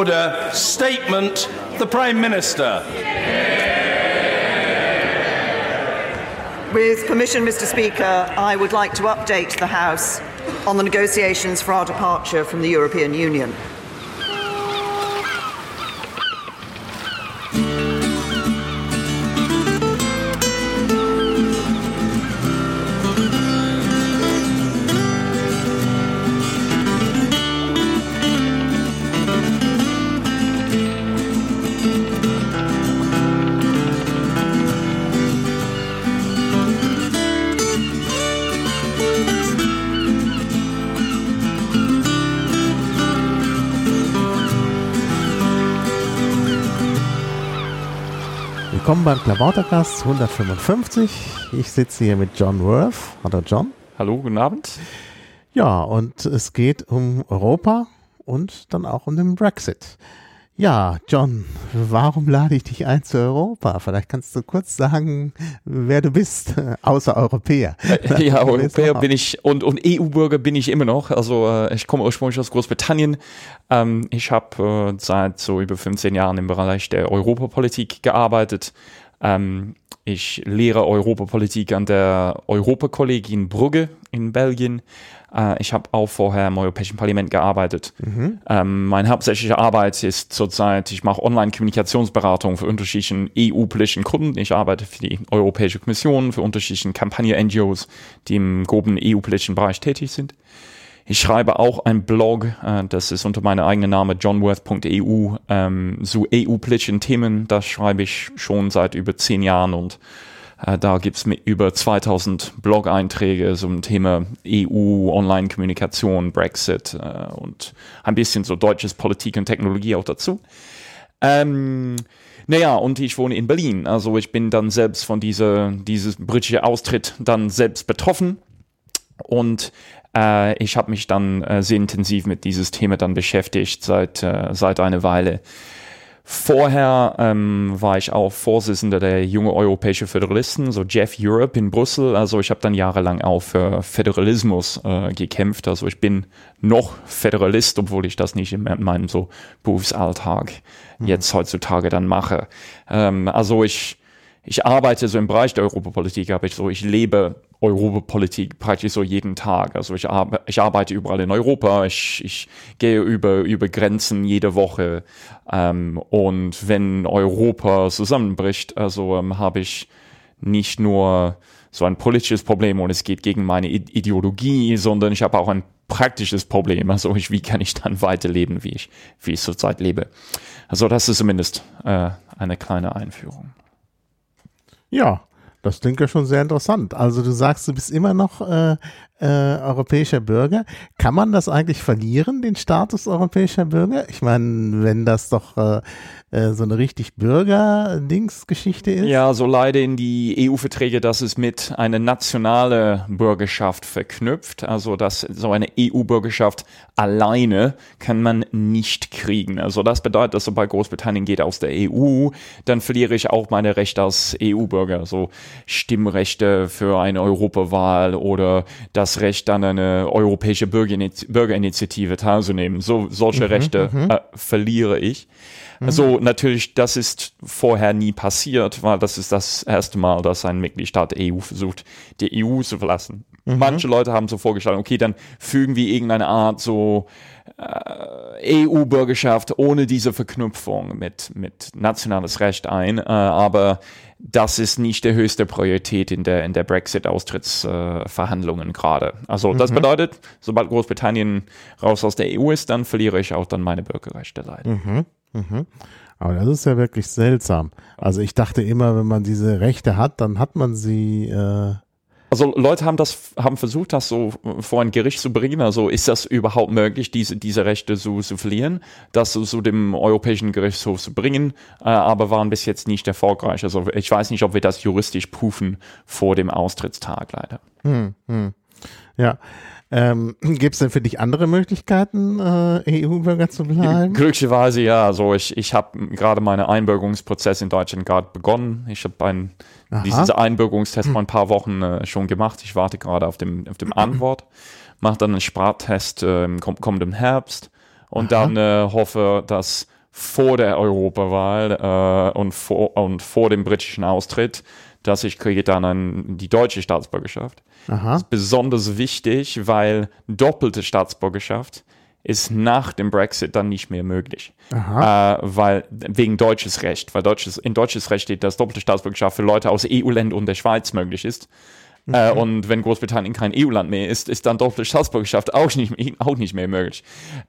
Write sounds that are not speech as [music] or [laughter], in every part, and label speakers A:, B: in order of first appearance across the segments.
A: order. Statement, the Prime Minister.
B: With permission, Mr. Speaker, I would like to update the House on the negotiations for our departure from the European Union.
C: Willkommen beim Klabautercast 155. Ich sitze hier mit John Worth. Hallo John.
D: Hallo, guten Abend.
C: Ja, und es geht um Europa und dann auch um den Brexit. Ja, John, warum lade ich dich ein zu Europa? Vielleicht kannst du kurz sagen, wer du bist, außer Europäer.
D: Äh, ja, Europäer bin ich und, und EU-Bürger bin ich immer noch. Also äh, ich komme ursprünglich aus Großbritannien. Ähm, ich habe äh, seit so über 15 Jahren im Bereich der Europapolitik gearbeitet. Ähm, ich lehre Europapolitik an der Europakollegin Brugge in Belgien. Äh, ich habe auch vorher im Europäischen Parlament gearbeitet. Mhm. Ähm, meine hauptsächliche Arbeit ist zurzeit, ich mache Online-Kommunikationsberatung für unterschiedliche EU-politischen Kunden. Ich arbeite für die Europäische Kommission, für unterschiedliche Kampagne-NGOs, die im groben EU-politischen Bereich tätig sind. Ich schreibe auch ein Blog, äh, das ist unter meinem eigenen Namen johnworth.eu, ähm, zu EU-politischen Themen. Das schreibe ich schon seit über zehn Jahren und äh, da gibt's mit über 2000 Blog-Einträge zum Thema EU, Online-Kommunikation, Brexit äh, und ein bisschen so deutsches Politik und Technologie auch dazu. Ähm, naja, und ich wohne in Berlin. Also ich bin dann selbst von dieser, dieses britische Austritt dann selbst betroffen. Und äh, ich habe mich dann äh, sehr intensiv mit dieses Thema dann beschäftigt seit, äh, seit einer Weile. Vorher ähm, war ich auch Vorsitzender der Junge Europäische Föderalisten, so Jeff Europe in Brüssel. Also ich habe dann jahrelang auch für Föderalismus äh, gekämpft. Also ich bin noch Föderalist, obwohl ich das nicht in meinem so Berufsalltag mhm. jetzt heutzutage dann mache. Ähm, also ich ich arbeite so im Bereich der Europapolitik, aber ich so, ich lebe Europapolitik praktisch so jeden Tag. Also ich, arbe ich arbeite überall in Europa, ich, ich gehe über, über Grenzen jede Woche. Ähm, und wenn Europa zusammenbricht, also ähm, habe ich nicht nur so ein politisches Problem und es geht gegen meine Ideologie, sondern ich habe auch ein praktisches Problem. Also ich, wie kann ich dann weiterleben, wie ich, wie ich zurzeit lebe. Also das ist zumindest äh, eine kleine Einführung.
C: Ja, das klingt ja schon sehr interessant. Also du sagst, du bist immer noch äh, äh, europäischer Bürger. Kann man das eigentlich verlieren, den Status europäischer Bürger? Ich meine, wenn das doch äh, äh, so eine richtig Bürger-Dings-Geschichte ist.
D: Ja, so leider in die EU-Verträge, dass es mit einer nationale Bürgerschaft verknüpft. Also dass so eine EU-Bürgerschaft alleine kann man nicht kriegen. Also das bedeutet, dass sobald Großbritannien geht aus der EU, dann verliere ich auch meine Rechte als EU-Bürger. So Stimmrechte für eine Europawahl oder das Recht an eine europäische Bürgerinitiative teilzunehmen. So solche mhm, Rechte mhm. äh, verliere ich. Also natürlich, das ist vorher nie passiert, weil das ist das erste Mal, dass ein Mitgliedstaat der EU versucht, die EU zu verlassen. Mhm. Manche Leute haben so vorgeschlagen, okay, dann fügen wir irgendeine Art so äh, EU-Bürgerschaft ohne diese Verknüpfung mit, mit nationales Recht ein, äh, aber das ist nicht der höchste Priorität in der, in der Brexit-Austrittsverhandlungen äh, gerade. Also das mhm. bedeutet, sobald Großbritannien raus aus der EU ist, dann verliere ich auch dann meine Bürgerrechte leider.
C: Mhm. Mhm. Aber das ist ja wirklich seltsam. Also ich dachte immer, wenn man diese Rechte hat, dann hat man sie. Äh
D: also Leute haben das, haben versucht, das so vor ein Gericht zu bringen. Also ist das überhaupt möglich, diese, diese Rechte zu, zu verlieren, das zu, zu dem Europäischen Gerichtshof zu bringen, äh, aber waren bis jetzt nicht erfolgreich. Also ich weiß nicht, ob wir das juristisch prüfen vor dem Austrittstag leider.
C: Hm, hm. Ja. Ähm, [clears throat] Gibt es denn für dich andere Möglichkeiten, äh, EU-Bürger zu bleiben?
D: Glücklicherweise ja. Also ich, ich habe gerade meinen Einbürgerungsprozess in Deutschland gerade begonnen. Ich habe einen diesen Einbürgerungstest hm. vor ein paar Wochen äh, schon gemacht. Ich warte gerade auf dem, auf dem Antwort. Mache dann einen Sprachtest äh, im kommenden Herbst und dann äh, hoffe, dass vor der Europawahl äh, und, vor, und vor dem britischen Austritt, dass ich kriege dann ein, die deutsche Staatsbürgerschaft.
C: Aha.
D: Das ist besonders wichtig, weil doppelte Staatsbürgerschaft ist nach dem Brexit dann nicht mehr möglich. Äh, weil wegen deutsches Recht, weil deutsches, in deutsches Recht steht, dass doppelte Staatsbürgerschaft für Leute aus EU-Ländern und der Schweiz möglich ist. Äh, und wenn Großbritannien kein EU-Land mehr ist, ist dann doppelte Staatsbürgerschaft auch nicht, auch nicht mehr möglich.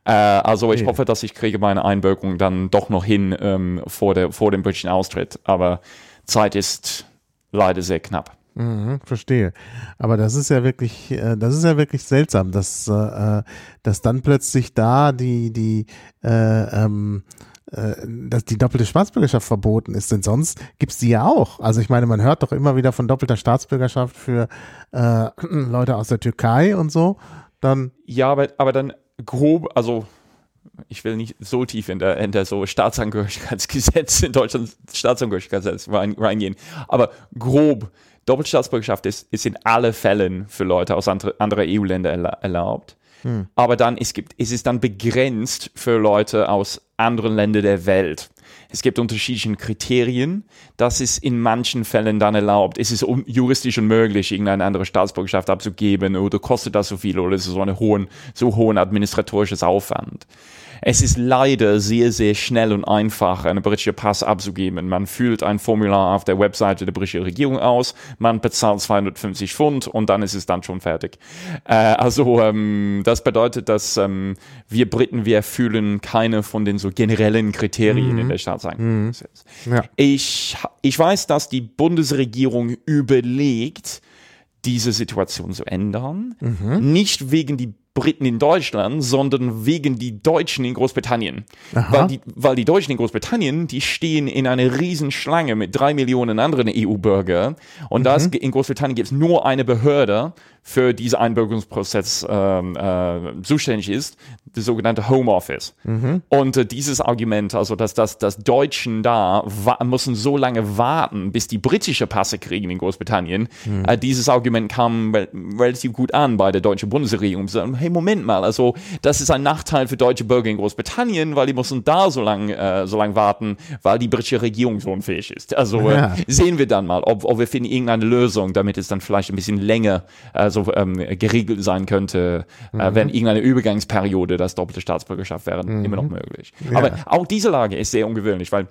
D: Äh, also ich hoffe, dass ich kriege meine Einbürgerung dann doch noch hin ähm, vor, der, vor dem britischen Austritt. Aber Zeit ist leider sehr knapp.
C: Mhm, verstehe. Aber das ist ja wirklich, äh, das ist ja wirklich seltsam, dass, äh, dass dann plötzlich da die, die, äh, ähm, äh, dass die doppelte Staatsbürgerschaft verboten ist, denn sonst gibt's die ja auch. Also ich meine, man hört doch immer wieder von doppelter Staatsbürgerschaft für äh, [clears throat] Leute aus der Türkei und so. Dann
D: Ja, aber, aber dann grob, also ich will nicht so tief in der, in der so Staatsangehörigkeitsgesetz, in Deutschland Staatsangehörigkeitsgesetz rein, reingehen, aber grob, Doppelstaatsbürgerschaft ist, ist in alle Fällen für Leute aus andere, andere EU-Länder erla erlaubt. Aber dann, es gibt, es ist dann begrenzt für Leute aus anderen Ländern der Welt. Es gibt unterschiedliche Kriterien. Das ist in manchen Fällen dann erlaubt. Es ist juristisch unmöglich, irgendeine andere Staatsbürgerschaft abzugeben oder kostet das so viel oder es ist so, eine hohen, so hohen administratorisches Aufwand. Es ist leider sehr, sehr schnell und einfach, einen britischen Pass abzugeben. Man füllt ein Formular auf der Webseite der britischen Regierung aus, man bezahlt 250 Pfund und dann ist es dann schon fertig. Äh, also ähm, das bedeutet, dass ähm, wir Briten, wir erfüllen keine von den so generellen Kriterien in der Staatsangehörigkeit.
C: Ja.
D: Ich, ich weiß, dass die Bundesregierung überlegt, diese Situation zu ändern. Nicht wegen die Briten in Deutschland, sondern wegen die Deutschen in Großbritannien. Weil die, weil die Deutschen in Großbritannien, die stehen in einer Riesenschlange mit drei Millionen anderen EU-Bürger. Und das, in Großbritannien gibt es nur eine Behörde, für diesen Einbürgerungsprozess ähm, äh, zuständig ist, das sogenannte Home Office. Und äh, dieses Argument, also dass, dass, dass Deutschen da wa müssen so lange warten, bis die britische Passe kriegen in Großbritannien, äh, dieses Argument kam re relativ gut an bei der deutschen Bundesregierung. Sie sagen, hey, Moment mal, also das ist ein Nachteil für deutsche Bürger in Großbritannien, weil die müssen da so lange äh, so lang warten, weil die britische Regierung so unfähig ist. Also
C: Ja.
D: äh, sehen wir dann mal, ob, ob wir finden irgendeine Lösung, damit es dann vielleicht ein bisschen länger äh, so ähm, geregelt sein könnte, äh, wenn irgendeine Übergangsperiode das doppelte Staatsbürgerschaft wäre immer noch möglich. Aber auch diese Lage ist sehr ungewöhnlich, weil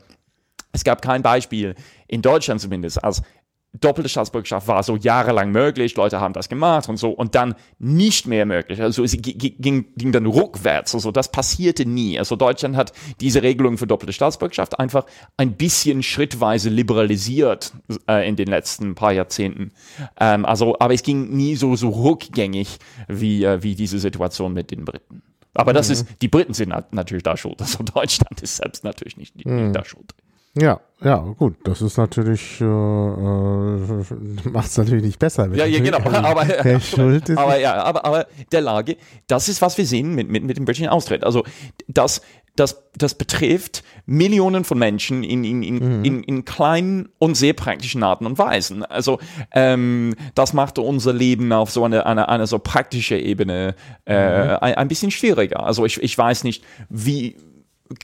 D: es gab kein Beispiel in Deutschland zumindest, als doppelte Staatsbürgerschaft war so jahrelang möglich, Leute haben das gemacht und so und dann nicht mehr möglich. Also es gi- gi- ging, ging dann rückwärts. Also das passierte nie. Also Deutschland hat diese Regelung für doppelte Staatsbürgerschaft einfach ein bisschen schrittweise liberalisiert äh, in den letzten paar Jahrzehnten. Ähm, also, aber es ging nie so so rückgängig wie äh, wie diese Situation mit den Briten. Aber das ist, die Briten sind nat natürlich da schuld. Also Deutschland ist selbst natürlich nicht, nicht da schuld.
C: Ja, ja, gut, das ist natürlich, äh, äh, [laughs] macht es natürlich nicht besser.
D: Ja, ja, genau. Aber, [laughs]
C: der Schuld ist.
D: aber ja, aber, aber der Lage, das ist, was wir sehen mit, mit, mit dem britischen Austritt. Also das, das, das betrifft Millionen von Menschen in, in, in, in, in kleinen und sehr praktischen Arten und Weisen. Also ähm, das macht unser Leben auf so eine, eine, eine so praktische Ebene äh, ein, ein bisschen schwieriger. Also ich, ich weiß nicht, wie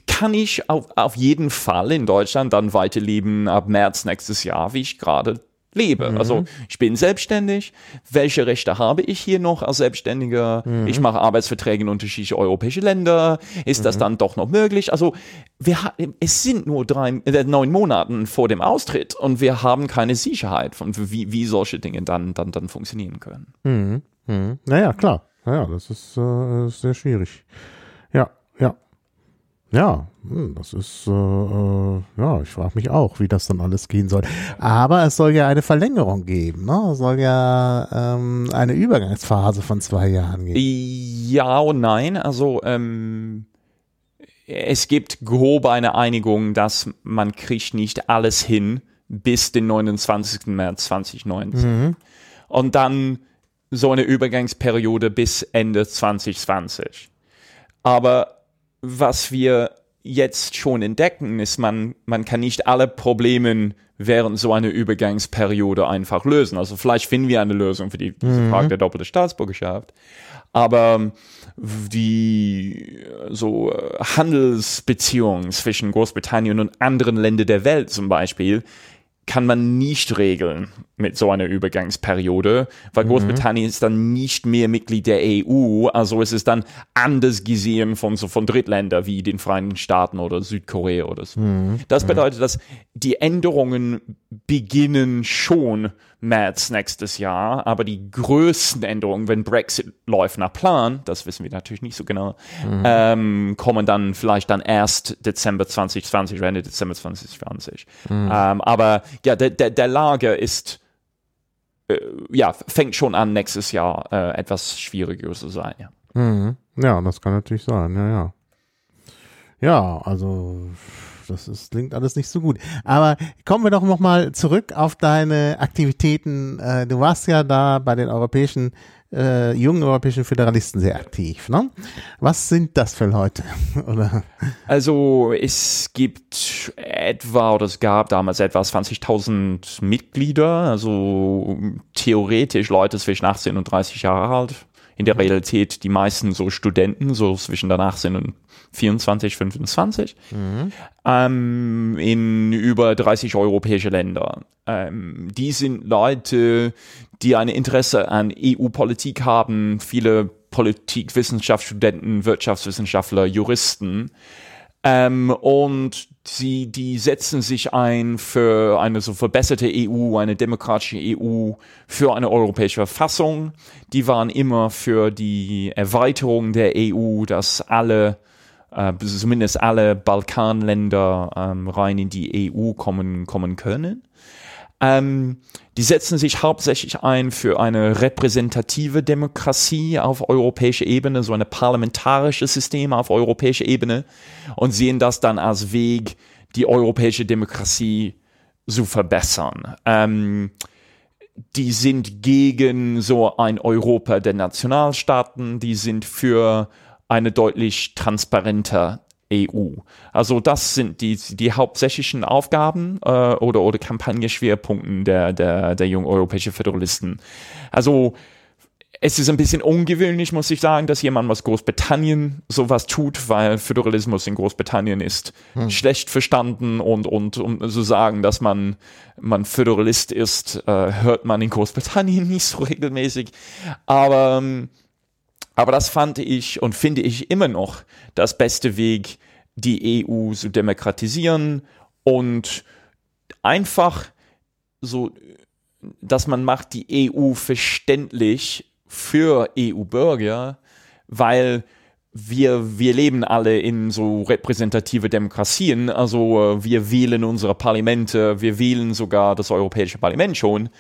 D: kann ich auf, auf jeden Fall in Deutschland dann weiterleben ab März nächstes Jahr, wie ich gerade lebe. Also ich bin selbstständig. Welche Rechte habe ich hier noch als Selbstständiger? Ich mache Arbeitsverträge in unterschiedliche europäische Länder. Ist das dann doch noch möglich? Also wir es sind nur drei, äh, neun Monaten vor dem Austritt und wir haben keine Sicherheit von wie, wie solche Dinge dann, dann, dann funktionieren können.
C: Naja, klar. Naja, das ist, äh, ist sehr schwierig. Ja, hm, das ist, äh, äh, ja, ich frage mich auch, wie das dann alles gehen soll. Aber es soll ja eine Verlängerung geben, ne? Es soll ja ähm, eine Übergangsphase von zwei Jahren geben.
D: Ja und nein. Also ähm, es gibt grob eine Einigung, dass man kriegt nicht alles hin bis den 29. März 2019. Und dann so eine Übergangsperiode bis Ende 2020. Aber was wir jetzt schon entdecken, ist, man, man kann nicht alle Probleme während so einer Übergangsperiode einfach lösen. Also vielleicht finden wir eine Lösung für die,
C: Mhm.
D: Frage der doppelten Staatsbürgerschaft. Aber die so äh, Handelsbeziehungen zwischen Großbritannien und anderen Ländern der Welt zum Beispiel kann man nicht regeln mit so einer Übergangsperiode, weil Großbritannien ist dann nicht mehr Mitglied der EU, also es ist dann anders gesehen von so von Drittländern wie den Vereinigten Staaten oder Südkorea oder so. Das bedeutet, dass die Änderungen beginnen schon März nächstes Jahr, aber die größten Änderungen, wenn Brexit läuft nach Plan, das wissen wir natürlich nicht so genau, ähm, kommen dann vielleicht dann erst Dezember 2020, Ende Dezember 2020. Ähm, aber ja, der, der, der Lager ist äh, ja, fängt schon an, nächstes Jahr äh, etwas schwieriger zu sein. Ja.
C: Mhm. Ja, das kann natürlich sein, ja, ja. Ja, also das ist, klingt alles nicht so gut. Aber kommen wir doch noch mal zurück auf deine Aktivitäten. Äh, du warst ja da bei den europäischen, äh, jungen europäischen Föderalisten sehr aktiv, ne? Was sind das für Leute? [laughs] Oder?
D: Also es gibt etwa, oder es gab damals etwa 20.000 Mitglieder, also theoretisch Leute zwischen 18 und 30 Jahre alt. In der Realität die meisten so Studenten, so zwischen der 18 und 24, 25. Ähm, in über 30 europäische Länder. Ähm, die sind Leute, die ein Interesse an EU-Politik haben, viele Politikwissenschaftsstudenten, Wirtschaftswissenschaftler, Juristen. Ähm, und sie, die setzen sich ein für eine so verbesserte EU, eine demokratische EU, für eine europäische Verfassung. Die waren immer für die Erweiterung der EU, dass alle, äh, zumindest alle Balkanländer ähm, rein in die EU kommen, kommen können. Ähm, die setzen sich hauptsächlich ein für eine repräsentative Demokratie auf europäischer Ebene, so ein parlamentarisches System auf europäischer Ebene und sehen das dann als Weg, die europäische Demokratie zu verbessern. Ähm, die sind gegen so ein Europa der Nationalstaaten, die sind für eine deutlich transparenter EU. Also das sind die, die hauptsächlichen Aufgaben äh, oder, oder Kampagnenschwerpunkten der, der, der jungen europäischen Föderalisten. Also es ist ein bisschen ungewöhnlich, muss ich sagen, dass jemand aus Großbritannien sowas tut, weil Föderalismus in Großbritannien ist schlecht verstanden und, und um zu sagen, dass man, man Föderalist ist, äh, hört man in Großbritannien [laughs] nicht so regelmäßig. Aber ähm, aber das fand ich und finde ich immer noch das beste Weg, die EU zu demokratisieren und einfach so, dass man macht die EU verständlich für EU-Bürger, weil wir, wir leben alle in so repräsentative Demokratien, also äh, wir wählen unsere Parlamente, wir wählen sogar das Europäische Parlament schon,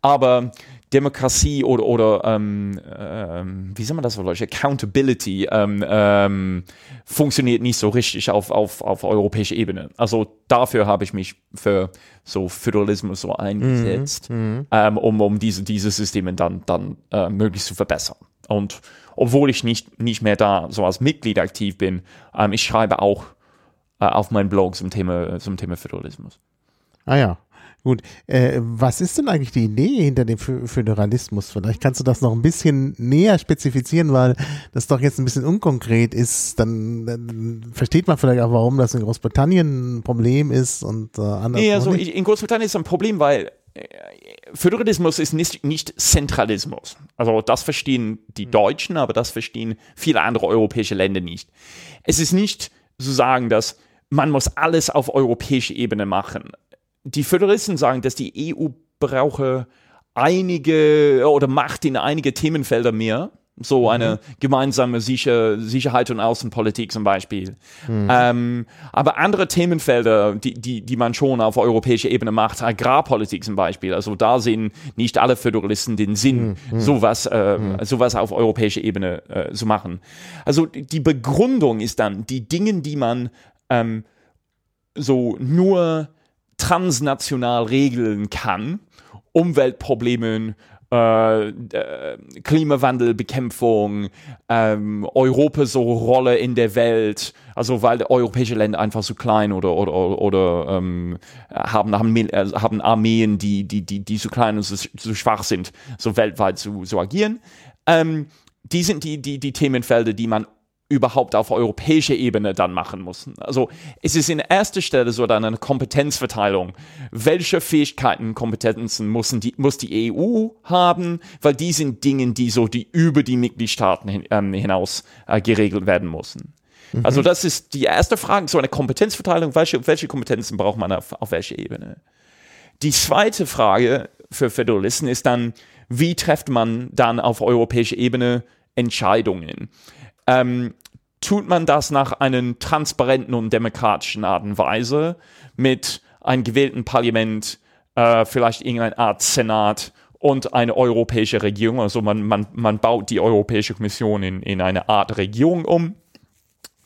D: aber Demokratie oder, oder ähm, ähm, wie soll man das auf Deutsch? Accountability ähm, ähm, funktioniert nicht so richtig auf, auf, auf europäischer Ebene. Also dafür habe ich mich für so Föderalismus so eingesetzt, ähm, um, um diese, diese Systeme dann, dann äh, möglichst zu verbessern. Und obwohl ich nicht, nicht mehr da so als Mitglied aktiv bin, ähm, ich schreibe auch äh, auf meinem Blog zum Thema, zum Thema Föderalismus.
C: Ah ja. Gut, äh, was ist denn eigentlich die Idee hinter dem Fö- Föderalismus? Vielleicht kannst du das noch ein bisschen näher spezifizieren, weil das doch jetzt ein bisschen unkonkret ist. Dann, dann versteht man vielleicht auch, warum das in Großbritannien ein Problem ist und äh, anders.
D: Nee, also in Großbritannien ist ein Problem, weil äh, Föderalismus ist nicht, nicht Zentralismus. Also das verstehen die Deutschen, aber das verstehen viele andere europäische Länder nicht. Es ist nicht zu sagen, dass man muss alles auf europäischer Ebene machen. Die Föderalisten sagen, dass die EU brauche einige oder macht in einige Themenfelder mehr. So eine gemeinsame Sicher Sicherheit und Außenpolitik zum Beispiel. Ähm, aber andere Themenfelder, die, die, die man schon auf europäischer Ebene macht, Agrarpolitik zum Beispiel, also da sehen nicht alle Föderalisten den Sinn, sowas, äh, sowas auf europäischer Ebene äh, zu machen. Also die Begründung ist dann, die Dinge, die man ähm, so nur transnational regeln kann, Umweltproblemen, äh, Klimawandelbekämpfung, ähm, Europa so Rolle in der Welt, also weil europäische Länder einfach so klein oder oder oder ähm, haben haben, äh, haben Armeen, die die die die so klein und so, so schwach sind, so weltweit zu so agieren. Ähm, die sind die die die Themenfelder, die man überhaupt auf europäischer Ebene dann machen muss. Also es ist in erster Stelle so dann eine Kompetenzverteilung. Welche Fähigkeiten, Kompetenzen müssen die, muss die EU haben, weil die sind Dinge, die so die über die Mitgliedstaaten hin, ähm, hinaus äh, geregelt werden müssen. Mhm. Also das ist die erste Frage, so eine Kompetenzverteilung, welche, welche Kompetenzen braucht man auf, auf welcher Ebene? Die zweite Frage für Föderalisten ist dann, wie trifft man dann auf europäischer Ebene Entscheidungen? Ähm, tut man das nach einer transparenten und demokratischen Art und Weise mit einem gewählten Parlament, äh, vielleicht irgendeine Art Senat und eine europäische Regierung. Also man, man, man baut die Europäische Kommission in, in eine Art Regierung um.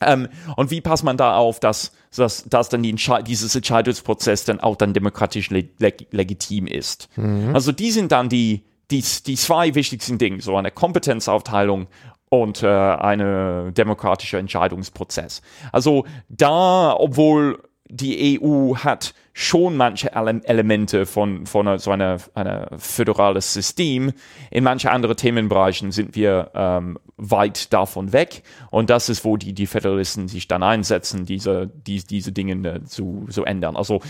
D: Ähm, und wie passt man da auf, dass, dass, dass dann die dieses Entscheidungsprozess dann auch dann demokratisch leg legitim ist? Mhm. Also die sind dann die, die, die zwei wichtigsten Dinge, so eine Kompetenzaufteilung und äh, eine demokratische Entscheidungsprozess. Also da, obwohl die EU hat schon manche Ele Elemente von, von so einer, einer föderales System. In manchen anderen Themenbereichen sind wir ähm, weit davon weg. Und das ist, wo die, die Föderalisten sich dann einsetzen, diese, die, diese Dinge äh, zu, zu ändern. Also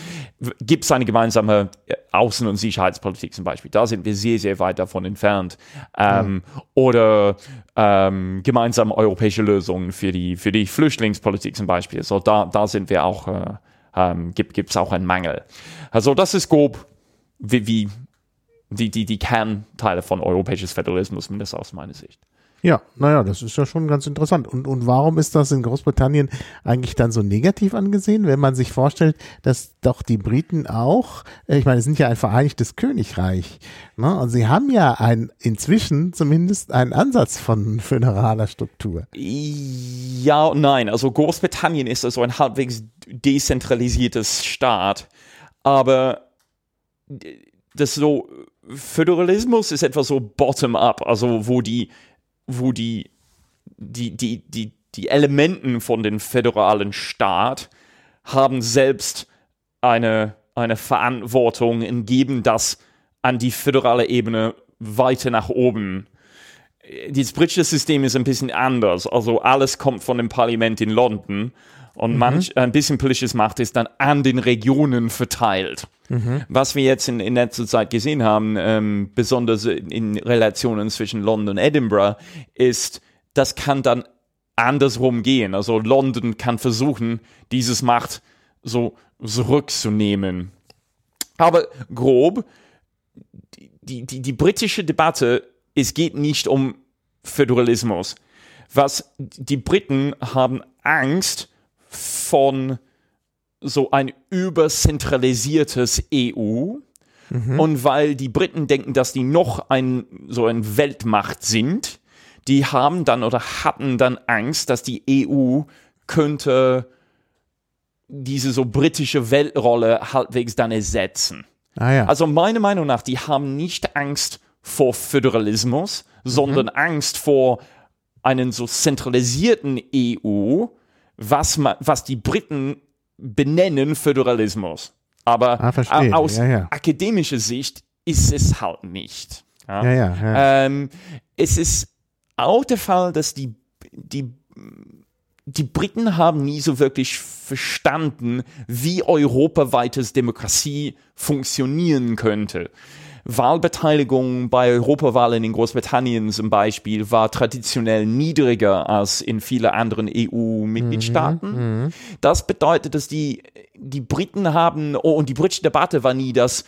D: gibt es eine gemeinsame äh, Außen- und Sicherheitspolitik zum Beispiel. Da sind wir sehr, sehr weit davon entfernt. Ähm, mhm. Oder ähm, gemeinsame europäische Lösungen für die, für die Flüchtlingspolitik zum Beispiel. So da, da sind wir auch äh, ähm, gibt es auch einen Mangel. Also das ist grob wie, wie die, die, die Kernteile von europäisches Föderalismus, mindestens aus meiner Sicht.
C: Ja, naja, das ist ja schon ganz interessant. Und, und warum ist das in Großbritannien eigentlich dann so negativ angesehen, wenn man sich vorstellt, dass doch die Briten auch, äh, ich meine, es sind ja ein vereinigtes Königreich, ne? und sie haben ja ein, inzwischen zumindest einen Ansatz von föderaler Struktur.
D: Ja und nein. Also Großbritannien ist also ein halbwegs dezentralisiertes Staat, aber das so Föderalismus ist etwas so bottom-up, also wo die wo die, die, die, die, die Elementen von dem föderalen Staat haben selbst eine, eine Verantwortung und geben das an die föderale Ebene weiter nach oben. Das britische System ist ein bisschen anders. Also alles kommt von dem Parlament in London und mhm. manch, ein bisschen politisches Macht ist dann an den Regionen verteilt. Mhm. Was wir jetzt in, in letzter Zeit gesehen haben, ähm, besonders in Relationen zwischen London und Edinburgh, ist, das kann dann andersrum gehen. Also London kann versuchen, dieses Macht so zurückzunehmen. Aber grob, die, die, die britische Debatte, es geht nicht um Föderalismus. Was die Briten haben Angst von so ein überzentralisiertes EU. Mhm. Und weil die Briten denken, dass die noch ein, so ein Weltmacht sind, die haben dann oder hatten dann Angst, dass die EU könnte diese so britische Weltrolle halbwegs dann ersetzen. Ah, ja. Also meiner Meinung nach, die haben nicht Angst vor Föderalismus, mhm. sondern Angst vor einen so zentralisierten EU, was, man, was die Briten benennen Föderalismus. Aber ah, aus ja, ja. akademischer Sicht ist es halt nicht. Ja? Ähm, es ist auch der Fall, dass die, die, die Briten haben nie so wirklich verstanden, wie europaweites Demokratie funktionieren könnte. Wahlbeteiligung bei Europawahlen in Großbritannien zum Beispiel war traditionell niedriger als in vielen anderen EU-Mitgliedstaaten. Mhm, mhm, das bedeutet, dass die, die Briten haben, oh, und die britische Debatte war nie, dass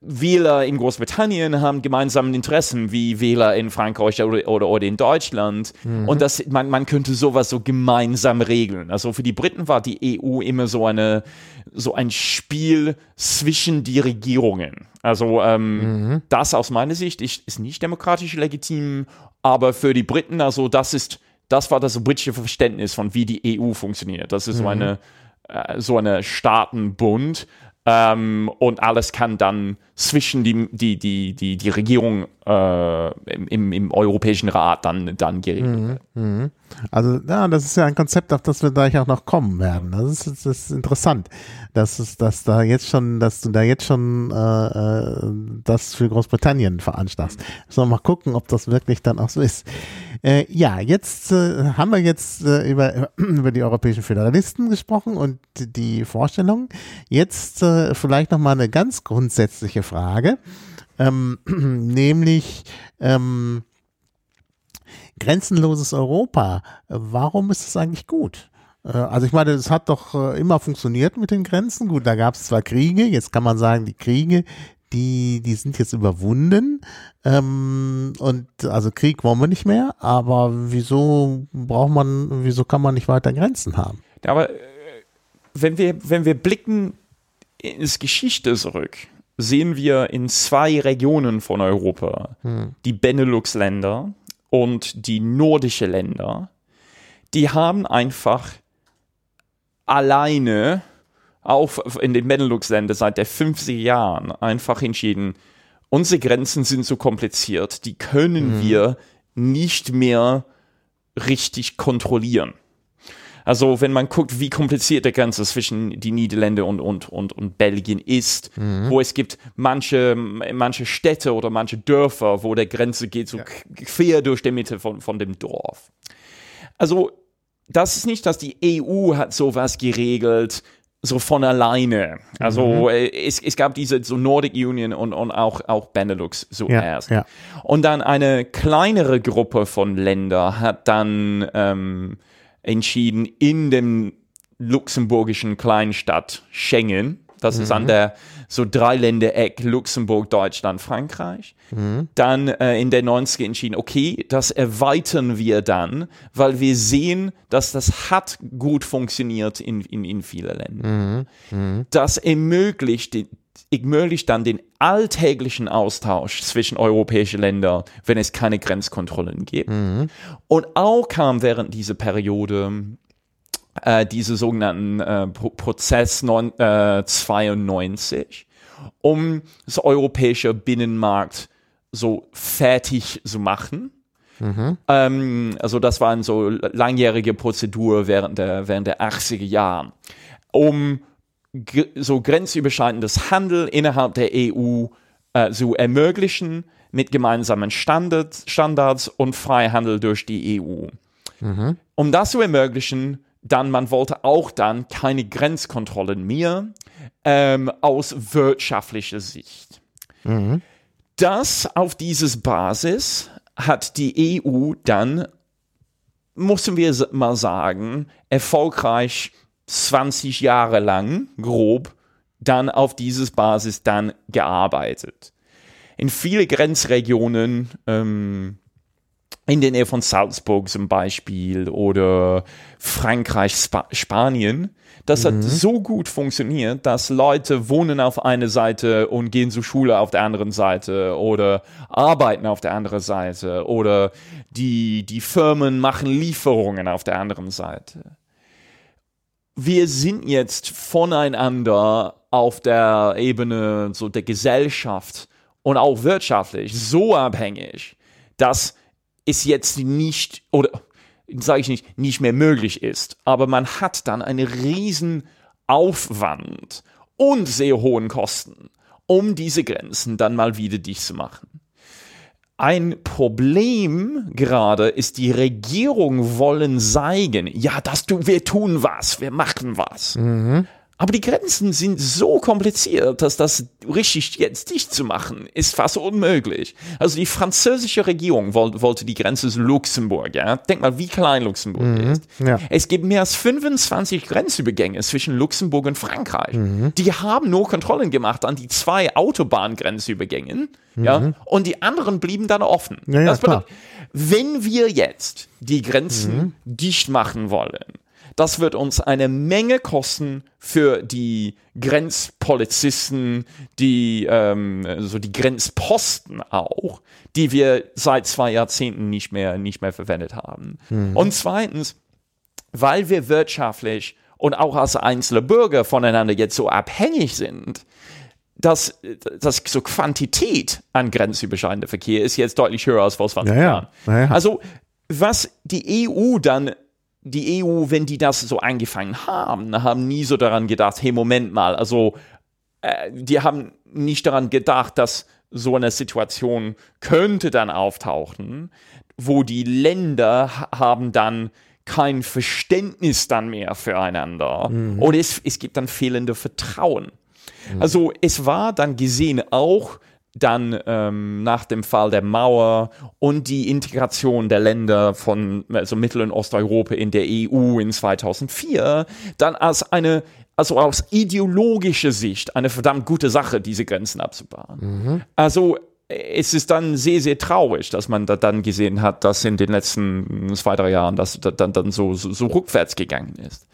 D: Wähler in Großbritannien haben gemeinsame Interessen wie Wähler in Frankreich oder, oder, oder in Deutschland. Mhm. Und das, man, man könnte sowas so gemeinsam regeln. Also für die Briten war die EU immer so eine, so ein Spiel zwischen die Regierungen. Also ähm, mhm. das aus meiner Sicht ist, ist nicht demokratisch legitim, aber für die Briten, also das ist, das war das britische Verständnis von wie die EU funktioniert. Das ist mhm. so eine, äh, so eine Staatenbund Ähm, und alles kann dann zwischen die, die, die, die, die Regierung äh, im, im Europäischen Rat dann, dann geregelt werden.
C: Also, ja, das ist ja ein Konzept, auf das wir gleich auch noch kommen werden. Das ist, das ist interessant, dass es, dass da jetzt schon, dass du da jetzt schon äh, äh, das für Großbritannien veranschlagst. So, mal gucken, ob das wirklich dann auch so ist. Äh, ja, jetzt äh, haben wir jetzt äh, über, [clears throat] über die europäischen Föderalisten gesprochen und die Vorstellungen. Jetzt äh, vielleicht noch mal eine ganz grundsätzliche Frage, ähm, [clears throat] nämlich ähm, grenzenloses Europa. Warum ist es eigentlich gut? Äh, Also ich meine, es hat doch äh, immer funktioniert mit den Grenzen. Gut, da gab es zwar Kriege, jetzt kann man sagen, die Kriege, die, die sind jetzt überwunden. Ähm, und also Krieg wollen wir nicht mehr, aber wieso braucht man, wieso kann man nicht weiter Grenzen haben?
D: Aber äh, wenn wir, wenn wir blicken ins Geschichte zurück, sehen wir in zwei Regionen von Europa, die Benelux-Länder und die nordische Länder, die haben einfach alleine, auch in den Benelux-Ländern seit der 50er Jahren, einfach entschieden, unsere Grenzen sind so kompliziert, die können wir nicht mehr richtig kontrollieren. Also wenn man guckt, wie kompliziert der Grenze zwischen die Niederlande und, und, und, und Belgien ist, wo es gibt manche, manche Städte oder manche Dörfer, wo der Grenze geht so quer durch die Mitte von, von dem Dorf. Also das ist nicht, dass die EU hat sowas geregelt, so von alleine. Also äh, es, es gab diese so Nordic Union und, und auch, auch Benelux zuerst.
C: ja.
D: Und dann eine kleinere Gruppe von Ländern hat dann ähm, entschieden, in dem luxemburgischen Kleinstadt Schengen, das ist an der so Dreiländereck Luxemburg, Deutschland, Frankreich, dann äh, in der 90er entschieden, okay, das erweitern wir dann, weil wir sehen, dass das hat gut funktioniert in, in, in vielen Ländern. Das ermöglicht, die- ermöglicht dann den alltäglichen Austausch zwischen europäischen Ländern, wenn es keine Grenzkontrollen gibt. Und auch kam während dieser Periode äh, diese sogenannten äh, Pro Prozess neun, äh, 92, um das europäische Binnenmarkt so fertig zu machen. Ähm, also das war eine so langjährige Prozedur während der, während der 80er Jahre, um so grenzüberschreitendes Handel innerhalb der EU äh, zu ermöglichen mit gemeinsamen Standards, Standards und Freihandel durch die EU. Um das zu ermöglichen, dann man wollte auch dann keine Grenzkontrollen mehr ähm, aus wirtschaftlicher Sicht. Das auf dieses Basis hat die EU dann, müssen wir mal sagen, erfolgreich 20 Jahre lang, grob, dann auf dieses Basis dann gearbeitet. In viele Grenzregionen, ähm, in der Nähe von Salzburg zum Beispiel oder Frankreich, Spa Spanien, das hat so gut funktioniert, dass Leute wohnen auf einer Seite und gehen zur Schule auf der anderen Seite oder arbeiten auf der anderen Seite oder die, die Firmen machen Lieferungen auf der anderen Seite. Wir sind jetzt voneinander auf der Ebene so der Gesellschaft und auch wirtschaftlich so abhängig, dass es jetzt nicht oder sage ich nicht nicht mehr möglich ist, aber man hat dann einen riesen Aufwand und sehr hohen Kosten, um diese Grenzen dann mal wieder dicht zu machen. Ein Problem gerade ist, die Regierung wollen zeigen, ja, das tu, wir tun was, wir machen was. Aber die Grenzen sind so kompliziert, dass das richtig jetzt dicht zu machen, ist fast unmöglich. Also die französische Regierung woll, wollte die Grenze zu Luxemburg, ja. Denk mal, wie klein Luxemburg ist.
C: ja.
D: Es gibt mehr als 25 Grenzübergänge zwischen Luxemburg und Frankreich.
C: Mhm.
D: Die haben nur Kontrollen gemacht an die zwei Autobahngrenzübergängen, ja. Und die anderen blieben dann offen.
C: Mhm. Ja, ja,
D: bedeutet, wenn wir jetzt die Grenzen
C: Mhm.
D: dicht machen wollen, das wird uns eine Menge kosten für die Grenzpolizisten, die ähm, so die Grenzposten auch, die wir seit zwei Jahrzehnten nicht mehr nicht mehr verwendet haben. Und zweitens, weil wir wirtschaftlich und auch als einzelne Bürger voneinander jetzt so abhängig sind, dass, dass so Quantität an grenzüberschreitendem Verkehr ist jetzt deutlich höher als vor 20
C: Ja, ja.
D: Jahren.
C: Ja, ja.
D: Also was die EU dann, die EU, wenn die das so angefangen haben, haben nie so daran gedacht, hey, Moment mal, also äh, die haben nicht daran gedacht, dass so eine Situation könnte dann auftauchen, wo die Länder ha- haben dann kein Verständnis dann mehr füreinander. Und es, es gibt dann fehlende Vertrauen. Also es war dann gesehen auch dann ähm, nach dem Fall der Mauer und die Integration der Länder von also Mittel- und Osteuropa in der EU in 2004 dann als eine also aus ideologischer Sicht eine verdammt gute Sache, diese Grenzen abzubauen. Also es ist dann sehr, sehr traurig, dass man da dann gesehen hat, dass in den letzten zwei, drei Jahren das da- dann, dann so, so, so rückwärts gegangen ist.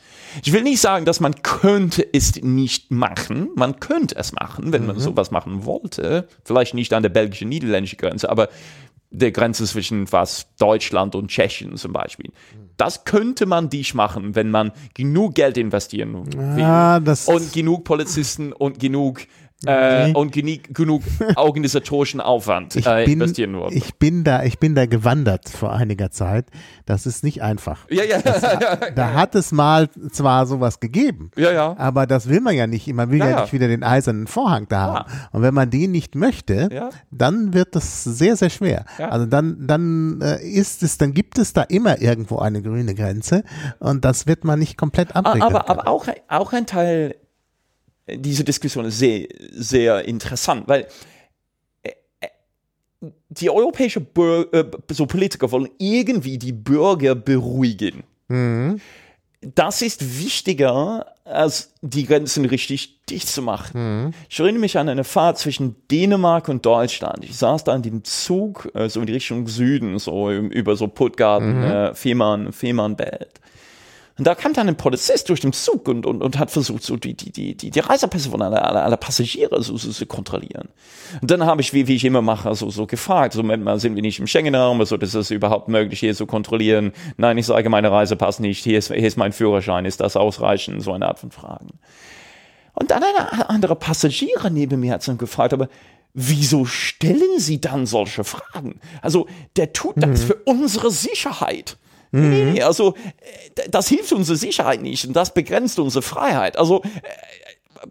D: Ich will nicht sagen, dass man könnte es nicht machen. Man könnte es machen, wenn man sowas machen wollte. Vielleicht nicht an der belgischen-niederländischen Grenze, aber der Grenze zwischen was Deutschland und Tschechien zum Beispiel. Das könnte man dies machen, wenn man genug Geld investieren will
C: Ah,
D: und genug Polizisten und genug äh, und genie- genug [laughs] organisatorischen Aufwand
C: Ich
D: äh,
C: bin,
D: investieren würden.
C: ich bin da, ich bin da gewandert vor einiger Zeit. Das ist nicht einfach.
D: ja, ja, [laughs]
C: Da hat es mal zwar sowas gegeben,
D: ja, ja.
C: aber das will man ja nicht. Man will
D: Ja,
C: ja, nicht wieder den eisernen Vorhang da haben. Und wenn man den nicht möchte, dann wird das sehr, sehr schwer. Also dann, dann äh, ist es, dann gibt es da immer irgendwo eine grüne Grenze und das wird man nicht komplett abriegeln.
D: Aber,
C: können.
D: aber auch, auch ein Teil dieser Diskussion ist sehr, sehr interessant, weil äh, äh, die europäische Bür äh, so Politiker wollen irgendwie die Bürger beruhigen. Das ist wichtiger, als die Grenzen richtig dicht zu machen. Ich erinnere mich an eine Fahrt zwischen Dänemark und Deutschland. Ich saß da in dem Zug, äh, so in die Richtung Süden, so über so Puttgarten, äh, Fehmarn, Fehmarnbelt. Und da kam dann ein Polizist durch den Zug und, und, und hat versucht, so die, die, die, die, die Reisepässe von aller, aller, aller Passagiere so, so zu kontrollieren. Und dann habe ich, wie, wie ich immer mache, so, so gefragt, so, Moment mal, sind wir nicht im Schengen-Raum, also ist es überhaupt möglich, hier zu kontrollieren? Nein, ich sage, meine Reisepass nicht, hier ist, hier ist mein Führerschein, ist das ausreichend? So eine Art von Fragen. Und dann eine andere Passagiere neben mir hat dann gefragt, aber wieso stellen Sie dann solche Fragen? Also, der tut das für unsere Sicherheit. Nee, nee, also, äh, das hilft unserer Sicherheit nicht und das begrenzt unsere Freiheit. Also, äh,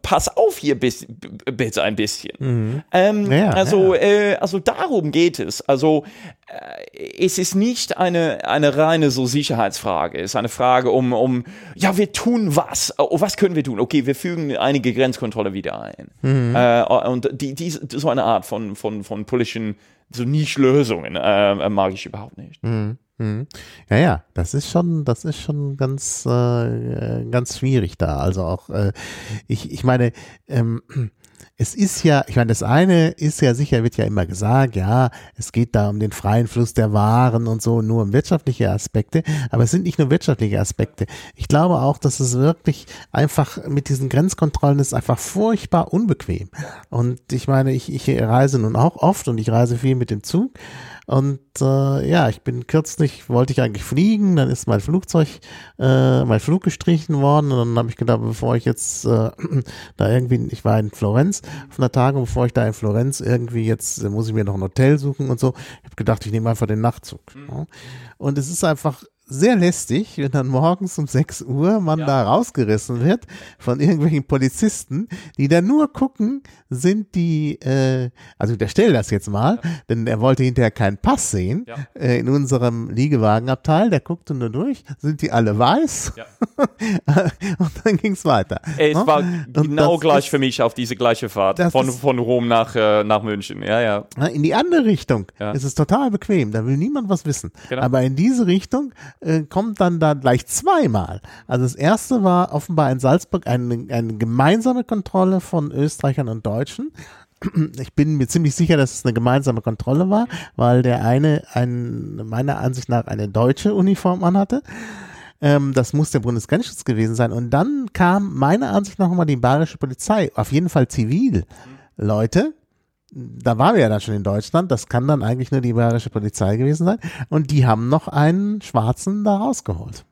D: pass auf hier bis, bitte ein bisschen. Ähm,
C: Ja,
D: also, Äh, also darum geht es. Also äh, es ist nicht eine, eine reine so Sicherheitsfrage. Es ist eine Frage um, um, ja, wir tun was. Oh, was können wir tun? Okay, wir fügen einige Grenzkontrolle wieder ein. Äh, und die, die, so eine Art von, von, von politischen so Nischlösungen äh, mag ich überhaupt nicht.
C: Ja, ja, das ist schon, das ist schon ganz, äh, ganz schwierig da. Also auch, äh, ich, ich meine, ähm, es ist ja, ich meine, das eine ist ja sicher, wird ja immer gesagt, ja, es geht da um den freien Fluss der Waren und so, nur um wirtschaftliche Aspekte, aber es sind nicht nur wirtschaftliche Aspekte. Ich glaube auch, dass es wirklich einfach mit diesen Grenzkontrollen ist einfach furchtbar unbequem. Und ich meine, ich, ich reise nun auch oft und ich reise viel mit dem Zug. Und äh, ja, ich bin kürzlich, wollte ich eigentlich fliegen, dann ist mein Flugzeug, äh, mein Flug gestrichen worden und dann habe ich gedacht, bevor ich jetzt äh, [clears throat] da irgendwie, ich war in Florenz auf einer Tagung, bevor ich da in Florenz irgendwie jetzt, äh, muss ich mir noch ein Hotel suchen und so, ich habe gedacht, ich nehme einfach den Nachtzug. Ja. Und es ist einfach sehr lästig, wenn dann morgens um 6 Uhr man da rausgerissen wird von irgendwelchen Polizisten, die dann nur gucken, sind die, äh, also ich unterstelle das jetzt mal, denn er wollte hinterher keinen Pass sehen
D: Ja.
C: äh, in unserem Liegewagenabteil, der guckte nur durch, sind die alle weiß?
D: Ja. [laughs]
C: und dann ging's weiter.
D: Es
C: Ja?
D: war genau gleich
C: ist-
D: für mich auf diese gleiche Fahrt von,
C: ist-
D: von Rom nach, äh, nach München. Ja, ja.
C: Ja, In die andere Richtung
D: Ja.
C: ist es total bequem, da will niemand was wissen.
D: Genau.
C: Aber in diese Richtung äh, kommt dann da gleich zweimal. Also das erste war offenbar in Salzburg eine, eine gemeinsame Kontrolle von Österreichern und Deutschen. Ich bin mir ziemlich sicher, dass es eine gemeinsame Kontrolle war, weil der eine ein, meiner Ansicht nach eine deutsche Uniform anhatte. Ähm, das muss der Bundesgrenzschutz gewesen sein. Und dann kam meiner Ansicht nach nochmal die bayerische Polizei, auf jeden Fall zivil. Da waren wir ja dann schon in Deutschland, das kann dann eigentlich nur die bayerische Polizei gewesen sein. Und die haben noch einen Schwarzen da rausgeholt.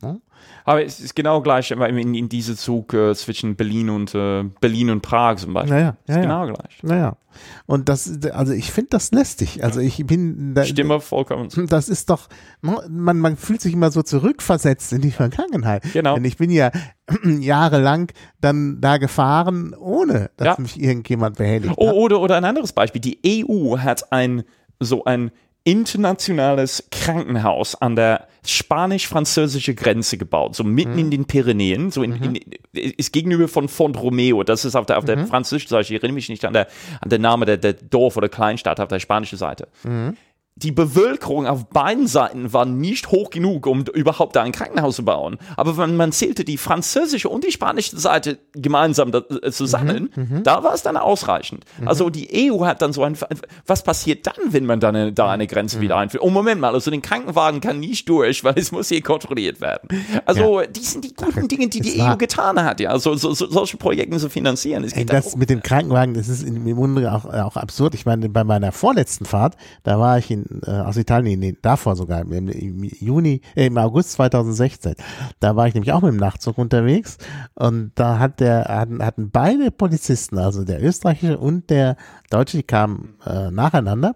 C: Ne?
D: Aber es ist genau gleich in, in diese Zug äh, zwischen Berlin und äh, Berlin und Prag zum Beispiel.
C: Naja,
D: ist
C: ja,
D: genau
C: ja.
D: gleich.
C: Naja. Und das, also ich finde das lästig. Also ich bin da,
D: Stimme vollkommen.
C: Das ist doch, man, man fühlt sich immer so zurückversetzt in die Vergangenheit.
D: Genau.
C: Denn ich bin ja [clears throat] jahrelang dann da gefahren, ohne dass
D: Ja.
C: mich irgendjemand behelligt
D: Oh,
C: hat.
D: oder, oder ein anderes Beispiel. Die EU hat ein so ein internationales Krankenhaus an der spanisch-französischen Grenze gebaut, so mitten
C: Mhm.
D: in den Pyrenäen, so in, in, ist gegenüber von Font Romeo, das ist auf der, auf
C: Mhm.
D: der französischen Seite, ich erinnere mich nicht an der, an den Namen der, der Dorf oder Kleinstadt auf der spanischen Seite.
C: Mhm.
D: Die Bevölkerung auf beiden Seiten war nicht hoch genug, um überhaupt da ein Krankenhaus zu bauen. Aber wenn man zählte die französische und die spanische Seite gemeinsam äh, zusammen,
C: Mhm,
D: da war es dann ausreichend. Also die EU hat dann so ein, was passiert dann, wenn man dann eine, da eine
C: Mhm.
D: Grenze wieder einführt? Oh, Moment mal, also den Krankenwagen kann nicht durch, weil es muss hier kontrolliert werden. Also die sind die guten Dinge, die die EU getan hat, ja, also so, so, solche Projekte zu finanzieren.
C: Ey, das mit dem Krankenwagen, das ist im Grunde auch, auch absurd. Ich meine, bei meiner vorletzten Fahrt, da war ich in, äh, aus Italien, nee, davor sogar, im, im Juni, äh, im August 2016. Da war ich nämlich auch mit dem Nachtzug unterwegs und da hat der, hatten, hatten beide Polizisten, also der österreichische und der deutsche, die kamen äh, nacheinander,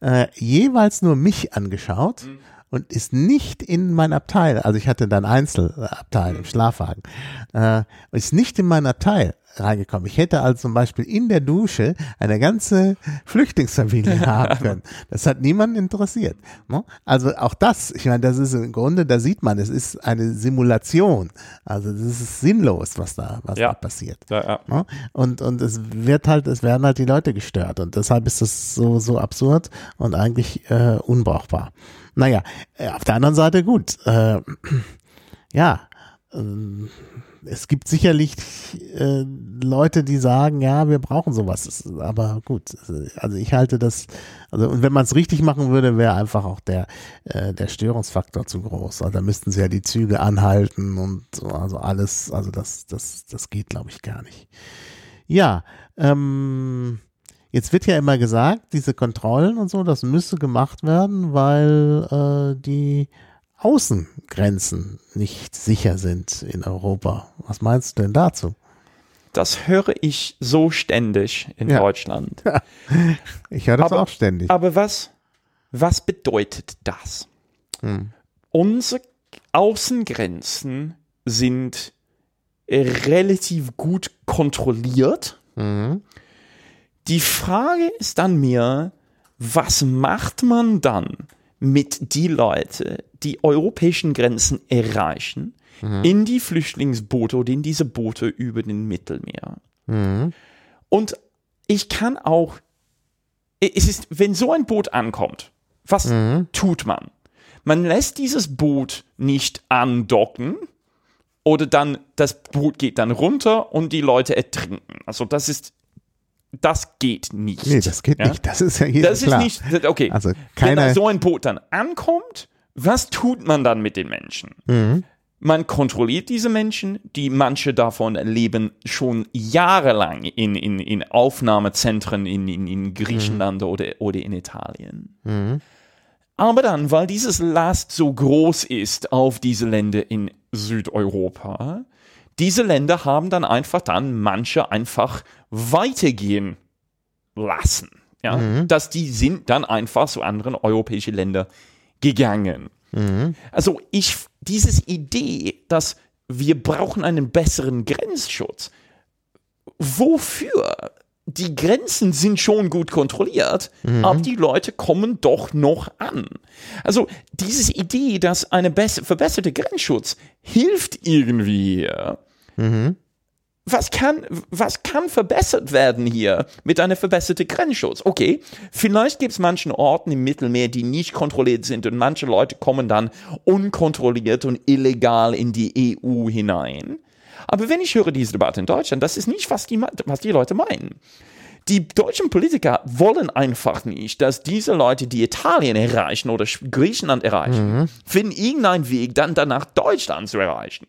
C: äh, jeweils nur mich angeschaut. Und ist nicht in mein Abteil, also ich hatte dann Einzelabteil im Schlafwagen, äh, ist nicht in mein Abteil reingekommen. Ich hätte also zum Beispiel in der Dusche eine ganze Flüchtlingsfamilie [laughs] haben können. Das hat niemanden interessiert. ne? Also auch das, ich meine, das ist im Grunde, da sieht man, es ist eine Simulation. Also das ist sinnlos, was da, was
D: Ja.
C: da passiert.
D: Ja, ja.
C: Ne? Und, und es wird halt, es werden halt die Leute gestört und deshalb ist das so, so absurd und eigentlich äh, unbrauchbar. Naja, äh, auf der anderen Seite gut. Äh, [clears throat] ja, ähm, es gibt sicherlich äh, Leute, die sagen, ja, wir brauchen sowas. Aber gut, also ich halte das, also und wenn man es richtig machen würde, wäre einfach auch der, äh, der Störungsfaktor zu groß. Also da müssten sie ja die Züge anhalten und so, also alles, also das, das, das geht, glaube ich, gar nicht. Ja, ähm, jetzt wird ja immer gesagt, diese Kontrollen und so, das müsse gemacht werden, weil äh, die Außengrenzen nicht sicher sind in Europa. Was meinst du denn dazu?
D: Das höre ich so ständig in
C: Ja.
D: Deutschland. [laughs]
C: Ich höre das
D: Aber-
C: auch ständig.
D: Aber was, was bedeutet das?
C: Hm.
D: Unsere Außengrenzen sind relativ gut kontrolliert.
C: Mhm.
D: Die Frage ist dann mir, was macht man dann mit die Leute, die europäischen Grenzen erreichen,
C: Mhm.
D: in die Flüchtlingsboote oder in diese Boote über den Mittelmeer?
C: Mhm.
D: Und ich kann auch, es ist, wenn so ein Boot ankommt, was
C: Mhm.
D: tut man? Man lässt dieses Boot nicht andocken oder dann, das Boot geht dann runter und die Leute ertrinken. Also das ist, das geht nicht.
C: Nee, das geht
D: Ja?
C: nicht. Das ist ja hier
D: Das
C: klar.
D: ist nicht, okay.
C: Also
D: Wenn
C: keine-
D: da so ein Boot dann ankommt, was tut man dann mit den Menschen?
C: Mhm.
D: Man kontrolliert diese Menschen, die manche davon leben schon jahrelang in, in, in Aufnahmezentren in, in, in Griechenland oder, oder in Italien. Aber dann, weil dieses Last so groß ist auf diese Länder in Südeuropa, diese Länder haben dann einfach dann manche einfach weitergehen lassen. Ja? Dass die sind dann einfach zu anderen europäischen Ländern gegangen. Also ich, dieses Idee, dass wir brauchen einen besseren Grenzschutz. Wofür? Die Grenzen sind schon gut kontrolliert, aber die Leute kommen doch noch an. Also diese Idee, dass eine bess- verbesserte Grenzschutz hilft irgendwie. Was kann, was kann verbessert werden hier mit einer verbesserten Grenzschutz? Okay, vielleicht gibt es manchen Orten im Mittelmeer, die nicht kontrolliert sind und manche Leute kommen dann unkontrolliert und illegal in die EU hinein. Aber wenn ich höre diese Debatte in Deutschland, das ist nicht, was die, was die Leute meinen. Die deutschen Politiker wollen einfach nicht, dass diese Leute, die Italien erreichen oder Griechenland erreichen, finden irgendeinen Weg, dann danach Deutschland zu erreichen.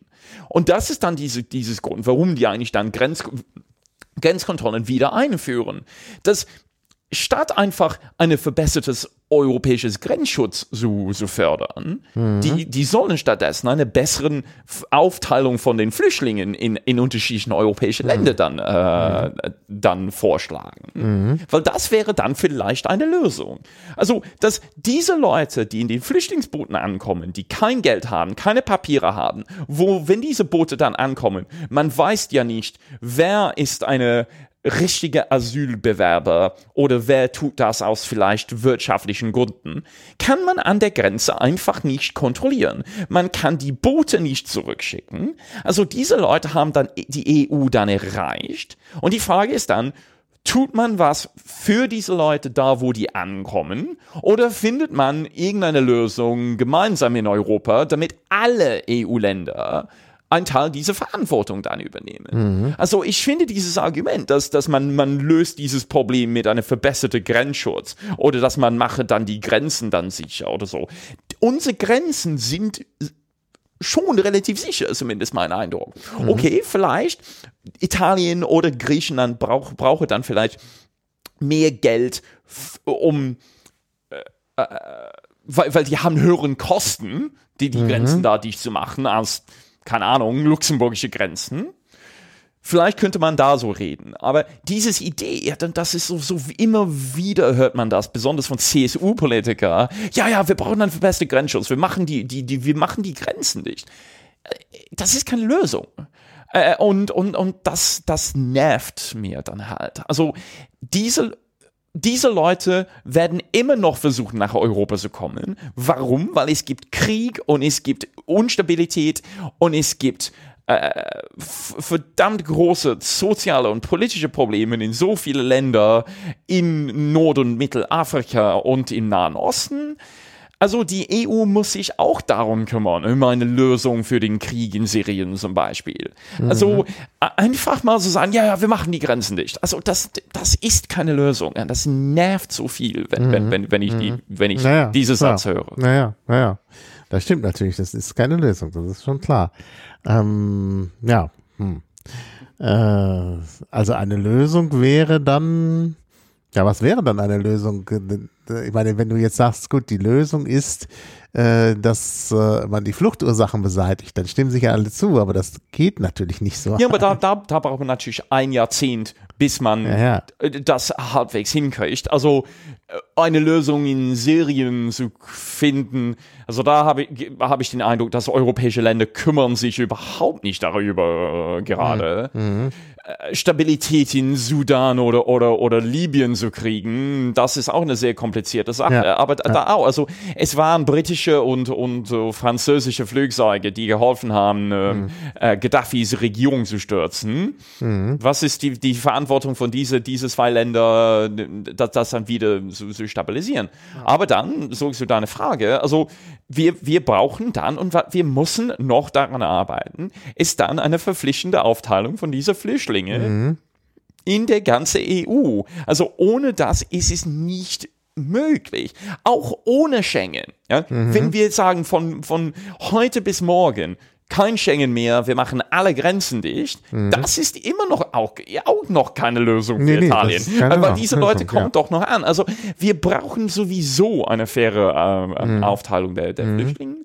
D: Und das ist dann diese, dieses Grund, warum die eigentlich dann Grenz, Grenzkontrollen wieder einführen. Das statt einfach ein verbessertes europäisches Grenzschutz zu, zu fördern. Mhm. Die, die sollen stattdessen eine bessere Aufteilung von den Flüchtlingen in, in unterschiedlichen europäischen mhm. Länder dann, äh, mhm. dann vorschlagen. Mhm. Weil das wäre dann vielleicht eine Lösung. Also, dass diese Leute, die in den Flüchtlingsbooten ankommen, die kein Geld haben, keine Papiere haben, wo, wenn diese Boote dann ankommen, man weiß ja nicht, wer ist eine richtige Asylbewerber oder wer tut das aus vielleicht wirtschaftlichen Gründen, kann man an der Grenze einfach nicht kontrollieren. Man kann die Boote nicht zurückschicken. Also diese Leute haben dann die EU dann erreicht. Und die Frage ist dann, tut man was für diese Leute da, wo die ankommen? Oder findet man irgendeine Lösung gemeinsam in Europa, damit alle EU-Länder ein Teil dieser Verantwortung dann übernehmen. Mhm. Also ich finde dieses Argument, dass, dass man, man löst dieses Problem mit einem verbesserten Grenzschutz oder dass man mache dann die Grenzen dann sicher oder so. Unsere Grenzen sind schon relativ sicher, zumindest mein Eindruck. Mhm. Okay, vielleicht Italien oder Griechenland braucht brauche dann vielleicht mehr Geld, um äh, äh, weil, weil die haben höheren Kosten, die die mhm. Grenzen da dicht zu machen, als keine Ahnung, luxemburgische Grenzen. Vielleicht könnte man da so reden. Aber dieses Idee, ja, das ist so, so immer wieder hört man das, besonders von CSU-Politiker. Ja, ja, wir brauchen einen verbesserten Grenzschutz. Wir machen die, die, die, wir machen die Grenzen dicht. Das ist keine Lösung. Äh, und, und, und das, das nervt mir dann halt. Also, diese diese Leute werden immer noch versuchen, nach Europa zu kommen. Warum? Weil es gibt Krieg und es gibt Unstabilität und es gibt äh, verdammt große soziale und politische Probleme in so viele Länder in Nord- und Mittelafrika und im Nahen Osten. Also die EU muss sich auch darum kümmern, um eine Lösung für den Krieg in Syrien zum Beispiel. Mhm. Also einfach mal so sagen, ja, ja, wir machen die Grenzen dicht. Also das, das ist keine Lösung. Das nervt so viel, wenn, mhm. wenn, wenn, wenn ich, die, mhm. wenn ich naja, diese Satz höre.
C: Naja, naja. Das stimmt natürlich, das ist keine Lösung, das ist schon klar. Ähm, ja. Hm. Äh, also eine Lösung wäre dann, ja, was wäre dann eine Lösung? ich meine, wenn du jetzt sagst, gut, die Lösung ist, äh, dass äh, man die Fluchtursachen beseitigt, dann stimmen sich ja alle zu, aber das geht natürlich nicht so.
D: Ja, aber da, [laughs] da, da braucht man natürlich ein Jahrzehnt, bis man ja, ja. das halbwegs hinkriegt. Also äh, eine Lösung in Syrien zu finden, also da habe ich, hab ich den Eindruck, dass europäische Länder kümmern sich überhaupt nicht darüber äh, gerade. Mhm. Äh, Stabilität in Sudan oder, oder, oder Libyen zu kriegen, das ist auch eine sehr komplizierte Sache. Ja. Aber ja. da auch, also es waren britische und, und uh, französische Flugzeuge, die geholfen haben, äh, mhm. äh, Gaddafis Regierung zu stürzen. Mhm. Was ist die, die Verantwortung von diese, diese zwei Länder, das, das dann wieder zu, zu stabilisieren? Ja. Aber dann, so ist deine Frage, also wir, wir brauchen dann und wir müssen noch daran arbeiten, ist dann eine verpflichtende Aufteilung von dieser Flüchtlinge mhm. in der ganzen EU. Also ohne das ist es nicht möglich. Auch ohne Schengen. Ja? Mhm. Wenn wir sagen, von, von heute bis morgen kein Schengen mehr, wir machen alle Grenzen dicht, mhm. das ist immer noch auch, auch noch keine Lösung für nee, Italien. Nee, weil diese Leute Lösung, kommen ja. doch noch an. Also wir brauchen sowieso eine faire äh, mhm. Aufteilung der, der mhm. Flüchtlinge.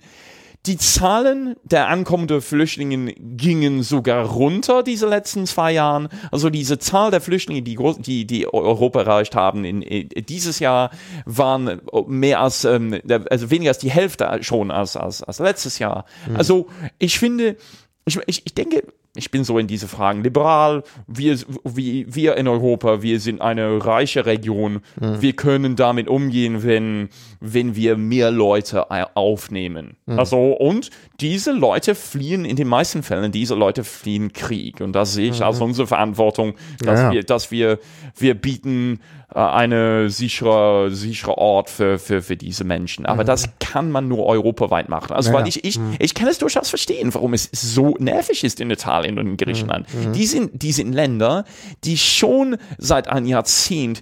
D: Die Zahlen der ankommenden Flüchtlinge gingen sogar runter diese letzten zwei Jahren. Also diese Zahl der Flüchtlinge, die, die, die Europa erreicht haben in, in dieses Jahr, waren mehr als, ähm, also weniger als die Hälfte schon als, als, als letztes Jahr. Mhm. Also ich finde, ich, ich, ich denke, ich bin so in diese Fragen liberal. Wir, wie, wir in Europa, wir sind eine reiche Region. Mhm. Wir können damit umgehen, wenn, wenn wir mehr Leute aufnehmen. Mhm. Also, und diese Leute fliehen in den meisten Fällen, diese Leute fliehen Krieg. Und das sehe ich mhm. als unsere Verantwortung, dass ja. wir, dass wir, wir bieten äh, eine sichere, sichere Ort für, für, für diese Menschen. Aber mhm. das kann man nur europaweit machen. Also, ja, weil ich, ich, mhm. ich kann es durchaus verstehen, warum es so nervig ist in Italien und in Griechenland. Mhm. mhm. Die sind, die sind Länder, die schon seit einem Jahrzehnt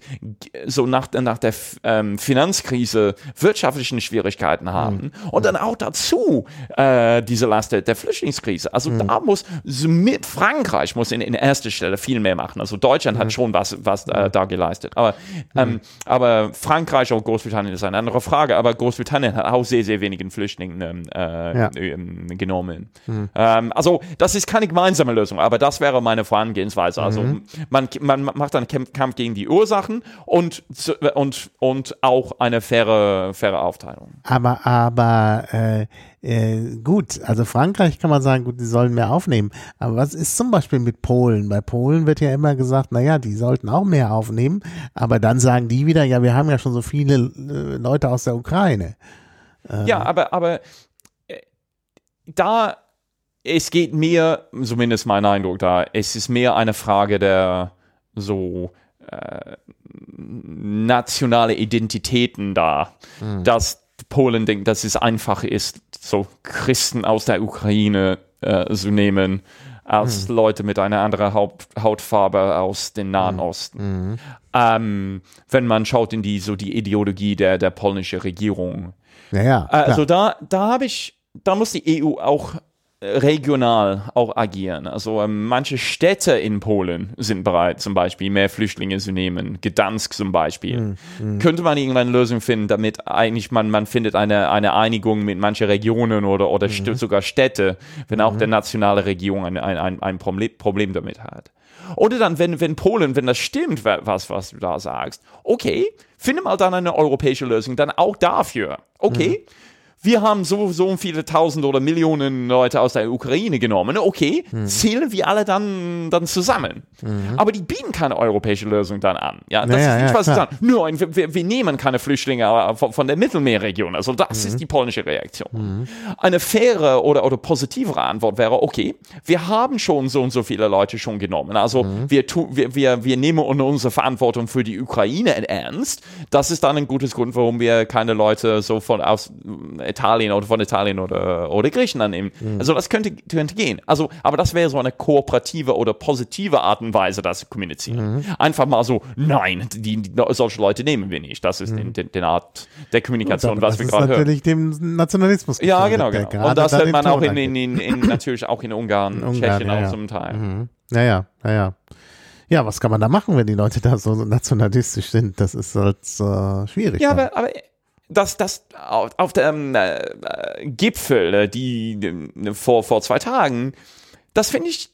D: so nach, nach der ähm, Finanzkrise wirtschaftlichen Schwierigkeiten haben. Mhm. Und dann auch dazu äh, diese Last der, der Flüchtlingskrise. Also mhm. da muss mit Frankreich muss in, in erster Stelle viel mehr machen. Also Deutschland hat schon was, was äh, da geleistet. Aber Ähm, aber Frankreich und Großbritannien ist eine andere Frage. Aber Großbritannien hat auch sehr, sehr wenigen Flüchtlingen ähm, äh,
C: Ja.
D: ähm, genommen. Ähm, also das ist keine gemeinsame Lösung, aber das wäre meine Vorangehensweise. Also man, man macht einen Kampf gegen die Ursachen und, und, und auch eine faire, faire Aufteilung.
C: Aber, aber äh, äh, gut, also Frankreich kann man sagen, gut, die sollen mehr aufnehmen. Aber was ist zum Beispiel mit Polen? Bei Polen wird ja immer gesagt, naja, die sollten auch mehr aufnehmen. Aber dann sagen die wieder, ja, wir haben ja schon so viele äh, Leute aus der Ukraine.
D: Ja, aber, aber äh, da, es geht mir, zumindest mein Eindruck da, es ist mehr eine Frage der so äh, nationale Identitäten da, dass Polen denkt, dass es einfach ist, so Christen aus der Ukraine äh, zu nehmen, als Leute mit einer anderen Haut, Hautfarbe aus dem Nahen Osten. Ähm, wenn man schaut in die so die Ideologie der, der polnischen Regierung.
C: Naja,
D: Äh, Also da, da habe ich, da muss die EU auch regional auch agieren. Also ähm, manche Städte in Polen sind bereit, zum Beispiel mehr Flüchtlinge zu nehmen. Gdansk zum Beispiel. Könnte man irgendeine Lösung finden, damit eigentlich man, man findet eine, eine Einigung mit manchen Regionen oder, oder st- sogar Städte, wenn auch der nationale Regierung ein, ein, ein, ein Problem, damit hat. Oder dann, wenn, wenn Polen, wenn das stimmt, wa- was, was du da sagst, okay, finde mal dann eine europäische Lösung, dann auch dafür. Okay, wir haben so, so viele tausend oder Millionen Leute aus der Ukraine genommen. Okay, zählen wir alle dann, dann zusammen. Aber die bieten keine europäische Lösung dann an. Ja, das
C: Naja,
D: ist nicht,
C: ja,
D: was sie sagen. Nein, wir, wir, nehmen keine Flüchtlinge äh, von, von der Mittelmeerregion. Also das ist die polnische Reaktion. Eine faire oder, oder positivere Antwort wäre, okay, wir haben schon so und so viele Leute schon genommen. Also wir, tu, wir, wir, wir nehmen unsere Verantwortung für die Ukraine ernst. Das ist dann ein gutes Grund, warum wir keine Leute so von aus Italien oder von Italien oder, oder Griechenland nehmen. Also das könnte, könnte gehen. Also, aber das wäre so eine kooperative oder positive Art und Weise, das zu kommunizieren. Einfach mal so, nein, die, die, solche Leute nehmen wir nicht. Das ist die, die, die Art der Kommunikation,
C: Aber
D: was
C: das
D: wir
C: ist
D: gerade hören.
C: natürlich dem Nationalismus
D: Ja, genau, genau. Und das
C: da
D: hört
C: den
D: man auch in, in, in, in natürlich auch in Ungarn,
C: Ungarn,
D: Tschechien
C: ja,
D: auch
C: ja.
D: zum Teil.
C: Naja, naja. Ja, was kann man da machen, wenn die Leute da so nationalistisch sind? Das ist halt äh, schwierig.
D: Ja,
C: dann.
D: aber, aber das, das auf, auf dem äh, äh, Gipfel, äh, die äh, vor, vor zwei Tagen, das finde ich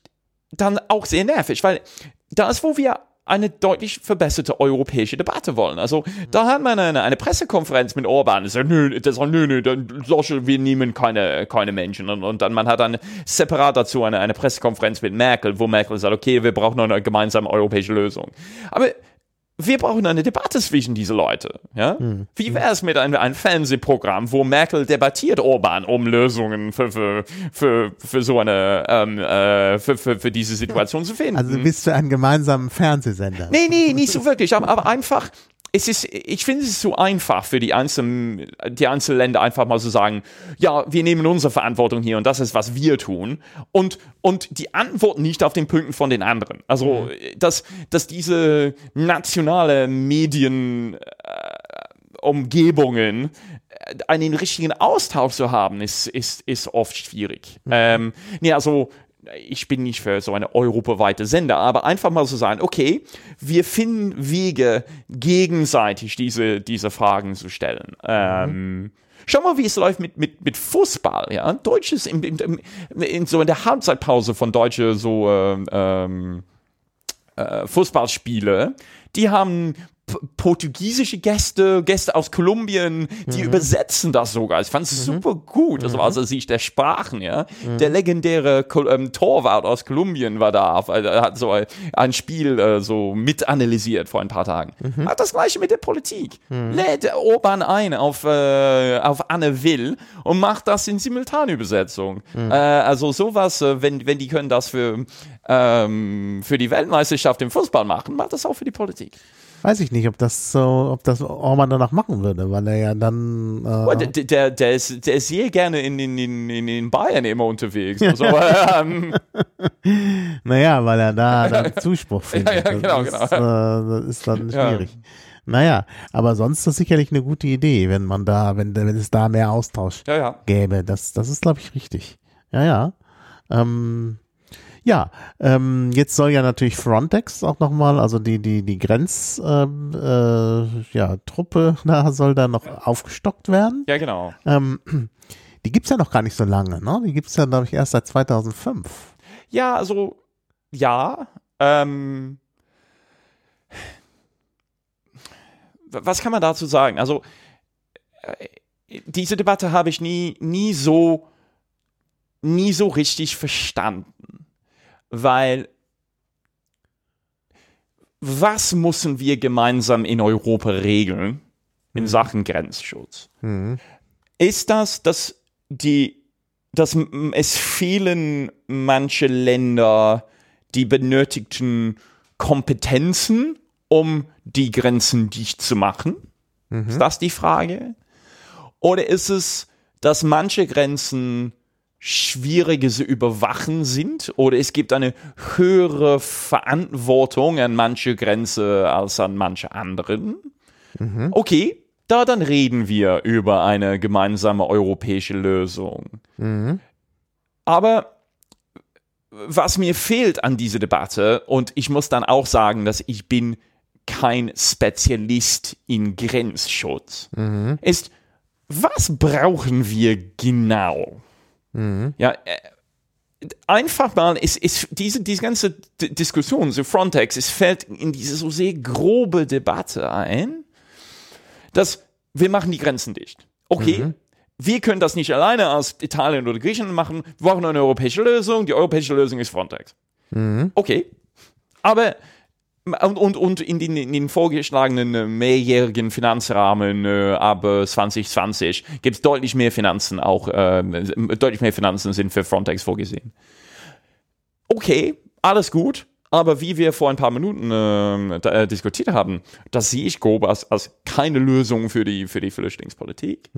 D: dann auch sehr nervig, weil da ist, wo wir eine deutlich verbesserte europäische Debatte wollen. Also da hat man eine, eine Pressekonferenz mit Orban, das sagt, nö, das sagt, nö, nö, dann solche, wir nehmen keine, keine Menschen. Und, und dann man hat dann separat dazu eine, eine Pressekonferenz mit Merkel, wo Merkel sagt, okay, wir brauchen eine gemeinsame europäische Lösung. Aber wir brauchen eine Debatte zwischen diese Leute. Ja? Wie wäre es mit einem, einem Fernsehprogramm, wo Merkel debattiert Orban um Lösungen für, für, für, für so eine ähm, äh, für, für, für diese Situation zu finden?
C: also du bist für einen gemeinsamen Fernsehsender.
D: Nee, nee, nicht so wirklich, aber, aber einfach, es ist, ich finde es ist so einfach für die einzelnen, die einzelnen Länder einfach mal zu sagen, ja, wir nehmen unsere Verantwortung hier und das ist, was wir tun und, und die Antworten nicht auf den Punkten von den anderen. Also, dass, dass diese nationale Medien, äh, äh, einen richtigen Austausch zu haben, ist, ist, ist oft schwierig. Ähm, nee, also ich bin nicht für so eine europaweite Sender, aber einfach mal so sagen, okay, wir finden Wege, gegenseitig diese, diese Fragen zu stellen. Ähm, Schau mal, wie es läuft mit, mit, mit Fußball, ja. Deutsches, in, in, in, so in der Halbzeitpause von deutsche so ähm, ähm, äh, Fußballspiele, die haben portugiesische Gäste, Gäste aus Kolumbien, die übersetzen das sogar. Ich fand es super gut, also aus der Sicht der Sprachen, ja. Der legendäre Kol ähm, Torwart aus Kolumbien war da, äh, hat so ein, ein Spiel äh, so mit analysiert vor ein paar Tagen. Hat das gleiche mit der Politik. Lädt Orban ein auf, äh, auf Anne Will und macht das in Simultanübersetzung. Äh, also sowas, äh, wenn, wenn die können das für, ähm, für die Weltmeisterschaft im Fußball machen, macht das auch für die Politik.
C: Weiß ich nicht, ob das so, ob das Orban danach machen würde, weil er ja dann.
D: Oh,
C: Äh,
D: der, der, der, ist, der ist sehr gerne in, in, in, in- Bayern immer unterwegs. Also, [laughs] ähm, [laughs]
C: naja, weil er da dann [laughs] Zuspruch findet.
D: ja, genau,
C: das, ist, äh, das ist dann
D: Ja.
C: schwierig. Naja, aber sonst ist das sicherlich eine gute Idee, wenn man da, wenn, wenn es da mehr Austausch
D: ja, ja.
C: gäbe. Das, das ist, glaube ich, richtig. Ja, ja. Ähm, Ja, ähm, jetzt soll ja natürlich Frontex auch nochmal, also die, die, die Grenztruppe, äh, ja, Truppe, [laughs] da soll da noch aufgestockt werden.
D: Ja, genau.
C: Ähm, die gibt's ja noch gar nicht so lange, ne? Die gibt's ja, glaube ich, erst seit 2005.
D: Ja, also, ja. Ähm, was kann man dazu sagen? Also, äh, diese Debatte habe ich nie, nie so, nie so richtig verstanden. Weil, was müssen wir gemeinsam in Europa regeln in Sachen Grenzschutz? Ist das, dass die, dass es fehlen manche Länder die benötigten Kompetenzen, um die Grenzen dicht zu machen? Ist das die Frage? Oder ist es, dass manche Grenzen schwieriger zu überwachen sind oder es gibt eine höhere Verantwortung an manche Grenze als an manche anderen? Okay, da dann reden wir über eine gemeinsame europäische Lösung. Aber was mir fehlt an dieser Debatte, und ich muss dann auch sagen, dass ich bin kein Spezialist in Grenzschutz, ist, was brauchen wir genau? Ja, äh, einfach mal, ist, ist diese, diese ganze D Diskussion, so Frontex, es fällt in diese so sehr grobe Debatte ein, dass wir machen die Grenzen dicht. Okay, wir können das nicht alleine aus Italien oder Griechenland machen, wir brauchen eine europäische Lösung, die europäische Lösung ist Frontex. Okay, aber und, und, und in, den, in den vorgeschlagenen äh, mehrjährigen Finanzrahmen äh, ab äh, 2020 gibt es deutlich mehr Finanzen auch, äh, deutlich mehr Finanzen sind für Frontex vorgesehen. Okay, alles gut, aber wie wir vor ein paar Minuten äh, da, diskutiert haben, das sehe ich grob als, als keine Lösung für die, für die Flüchtlingspolitik.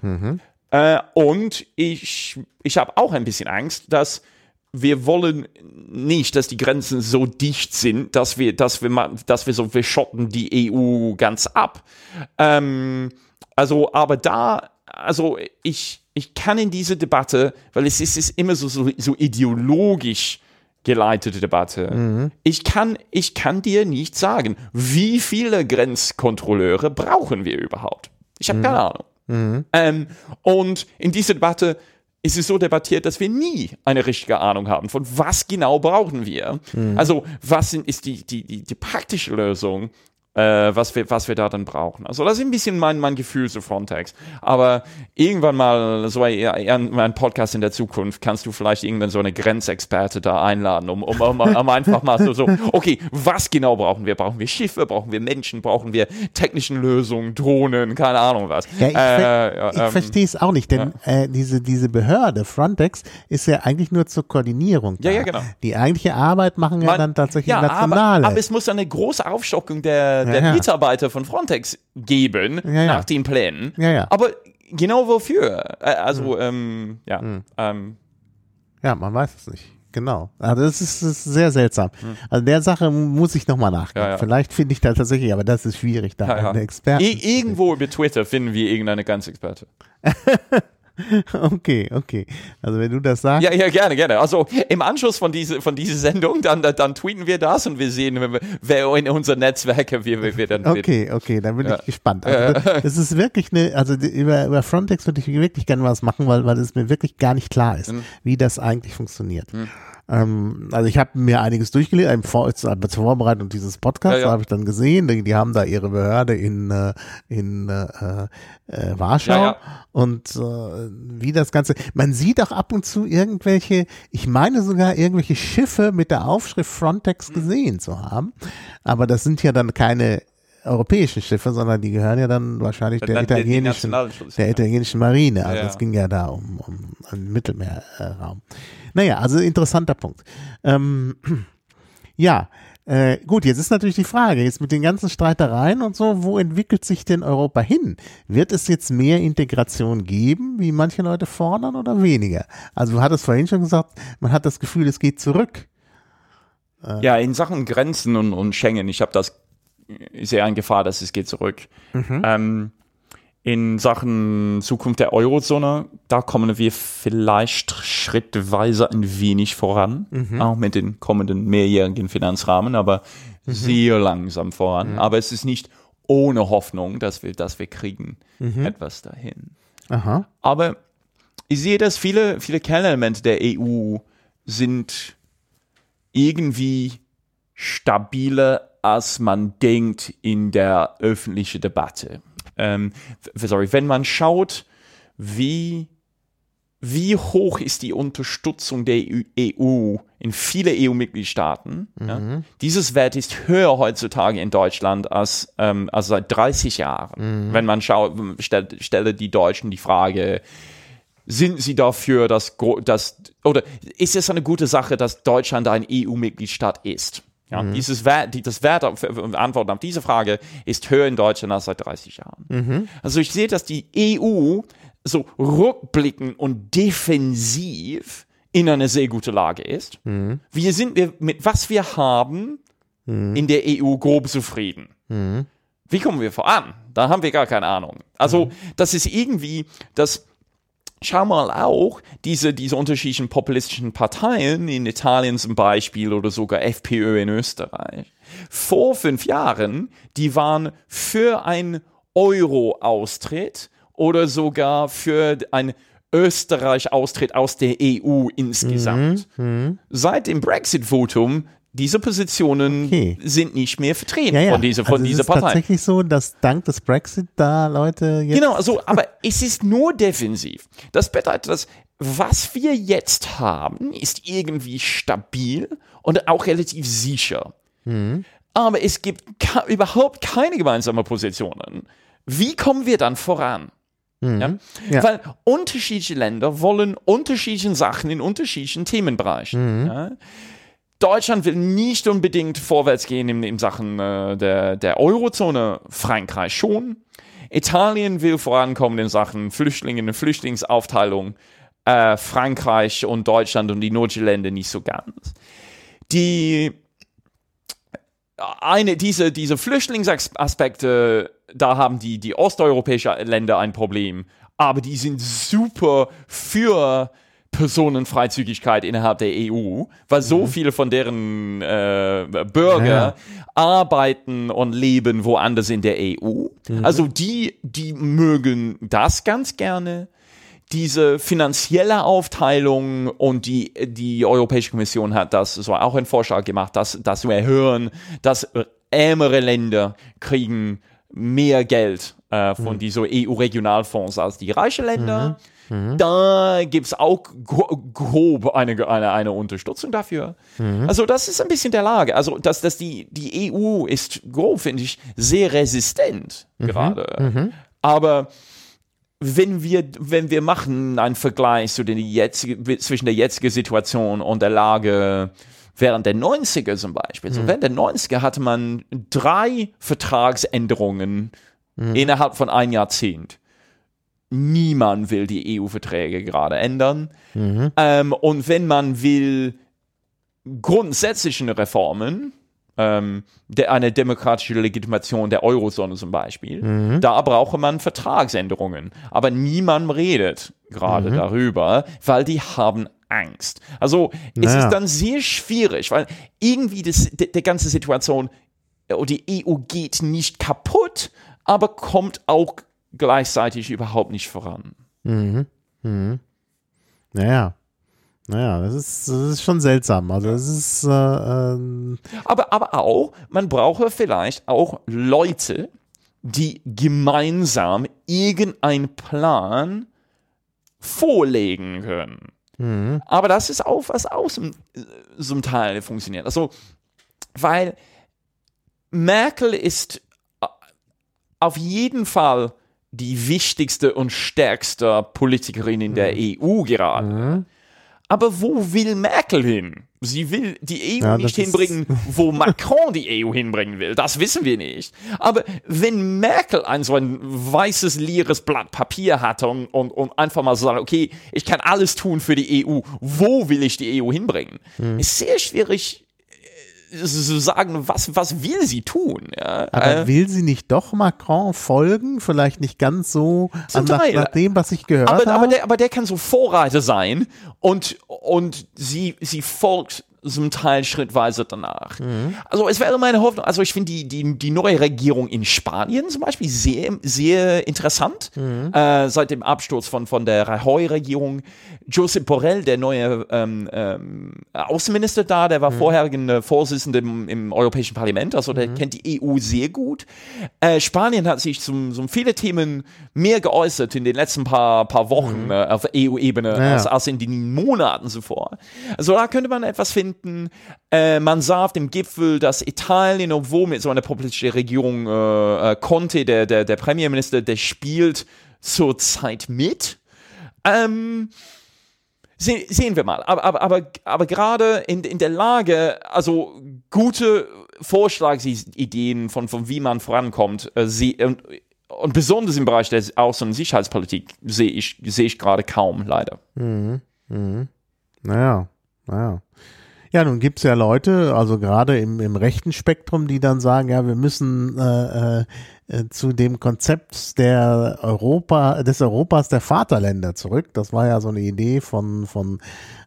D: Äh, und ich, ich habe auch ein bisschen Angst, dass wir wollen nicht, dass die Grenzen so dicht sind, dass wir, dass wir, dass wir so, wir schotten die EU ganz ab. Ähm, also, aber da, also ich, ich kann in diese Debatte, weil es ist, es ist immer so, so, so ideologisch geleitete Debatte. Ich kann, ich kann dir nicht sagen, wie viele Grenzkontrolleure brauchen wir überhaupt. Ich habe keine Ahnung. Ähm, und in dieser Debatte ist es so debattiert, dass wir nie eine richtige Ahnung haben, von was genau brauchen wir. Also, was sind, ist die, die, die, die praktische Lösung, äh, was, wir, was wir da dann brauchen. Also, das ist ein bisschen mein, mein Gefühl zu Frontex. Aber irgendwann mal, so ein, ein, Podcast in der Zukunft, kannst du vielleicht irgendwann so eine Grenzexperte da einladen, um, um, um, um einfach mal so, so, okay, was genau brauchen wir? Brauchen wir Schiffe? Brauchen wir Menschen? Brauchen wir technischen Lösungen, Drohnen? Keine Ahnung was.
C: Ja, ich, ver
D: Äh, ja,
C: ich
D: ähm,
C: verstehe es auch nicht, denn äh, diese, diese Behörde, Frontex, ist ja eigentlich nur zur Koordinierung.
D: Ja,
C: da.
D: ja, genau.
C: Die eigentliche Arbeit machen ja
D: Man-
C: dann tatsächlich
D: ja,
C: Nationale.
D: Aber, aber es muss eine große Aufstockung der, der
C: ja.
D: Mitarbeiter von Frontex geben, nach den Plänen. Aber genau wofür? Also, ähm, ja. Ähm,
C: ja, man weiß es nicht. Genau. Also das ist, das ist sehr seltsam. Also der Sache muss ich nochmal nachgehen.
D: Ja, ja.
C: Vielleicht finde ich da tatsächlich, aber das ist schwierig, da
D: ja,
C: Experten.
D: Ir irgendwo über Twitter finden wir irgendeine Grenzexperte. [laughs] [laughs]
C: Okay, okay. Also wenn du das sagst.
D: Ja, ja, gerne, gerne. Also im Anschluss von, diese, von dieser Sendung, dann, dann, tweeten wir das und wir sehen, wer- in unser Netzwerke wir, wir, wir dann
C: Okay, okay, dann bin ich gespannt. Also das, ist wirklich eine, also über, über Frontex würde ich wirklich gerne was machen, weil, weil es mir wirklich gar nicht klar
D: Mhm.
C: ist, wie das eigentlich funktioniert. Ähm, also ich habe mir einiges durchgelesen, Vor zur Vorbereitung dieses Podcasts
D: Ja, ja.
C: habe ich dann gesehen, die, die haben da ihre Behörde in, äh, in äh, äh, Warschau
D: Ja,
C: und äh, wie das Ganze, man sieht auch ab und zu irgendwelche, ich meine sogar irgendwelche Schiffe mit der Aufschrift
D: Mhm.
C: Frontex gesehen zu haben, aber das sind ja dann keine europäischen Schiffe, sondern die gehören ja dann wahrscheinlich der
D: Dann
C: italienischen, der italienischen Marine. Also
D: Ja,
C: es ging ja da um, um einen Mittelmeerraum. Naja, also interessanter Punkt. Ähm, [clears throat] ja, äh, gut, jetzt ist natürlich die Frage, jetzt mit den ganzen Streitereien und so, wo entwickelt sich denn Europa hin? Wird es jetzt mehr Integration geben, wie manche Leute fordern, oder weniger? Also du hattest vorhin schon gesagt, man hat das Gefühl, es geht zurück.
D: Ja, in Sachen Grenzen und, und Schengen, ich habe das, ich sehe eine Gefahr, dass es geht zurück. Ähm, in Sachen Zukunft der Eurozone, da kommen wir vielleicht schrittweise ein wenig voran, auch mit den kommenden mehrjährigen Finanzrahmen, aber sehr langsam voran. Aber es ist nicht ohne Hoffnung, dass wir, dass wir kriegen etwas dahin.
C: Aha.
D: Aber ich sehe, dass viele, viele Kernelemente der EU sind irgendwie stabiler, als man denkt in der öffentlichen Debatte. Ähm, sorry, wenn man schaut, wie, wie hoch ist die Unterstützung der EU in viele EU-Mitgliedstaaten, ja? dieses Wert ist höher heutzutage in Deutschland als, ähm, als seit 30 Jahren. Wenn man schaut, stellt, stelle die Deutschen die Frage, sind Sie dafür, dass, dass oder ist es eine gute Sache, dass Deutschland ein EU-Mitgliedstaat ist? Ja, dieses Wert, die, das Wert auf, auf- Antwort auf diese Frage ist höher in Deutschland als seit 30 Jahren. Also ich sehe, dass die EU so rückblickend und defensiv in einer sehr guten Lage ist. Wir sind wir mit was wir haben in der EU grob zufrieden. Wie kommen wir voran? Da haben wir gar keine Ahnung. Also, das ist irgendwie, das, schau mal auch, diese, diese unterschiedlichen populistischen Parteien in Italien zum Beispiel oder sogar FPÖ in Österreich. Vor fünf Jahren, die waren für ein Euro-Austritt oder sogar für ein Österreich-Austritt aus der EU insgesamt. Seit dem Brexit-Votum, diese Positionen
C: Okay.
D: sind nicht mehr vertreten
C: Ja, ja.
D: von dieser, von
C: also
D: dieser
C: es ist
D: Partei.
C: tatsächlich so, dass dank des Brexit da Leute jetzt.
D: Genau, also, aber [laughs] es ist nur defensiv. Das bedeutet, dass was wir jetzt haben, ist irgendwie stabil und auch relativ sicher. Aber es gibt überhaupt keine gemeinsamen Positionen. Wie kommen wir dann voran? Ja?
C: Ja.
D: Weil unterschiedliche Länder wollen unterschiedliche Sachen in unterschiedlichen Themenbereichen. Ja? Deutschland will nicht unbedingt vorwärts gehen in, in Sachen äh, der, der Eurozone, Frankreich schon. Italien will vorankommen in Sachen Flüchtlinge und Flüchtlingsaufteilung, äh, Frankreich und Deutschland und die Nordländer nicht so ganz. Die eine, diese, diese Flüchtlingsaspekte, da haben die, die osteuropäischen Länder ein Problem, aber die sind super für Personenfreizügigkeit innerhalb der EU, weil so viele von deren äh, Bürger
C: Ja.
D: arbeiten und leben woanders in der EU. Also die, die mögen das ganz gerne diese finanzielle Aufteilung und die, die Europäische Kommission hat das so auch einen Vorschlag gemacht, dass, dass wir erhöhen, dass ärmere Länder kriegen mehr Geld äh, von diesen EU-Regionalfonds als die reichen Länder. Da gibt's auch gro- grob eine, eine, eine Unterstützung dafür. Also das ist ein bisschen der Lage. Also dass, dass die, die EU ist grob, finde ich, sehr resistent gerade. Aber wenn wir, wenn wir machen einen Vergleich zu den jetzige, zwischen der jetzigen Situation und der Lage während der 90er zum Beispiel. So während der 90er hatte man drei Vertragsänderungen innerhalb von ein Jahrzehnt. Niemand will die EU-Verträge gerade ändern. Ähm, und wenn man will grundsätzliche Reformen, ähm, der, eine demokratische Legitimation der Eurozone zum Beispiel, da brauche man Vertragsänderungen. Aber niemand redet gerade darüber, weil die haben Angst. Also es
C: Naja.
D: ist dann sehr schwierig, weil irgendwie das, die, die ganze Situation, äh, die EU geht nicht kaputt, aber kommt auch gleichzeitig überhaupt nicht voran.
C: Naja. Naja, das ist, das ist schon seltsam. Also, das ist. Äh, ähm,
D: Aber, aber auch, man brauche vielleicht auch Leute, die gemeinsam irgendeinen Plan vorlegen können. Aber das ist auch was aus dem, zum Teil funktioniert. Also, weil Merkel ist äh, auf jeden Fall die wichtigste und stärkste Politikerin in der EU gerade. Aber wo will Merkel hin? Sie will die EU
C: Ja,
D: nicht hinbringen, wo [laughs] Macron die EU hinbringen will. Das wissen wir nicht. Aber wenn Merkel ein so ein weißes, leeres Blatt Papier hat und, und, und einfach mal so sagt, okay, ich kann alles tun für die EU, wo will ich die EU hinbringen?
C: Hm.
D: Ist sehr schwierig so sagen, was, was will sie tun? Ja?
C: Aber
D: Äh,
C: will sie nicht doch Macron folgen? Vielleicht nicht ganz so an, nach, nach dem, was ich gehört
D: aber,
C: habe.
D: aber, der, aber der kann so Vorreiter sein und, und sie, sie folgt zum Teil schrittweise danach. Also es wäre meine Hoffnung, also ich finde die, die, die neue Regierung in Spanien zum Beispiel sehr, sehr interessant. Äh, seit dem Absturz von, von der Rajoy-Regierung. Josep Borrell, der neue ähm, ähm, Außenminister da, der war vorher äh, Vorsitzender im, im Europäischen Parlament, also der kennt die EU sehr gut. Äh, Spanien hat sich zum, zum viele Themen mehr geäußert in den letzten paar, paar Wochen äh, auf EU-Ebene
C: Ja.
D: als, als in den Monaten zuvor. Also da könnte man etwas finden. Äh, man sah auf dem Gipfel, dass Italien, obwohl mit so einer populistischen Regierung äh, äh, Conte, der, der, der Premierminister, der spielt zurzeit mit. Ähm, se sehen wir mal. Aber, aber, aber, aber gerade in, in der Lage, also gute Vorschlagsideen von, von wie man vorankommt, äh, sie, und, und besonders im Bereich der Außen- und Sicherheitspolitik sehe ich, sehe ich gerade kaum, leider.
C: Naja, naja. Ja, nun gibt's ja Leute, also gerade im, im rechten Spektrum, die dann sagen, ja, wir müssen äh, äh, zu dem Konzept der Europa, des Europas der Vaterländer zurück. Das war ja so eine Idee von, von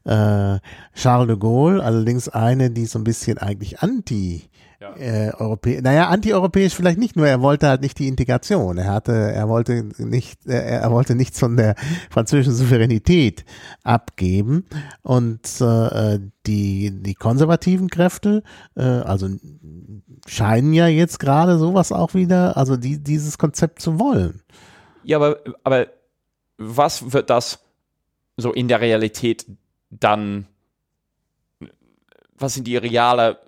C: äh, Charles de Gaulle, allerdings eine, die so ein bisschen eigentlich anti äh, Europä naja, antieuropäisch vielleicht nicht, nur er wollte halt nicht die Integration. Er hatte, er wollte nicht, er, er wollte nichts von der französischen Souveränität abgeben. Und äh, die, die konservativen Kräfte, äh, also scheinen ja jetzt gerade sowas auch wieder, also die, dieses Konzept zu wollen.
D: Ja, aber, aber was wird das so in der Realität dann, was sind die reale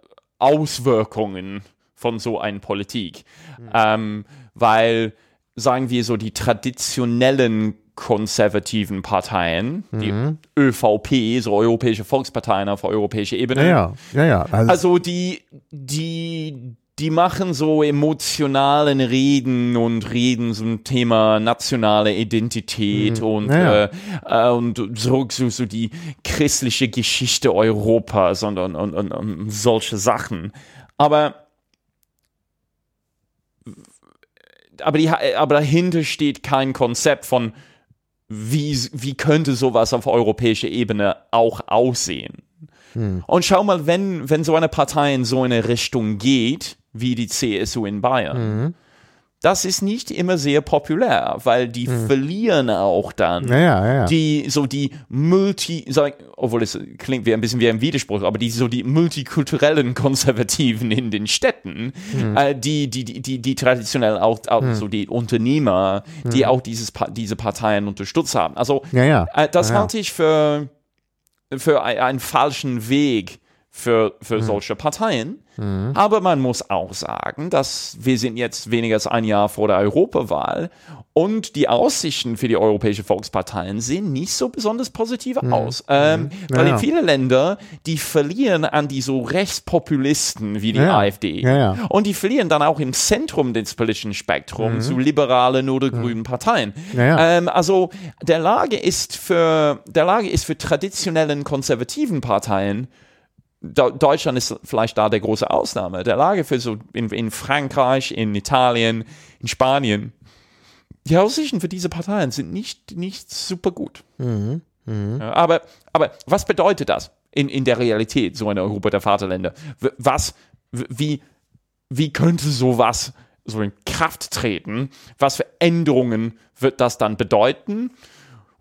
D: Auswirkungen von so einer Politik? Ähm, weil, sagen wir so, die traditionellen konservativen Parteien, die ÖVP, so Europäische Volksparteien auf europäischer Ebene,
C: Ja, ja, ja. ja. Also,
D: also die, die, die machen so emotionalen Reden und reden zum Thema nationale Identität und,
C: Ja,
D: äh, äh, und so, so, so die christliche Geschichte Europas und, und, und, und, und solche Sachen. Aber aber, die, aber dahinter steht kein Konzept von, wie, wie könnte sowas auf europäischer Ebene auch aussehen. Und schau mal, wenn, wenn so eine Partei in so eine Richtung geht, wie die CSU in Bayern, das ist nicht immer sehr populär, weil die verlieren auch dann
C: ja, ja, ja,
D: die so die multi, sag, obwohl es klingt wie ein bisschen wie ein Widerspruch, aber die so die multikulturellen Konservativen in den Städten,
C: Hm.
D: äh, die, die, die, die, die traditionell auch, auch so die Unternehmer, die auch dieses, diese Parteien unterstützt haben. Also äh, das halte ich für, für ein- einen falschen Weg für, für
C: Hm.
D: solche Parteien. Aber man muss auch sagen, dass wir sind jetzt weniger als ein Jahr vor der Europawahl und die Aussichten für die europäische Volksparteien sehen nicht so besonders positiv aus. Ähm, Weil
C: Ja.
D: in viele Länder, die verlieren an die so Rechtspopulisten wie die
C: Ja.
D: AfD.
C: Ja.
D: Und die verlieren dann auch im Zentrum des politischen Spektrums zu liberalen oder grünen Parteien. Ähm, also der Lage ist für der Lage ist für traditionellen konservativen Parteien Deutschland ist vielleicht da der große Ausnahme. Der Lage für so in, in Frankreich, in Italien, in Spanien. Die Aussichten für diese Parteien sind nicht, nicht super gut. Ja, aber, aber was bedeutet das in, in der Realität, so eine Europa der Vaterländer? Was, wie, wie könnte sowas so in Kraft treten? Was für Änderungen wird das dann bedeuten?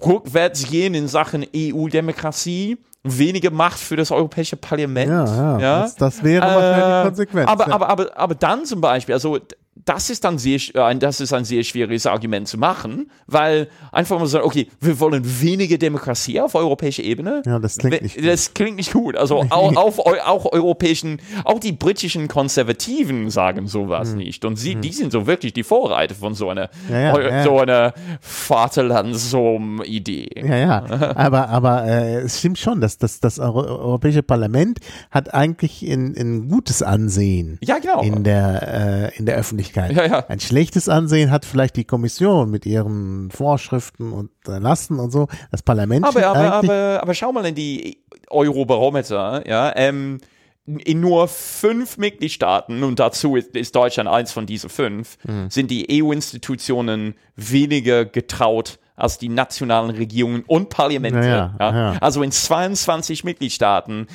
D: Rückwärts gehen in Sachen EU-Demokratie, weniger Macht für das Europäische Parlament.
C: Ja, ja, das- das wäre wahrscheinlich
D: Äh,
C: Konsequenz,
D: Aber,
C: ja.
D: aber, aber, aber dann zum Beispiel, also das ist dann sehr, äh, ein- das ist ein sehr schwieriges Argument zu machen, weil einfach mal sagen, okay, wir wollen weniger Demokratie auf europäischer Ebene.
C: Ja, das klingt nicht gut.
D: Das klingt nicht gut. Also [laughs] auch, auf, auch europäischen, auch die britischen Konservativen sagen sowas nicht. Und sie, die sind so wirklich die Vorreiter von so einer,
C: Hm. Ja, ja,
D: so einer Vaterlandsum-Idee.
C: Ja, ja, [laughs] aber, aber äh, es stimmt schon, dass das, das Euro Europäische Parlament hat eigentlich ein, ein gutes Ansehen
D: Ja, genau.
C: in, der, äh, in der Öffentlichkeit.
D: Ja, ja.
C: Ein schlechtes Ansehen hat vielleicht die Kommission mit ihren Vorschriften und Erlassen und so. Das Parlament
D: Aber, aber, aber, aber schau mal in die Eurobarometer, ja, ähm, in nur fünf Mitgliedstaaten, und dazu ist, ist Deutschland eins von diesen fünf, sind die EU-Institutionen weniger getraut als die nationalen Regierungen und Parlamente.
C: Ja, ja, ja.
D: Also in 22 Mitgliedstaaten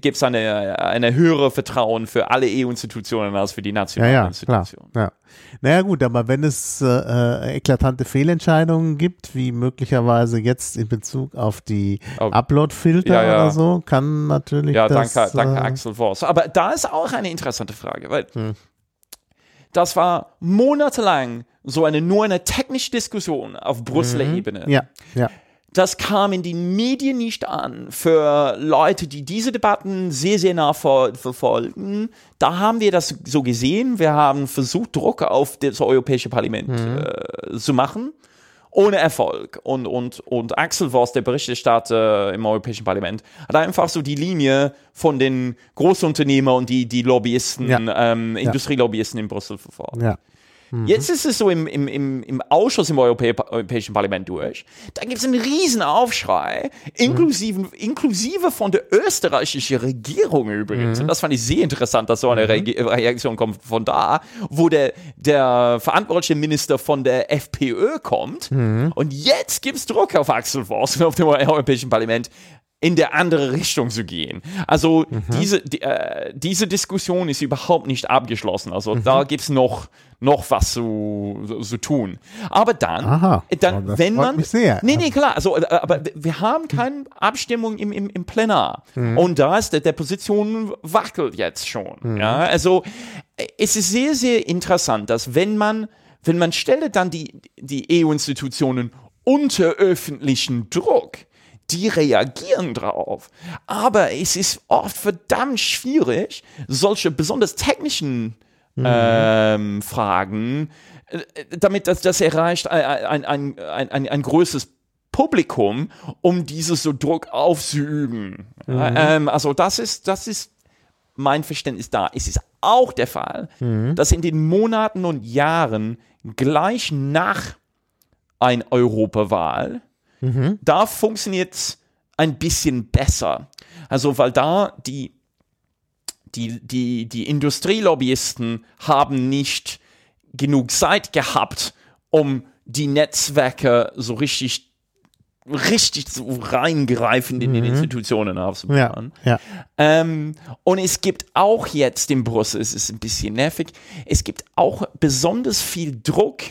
D: gibt es eine, eine höhere Vertrauen für alle EU-Institutionen als für die
C: Ja,
D: nationalen
C: ja, klar.
D: Institutionen.
C: Ja. Naja gut, aber wenn es äh, äh, eklatante Fehlentscheidungen gibt, wie möglicherweise jetzt in Bezug auf die. Upload-Filter
D: Ja, ja.
C: oder so, kann natürlich
D: Ja,
C: das...
D: danke, danke
C: äh,
D: Axel Voss. Aber da ist auch eine interessante Frage, weil
C: Hm.
D: das war monatelang so eine nur eine technische Diskussion auf Brüsseler Ebene.
C: Mhm. Ja, ja.
D: Das kam in den Medien nicht an für Leute, die diese Debatten sehr, sehr nah ver verfolgen. Da haben wir das so gesehen. Wir haben versucht, Druck auf das Europäische Parlament äh, zu machen. Ohne Erfolg. Und, und, und Axel Voss, der Berichterstatter im Europäischen Parlament, hat einfach so die Linie von den Großunternehmern und die, die Lobbyisten,
C: Ja.
D: ähm, Industrielobbyisten in Brüssel verfolgt.
C: ja.
D: Jetzt ist es so im, im, im, im Ausschuss im Europä Europäischen Parlament durch. Da gibt es einen riesen Aufschrei, inklusive, inklusive von der österreichischen Regierung übrigens. Und das fand ich sehr interessant, dass so eine Reage- Reaktion kommt von da, wo der, der verantwortliche Minister von der FPÖ kommt. Und jetzt gibt es Druck auf Axel Voss und auf dem Europäischen Parlament in der andere Richtung zu gehen. Also diese, die, äh, diese Diskussion ist überhaupt nicht abgeschlossen. Also da gibt es noch, noch was zu, zu, zu tun. Aber dann,
C: Aha.
D: dann
C: Oh,
D: wenn man.
C: mich sehr.
D: Nee, nee, klar. Also, äh, aber wir haben keine Abstimmung im, im, im Plenar. Und da ist der, der Position wackelt jetzt schon. Ja, also äh, es ist sehr, sehr interessant, dass wenn man, wenn man stelle dann die, die EU-Institutionen unter öffentlichen Druck, die reagieren drauf. Aber es ist oft verdammt schwierig, solche besonders technischen ähm, Fragen, äh, damit das, das erreicht ein, ein, ein, ein, ein größeres Publikum, um dieses so Druck aufzuüben. Ähm, also das ist, das ist mein Verständnis da. Es ist auch der Fall, dass in den Monaten und Jahren gleich nach ein Europawahl, da funktioniert es ein bisschen besser. Also, weil da die, die, die, die Industrielobbyisten haben nicht genug Zeit gehabt, um die Netzwerke so richtig richtig so reingreifen in den Institutionen
C: Ja,
D: aufzubauen.
C: ja.
D: Ähm, und es gibt auch jetzt in Brüssel, es ist ein bisschen nervig, es gibt auch besonders viel Druck,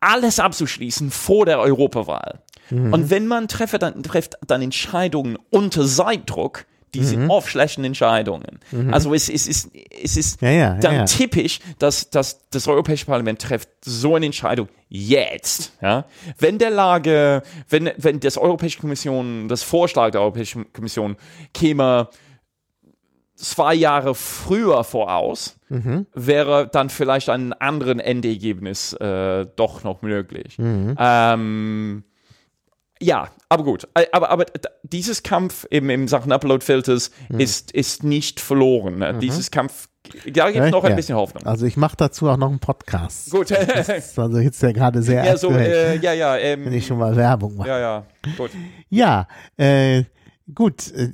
D: alles abzuschließen vor der Europawahl.
C: Mhm.
D: Und wenn man treffe, dann, trifft dann Entscheidungen unter Zeitdruck, die
C: Mhm.
D: sind oft schlechten Entscheidungen. Also es, es ist, es ist
C: Ja, ja,
D: dann
C: ja, ja.
D: typisch, dass, dass das Europäische Parlament trifft so eine Entscheidung jetzt. Ja? Wenn der Lage, wenn, wenn das Europäische Kommission, das Vorschlag der Europäischen Kommission käme zwei Jahre früher voraus,
C: Mhm.
D: wäre dann vielleicht ein anderen Endergebnis äh, doch noch möglich. Ähm, ja, aber gut. Äh, Aber, aber dieses Kampf eben in Sachen Upload-Filters ist, ist nicht verloren. Äh, Dieses Kampf, da gibt es noch ein
C: Ja.
D: bisschen Hoffnung.
C: Also ich mache dazu auch noch einen Podcast.
D: Gut.
C: Das [laughs] ist also jetzt ja gerade sehr
D: ja, so, äh, ja, ja,
C: wenn
D: ähm,
C: ich schon mal Werbung mache.
D: ja, ja, gut.
C: Ja, äh, gut. äh,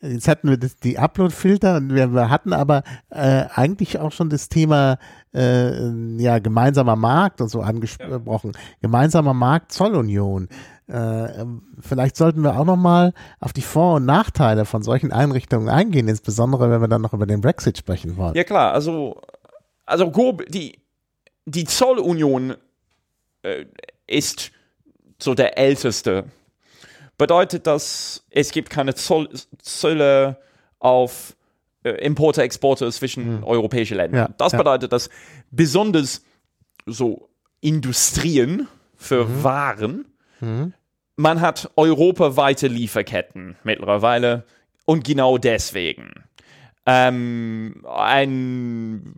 C: Jetzt hatten wir das, die Upload-Filter und wir, wir hatten aber äh, eigentlich auch schon das Thema äh, ja, gemeinsamer Markt und so angesprochen. Gemeinsamer Markt, Zollunion. Äh, vielleicht sollten wir auch noch mal auf die Vor- und Nachteile von solchen Einrichtungen eingehen, insbesondere wenn wir dann noch über den Brexit sprechen wollen.
D: Ja, klar, also, also grob, die, die Zollunion äh, ist so der älteste. Bedeutet das, es gibt keine Zoll, Zölle auf äh, Importe, Exporte zwischen europäischen Ländern.
C: Ja,
D: das
C: ja.
D: bedeutet, dass besonders so Industrien für Waren, man hat europaweite Lieferketten mittlerweile und genau deswegen. Ähm, ein,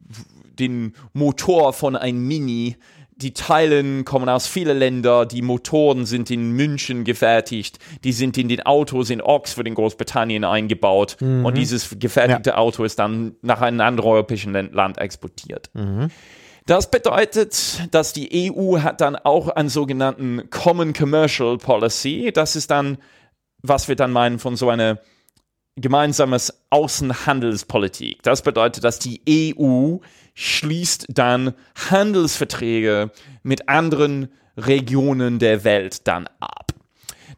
D: den Motor von einem Mini, die Teilen kommen aus vielen Ländern, die Motoren sind in München gefertigt, die sind in den Autos in Oxford in Großbritannien eingebaut. Und dieses gefertigte Auto ist dann nach einem anderen europäischen Land- exportiert. Das bedeutet, dass die EU hat dann auch einen sogenannten Common Commercial Policy. Das ist dann, was wir dann meinen von so einer gemeinsames Außenhandelspolitik. Das bedeutet, dass die EU schließt dann Handelsverträge mit anderen Regionen der Welt dann ab.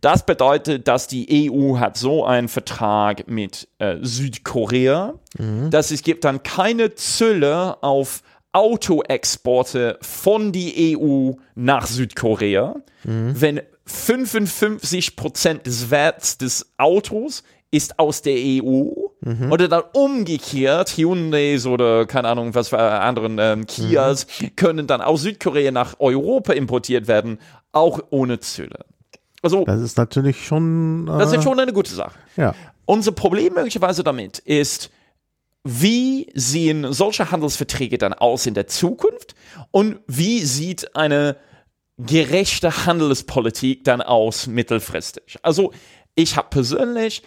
D: Das bedeutet, dass die EU hat so einen Vertrag mit äh, Südkorea, mhm. dass es gibt dann keine Zölle auf Autoexporte von die EU nach Südkorea, mhm. wenn 55 Prozent des Werts des Autos ist aus der EU mhm. oder dann umgekehrt Hyundais oder keine Ahnung was für anderen ähm, Kias mhm. können dann aus Südkorea nach Europa importiert werden, auch ohne Zölle.
C: Also das ist natürlich schon
D: äh, das ist schon eine gute Sache.
C: Ja.
D: Unser Problem möglicherweise damit ist wie sehen solche Handelsverträge dann aus in der Zukunft und wie sieht eine gerechte Handelspolitik dann aus mittelfristig? Also ich habe persönlich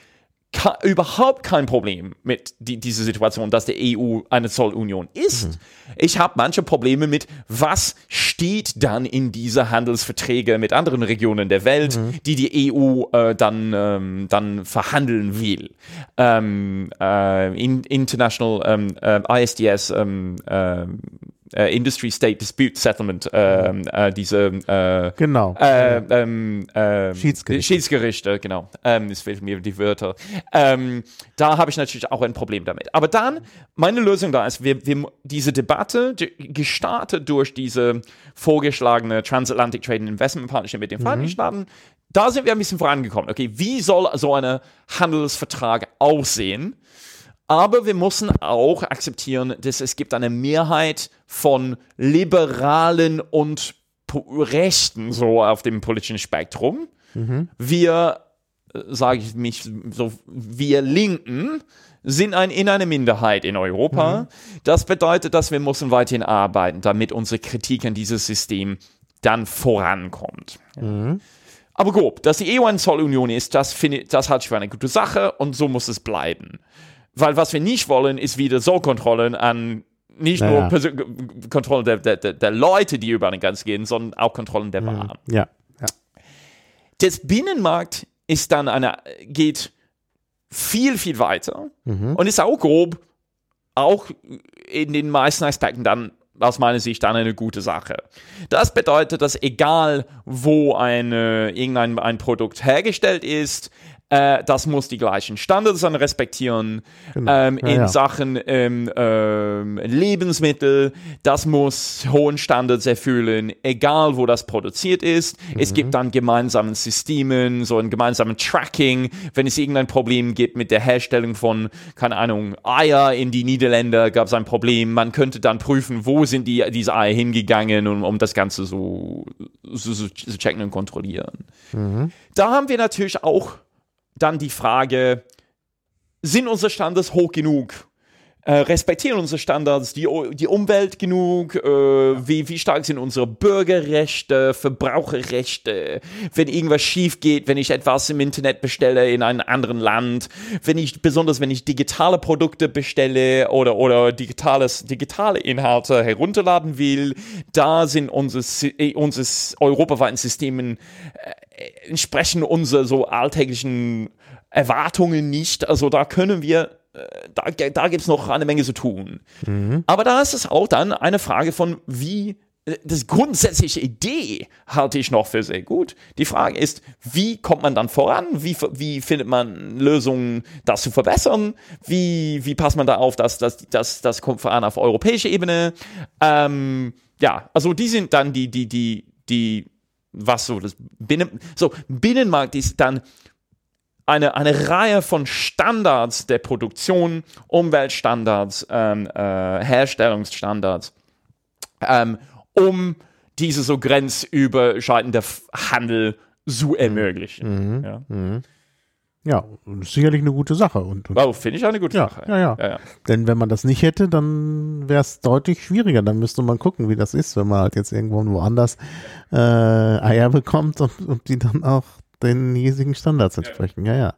D: überhaupt kein Problem mit die, dieser Situation, dass die EU eine Zollunion ist. Mhm. Ich habe manche Probleme mit, was steht dann in diese Handelsverträge mit anderen Regionen der Welt, mhm. die die EU äh, dann, ähm, dann verhandeln will. Ähm, äh, in, International ähm, äh, ISDS äh, Industry State Dispute Settlement, äh, äh, diese
C: äh, genau.
D: Äh, ähm, äh, Schiedsgerichte. Schiedsgerichte, genau. Ähm, es fehlen mir die Wörter. Ähm, da habe ich natürlich auch ein Problem damit. Aber dann, meine Lösung da ist, wir, wir diese Debatte, gestartet durch diese vorgeschlagene Transatlantic Trade and Investment Partnership mit den Vereinigten mhm. Staaten, da sind wir ein bisschen vorangekommen. Okay, wie soll so ein Handelsvertrag aussehen? Aber wir müssen auch akzeptieren, dass es gibt eine Mehrheit von Liberalen und Rechten so auf dem politischen Spektrum. Mhm. Wir, äh, sage ich mich so, wir Linken sind ein, in einer Minderheit in Europa. Mhm. Das bedeutet, dass wir müssen weiterhin arbeiten, damit unsere Kritik an dieses System dann vorankommt. Mhm. Aber gut, dass die EU eine Zollunion ist, das, finde, das halte ich für eine gute Sache und so muss es bleiben. Weil was wir nicht wollen, ist wieder so Kontrollen an nicht naja. nur Kontrollen der, der, der, Leute, die über den Grenzen gehen, sondern auch Kontrollen der mhm. Waren.
C: Ja. ja.
D: Das Binnenmarkt ist dann eine, geht viel, viel weiter mhm. und ist auch grob, auch in den meisten Aspekten dann aus meiner Sicht dann eine gute Sache. Das bedeutet, dass egal wo eine, irgendein ein Produkt hergestellt ist, äh, das muss die gleichen Standards dann respektieren. Genau. Ähm, ja, in ja. Sachen ähm, ähm, Lebensmittel, das muss hohen Standards erfüllen, egal wo das produziert ist. Mhm. Es gibt dann gemeinsame Systemen, so ein gemeinsames Tracking. Wenn es irgendein Problem gibt mit der Herstellung von, keine Ahnung, Eier in die Niederländer, gab es ein Problem. Man könnte dann prüfen, wo sind die, diese Eier hingegangen, um, um das Ganze so, so, so zu checken und kontrollieren. Mhm. Da haben wir natürlich auch dann die Frage, sind unsere Standards hoch genug? Äh, respektieren unsere Standards die, die Umwelt genug? Äh, wie, wie stark sind unsere Bürgerrechte, Verbraucherrechte? Wenn irgendwas schief geht, wenn ich etwas im Internet bestelle in einem anderen Land, wenn ich, besonders wenn ich digitale Produkte bestelle oder, oder digitales, digitale Inhalte herunterladen will, da sind unsere, unsere europaweiten Systemen äh, entsprechen unsere so alltäglichen Erwartungen nicht. Also da können wir äh, da, da gibt es noch eine Menge zu tun. Mhm. Aber da ist es auch dann eine Frage von, wie äh, das grundsätzliche Idee halte ich noch für sehr gut. Die Frage ist, wie kommt man dann voran? Wie, wie findet man Lösungen, das zu verbessern? Wie, wie passt man da auf, dass das, das, das kommt voran auf europäischer Ebene? Ähm, ja, also die sind dann die, die, die, die, was so das Binnen, so Binnenmarkt ist dann eine, eine Reihe von Standards der Produktion, Umweltstandards, ähm, äh, Herstellungsstandards, ähm, um diese so grenzüberschreitende Handel zu ermöglichen.
C: Mhm. Ja. Mhm. Ja, sicherlich eine gute Sache. Und, und
D: oh, finde ich eine gute
C: ja,
D: Sache.
C: Ja, ja. ja, ja. Denn wenn man das nicht hätte, dann wäre es deutlich schwieriger. Dann müsste man gucken, wie das ist, wenn man halt jetzt irgendwo woanders äh, Eier bekommt und, und die dann auch den hiesigen Standards entsprechen. Ja, ja.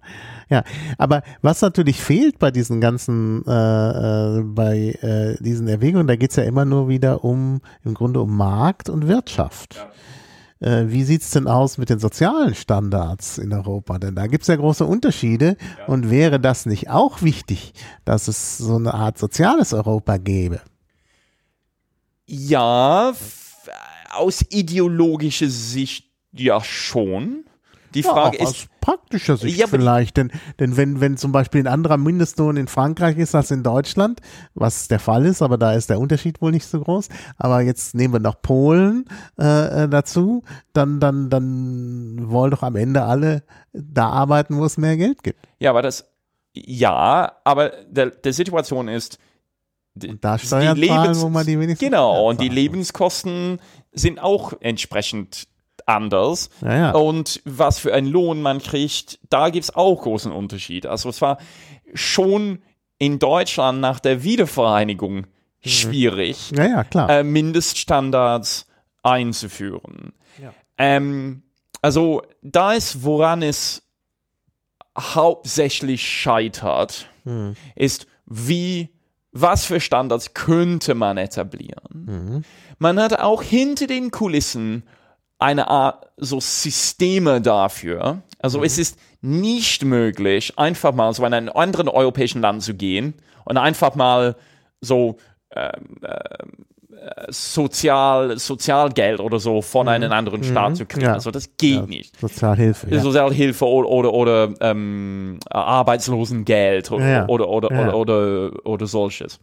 C: Ja, aber was natürlich fehlt bei diesen ganzen, äh, äh, bei äh, diesen Erwägungen, da geht's ja immer nur wieder um, im Grunde um Markt und Wirtschaft. Äh, wie sieht's denn aus mit den sozialen Standards in Europa? Denn da gibt's ja große Unterschiede. Und wäre das nicht auch wichtig, dass es so eine Art soziales Europa gäbe?
D: Ja, aus ideologischer Sicht ja schon. Die Frage
C: ja, auch
D: ist,
C: aus praktischer Sicht
D: Ja, die-
C: vielleicht, denn, denn wenn, wenn zum Beispiel ein anderer Mindestlohn in Frankreich ist als in Deutschland, was der Fall ist, aber da ist der Unterschied wohl nicht so groß, aber jetzt nehmen wir noch Polen äh, äh, dazu, dann, dann, dann wollen doch am Ende alle da arbeiten, wo es mehr Geld gibt.
D: ja, aber das, ja, aber der, der Situation ist, die,
C: Da Steuern zahlen, wo man die wenigsten
D: Genau, und die. Lebenskosten sind auch entsprechend anders.
C: Ja, ja.
D: Und was für einen Lohn man kriegt, da gibt es auch großen Unterschied. Also es war schon in Deutschland nach der Wiedervereinigung schwierig,
C: Ja,
D: äh, Mindeststandards einzuführen. Ähm, also da ist, woran es hauptsächlich scheitert, ist, wie, was für Standards könnte man etablieren. Man hat auch hinter den Kulissen eine Art so Systeme dafür. Also es ist nicht möglich, einfach mal so in einen anderen europäischen Land zu gehen und einfach mal so ähm, äh, Sozial, Sozialgeld oder so von einem anderen Staat zu kriegen.
C: Ja.
D: Also das geht
C: ja,
D: nicht.
C: Sozialhilfe. Ja.
D: Sozialhilfe oder, oder, oder ähm, Arbeitslosengeld oder, oder, oder, oder, oder, oder solches.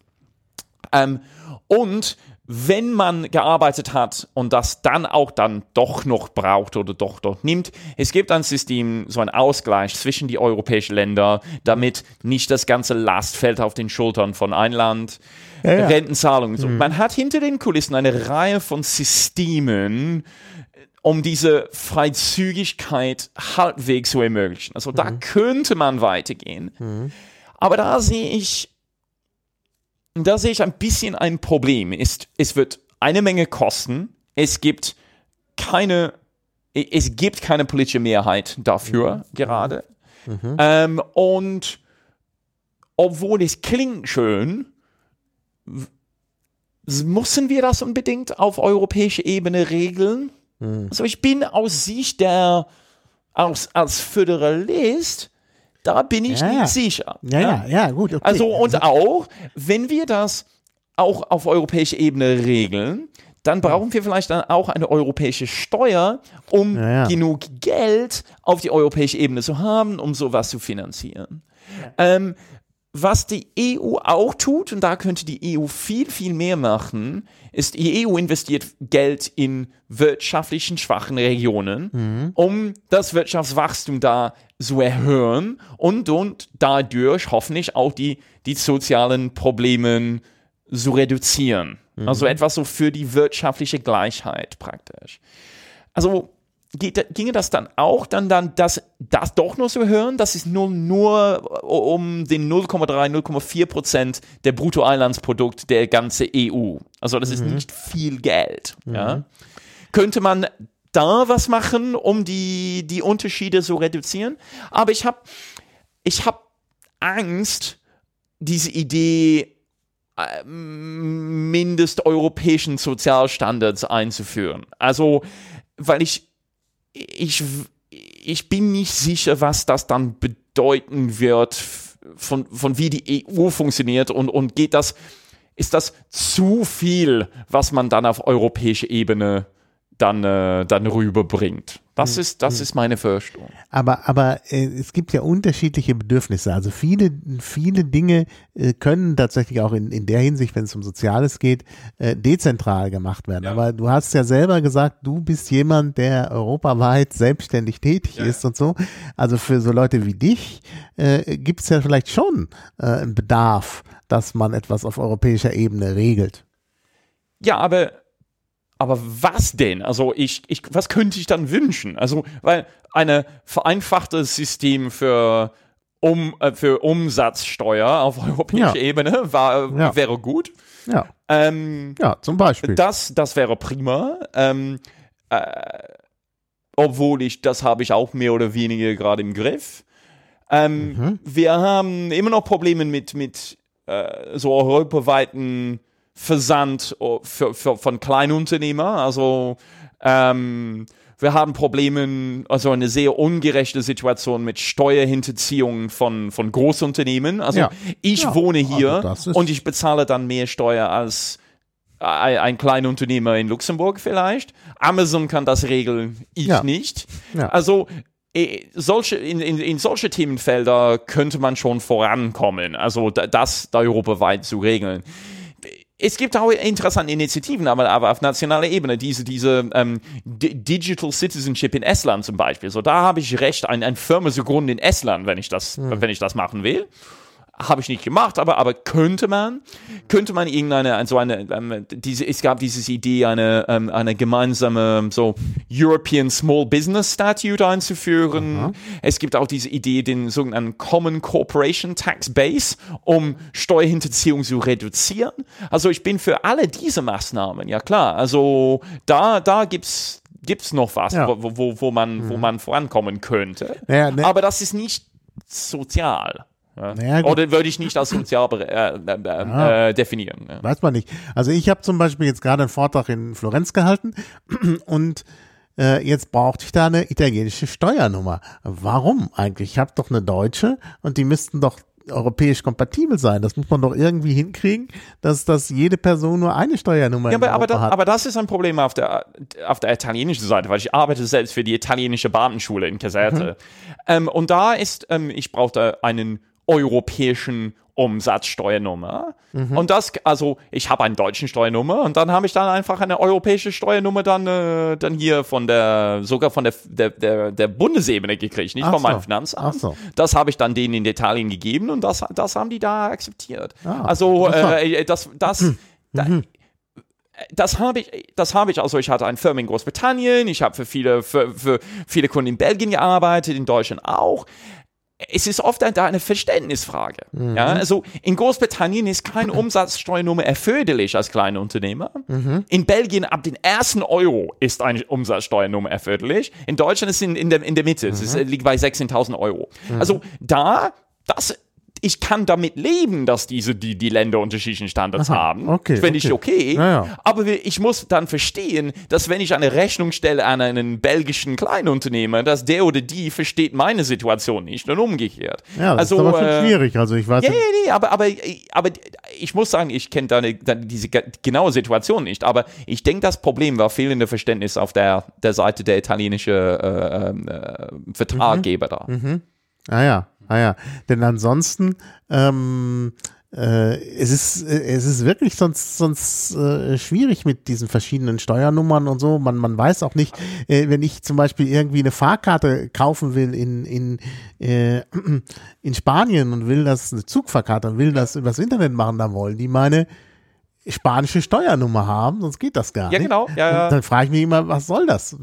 D: Ähm, und wenn man gearbeitet hat und das dann auch dann doch noch braucht oder doch doch nimmt, es gibt ein System, so ein Ausgleich zwischen die europäischen Länder, damit nicht das ganze Last fällt auf den Schultern von ein Land.
C: Ja, ja.
D: Rentenzahlungen. So. Man hat hinter den Kulissen eine Reihe von Systemen, um diese Freizügigkeit halbwegs zu ermöglichen. Also da könnte man weitergehen. Aber da sehe ich, da sehe ich ein bisschen ein Problem. Ist, es wird eine Menge kosten. Es gibt keine, es gibt keine politische Mehrheit dafür gerade. Ähm, und obwohl es klingt schön, müssen wir das unbedingt auf europäischer Ebene regeln? Also ich bin aus Sicht der, als, als Föderalist, da bin ich
C: Ja, ja.
D: nicht sicher.
C: ja, ja, ja, gut. Okay.
D: Also und auch, wenn wir das auch auf europäischer Ebene regeln, dann brauchen wir vielleicht dann auch eine europäische Steuer, um
C: Ja, ja.
D: genug Geld auf die europäische Ebene zu haben, um sowas zu finanzieren. Ähm, was die EU auch tut, und da könnte die EU viel, viel mehr machen, ist, die EU investiert Geld in wirtschaftlichen schwachen Regionen, um das Wirtschaftswachstum da zu erhöhen und, und dadurch hoffentlich auch die, die sozialen Probleme zu reduzieren. Also etwas so für die wirtschaftliche Gleichheit praktisch. Also geht, ginge das dann auch, dann, dann das, das doch nur zu hören, das ist nur, nur um den 0,3, 0,4 Prozent der Bruttoinlandsprodukt der ganzen EU. Also das ist nicht viel Geld. Ja. Könnte man da was machen, um die, die Unterschiede zu reduzieren? Aber ich habe ich hab Angst, diese Idee mindesteuropäischen Sozialstandards einzuführen. Also, weil ich, ich, ich bin nicht sicher, was das dann bedeuten wird, von, von wie die EU funktioniert und, und geht das, ist das zu viel, was man dann auf europäischer Ebene dann, äh, dann rüberbringt. Das ist, das ist meine Fürchtung.
C: Aber, aber äh, es gibt ja unterschiedliche Bedürfnisse. Also viele, viele Dinge äh, können tatsächlich auch in, in der Hinsicht, wenn es um Soziales geht, äh, dezentral gemacht werden. Aber du hast ja selber gesagt, du bist jemand, der europaweit selbstständig tätig ist und so. Also für so Leute wie dich äh, gibt es ja vielleicht schon äh, einen Bedarf, dass man etwas auf europäischer Ebene regelt.
D: Ja, aber aber was denn? Also ich, ich, was könnte ich dann wünschen? Also, weil eine vereinfachtes System für, um, äh, für Umsatzsteuer auf europäischer
C: Ja.
D: Ebene war,
C: Ja.
D: wäre gut.
C: Ja,
D: Ähm,
C: ja, zum Beispiel.
D: das, das wäre prima. Ähm, äh, obwohl ich, das habe ich auch mehr oder weniger gerade im Griff. Ähm,
C: Mhm.
D: Wir haben immer noch Probleme mit, mit äh, so europaweiten Versand oh, für, für, von Kleinunternehmer. Also ähm, wir haben Probleme, also eine sehr ungerechte Situation mit Steuerhinterziehung von, von Großunternehmen. Also
C: Ja.
D: ich
C: Ja,
D: wohne hier
C: also das ist-
D: und ich bezahle dann mehr Steuer als ein, ein Kleinunternehmer in Luxemburg vielleicht. Amazon kann das regeln, ich
C: Ja.
D: nicht. Also eh, solche, in, in, in solche Themenfelder könnte man schon vorankommen, also da- das da europaweit zu regeln. Es gibt auch interessante Initiativen, aber, aber auf nationaler Ebene, diese, diese ähm, Digital Citizenship in Estland zum Beispiel. So, da habe ich recht, ein, ein zu gründen in Estland, wenn ich das, wenn ich das machen will. Habe ich nicht gemacht, aber, aber könnte man, könnte man irgendeine, so eine, ähm, diese, es gab diese Idee, eine, ähm, eine gemeinsame, so European Small Business Statute einzuführen. Es gibt auch diese Idee, den sogenannten Common Corporation Tax Base, um Steuerhinterziehung zu reduzieren. Also ich bin für alle diese Maßnahmen, ja klar. Also da, da gibt's, gibt's noch was,
C: Ja.
D: wo, wo, wo man, wo man vorankommen könnte.
C: Ja, ne-
D: Aber das ist nicht sozial. Ja.
C: Naja.
D: Oder würde ich nicht als sozial bere- äh, äh, äh, definieren. Ja.
C: Weiß man nicht. Also ich habe zum Beispiel jetzt gerade einen Vortrag in Florenz gehalten [clears throat] und äh, jetzt brauchte ich da eine italienische Steuernummer. Warum eigentlich? Ich habe doch eine deutsche und die müssten doch europäisch kompatibel sein. Das muss man doch irgendwie hinkriegen, dass, dass jede Person nur eine Steuernummer
D: Ja, aber, aber,
C: Europa
D: da,
C: hat.
D: aber das ist ein Problem auf der, auf der italienischen Seite, weil ich arbeite selbst für die italienische Beamtenschule in Caserta. Ähm, und da ist, ähm, ich brauchte einen europäischen Umsatzsteuernummer. Und das, also ich habe einen deutschen Steuernummer und dann habe ich dann einfach eine europäische Steuernummer dann, äh, dann hier von der, sogar von der, der, der, der Bundesebene gekriegt, nicht
C: Ach
D: von meinem
C: so.
D: Finanzamt.
C: Ach so.
D: Das habe ich dann denen in Italien gegeben und das, das haben die da akzeptiert.
C: Ah,
D: also
C: interessant.
D: äh, das, das, da, das habe ich, das habe ich, also ich hatte eine Firma in Großbritannien, ich habe für viele, für, für viele Kunden in Belgien gearbeitet, in Deutschland auch. Es ist oft eine, eine Verständnisfrage. Ja, also in Großbritannien ist keine Umsatzsteuernummer erforderlich als kleiner Unternehmer. In Belgien ab den ersten Euro ist eine Umsatzsteuernummer erforderlich. In Deutschland ist es in, in, der, in der Mitte. Es äh, liegt bei 16.000 Euro. Also da, das, ich kann damit leben, dass diese, die, die Länder unterschiedliche Standards
C: Aha,
D: haben.
C: okay,
D: Das finde ich
C: okay.
D: okay.
C: Ja, ja.
D: Aber ich muss dann verstehen, dass wenn ich eine Rechnung stelle an einen belgischen Kleinunternehmer, dass der oder die versteht meine Situation nicht und umgekehrt.
C: ja, das
D: also,
C: ist aber schon
D: äh,
C: schwierig. Also ich weiß
D: ja, ja, nee, aber, aber, aber ich muss sagen, ich kenne deine, deine, diese ge- genaue Situation nicht, aber ich denke, das Problem war fehlende Verständnis auf der, der Seite der italienischen äh, ähm, äh, Vertraggeber da.
C: Ah ja, ah ja. Denn ansonsten, ähm, äh, es ist, äh, es ist wirklich sonst, sonst äh, schwierig mit diesen verschiedenen Steuernummern und so. Man, man weiß auch nicht, äh, wenn ich zum Beispiel irgendwie eine Fahrkarte kaufen will in, in, äh, [clears throat] in Spanien und will das, eine Zugfahrkarte und will das übers Internet machen, dann wollen die meine spanische Steuernummer haben, sonst geht das gar
D: Ja,
C: nicht.
D: genau, ja, ja.
C: Und dann frage ich mich immer, was soll das?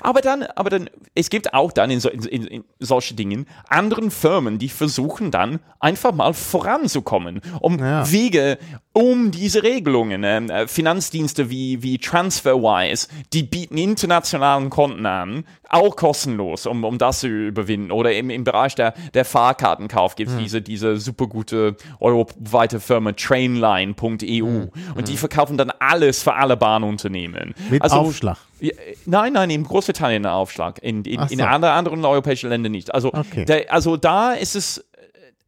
D: Aber dann, aber dann, es gibt auch dann in, so, in, in, in solche Dingen anderen Firmen, die versuchen dann einfach mal voranzukommen, um
C: Ja.
D: Wege um diese Regelungen. Ähm, äh, Finanzdienste wie, wie TransferWise, die bieten internationalen Konten an, auch kostenlos, um, um das zu überwinden. Oder im, im Bereich der, der Fahrkartenkauf gibt es diese, diese super gute europaweite Firma Trainline.eu und die verkaufen dann alles für alle Bahnunternehmen.
C: Mit
D: also,
C: Aufschlag.
D: Nein, nein, in Großbritannien ein Aufschlag. In, in,
C: Ach
D: in
C: so.
D: anderen, anderen europäischen Ländern nicht. Also,
C: Okay.
D: der, also da ist es,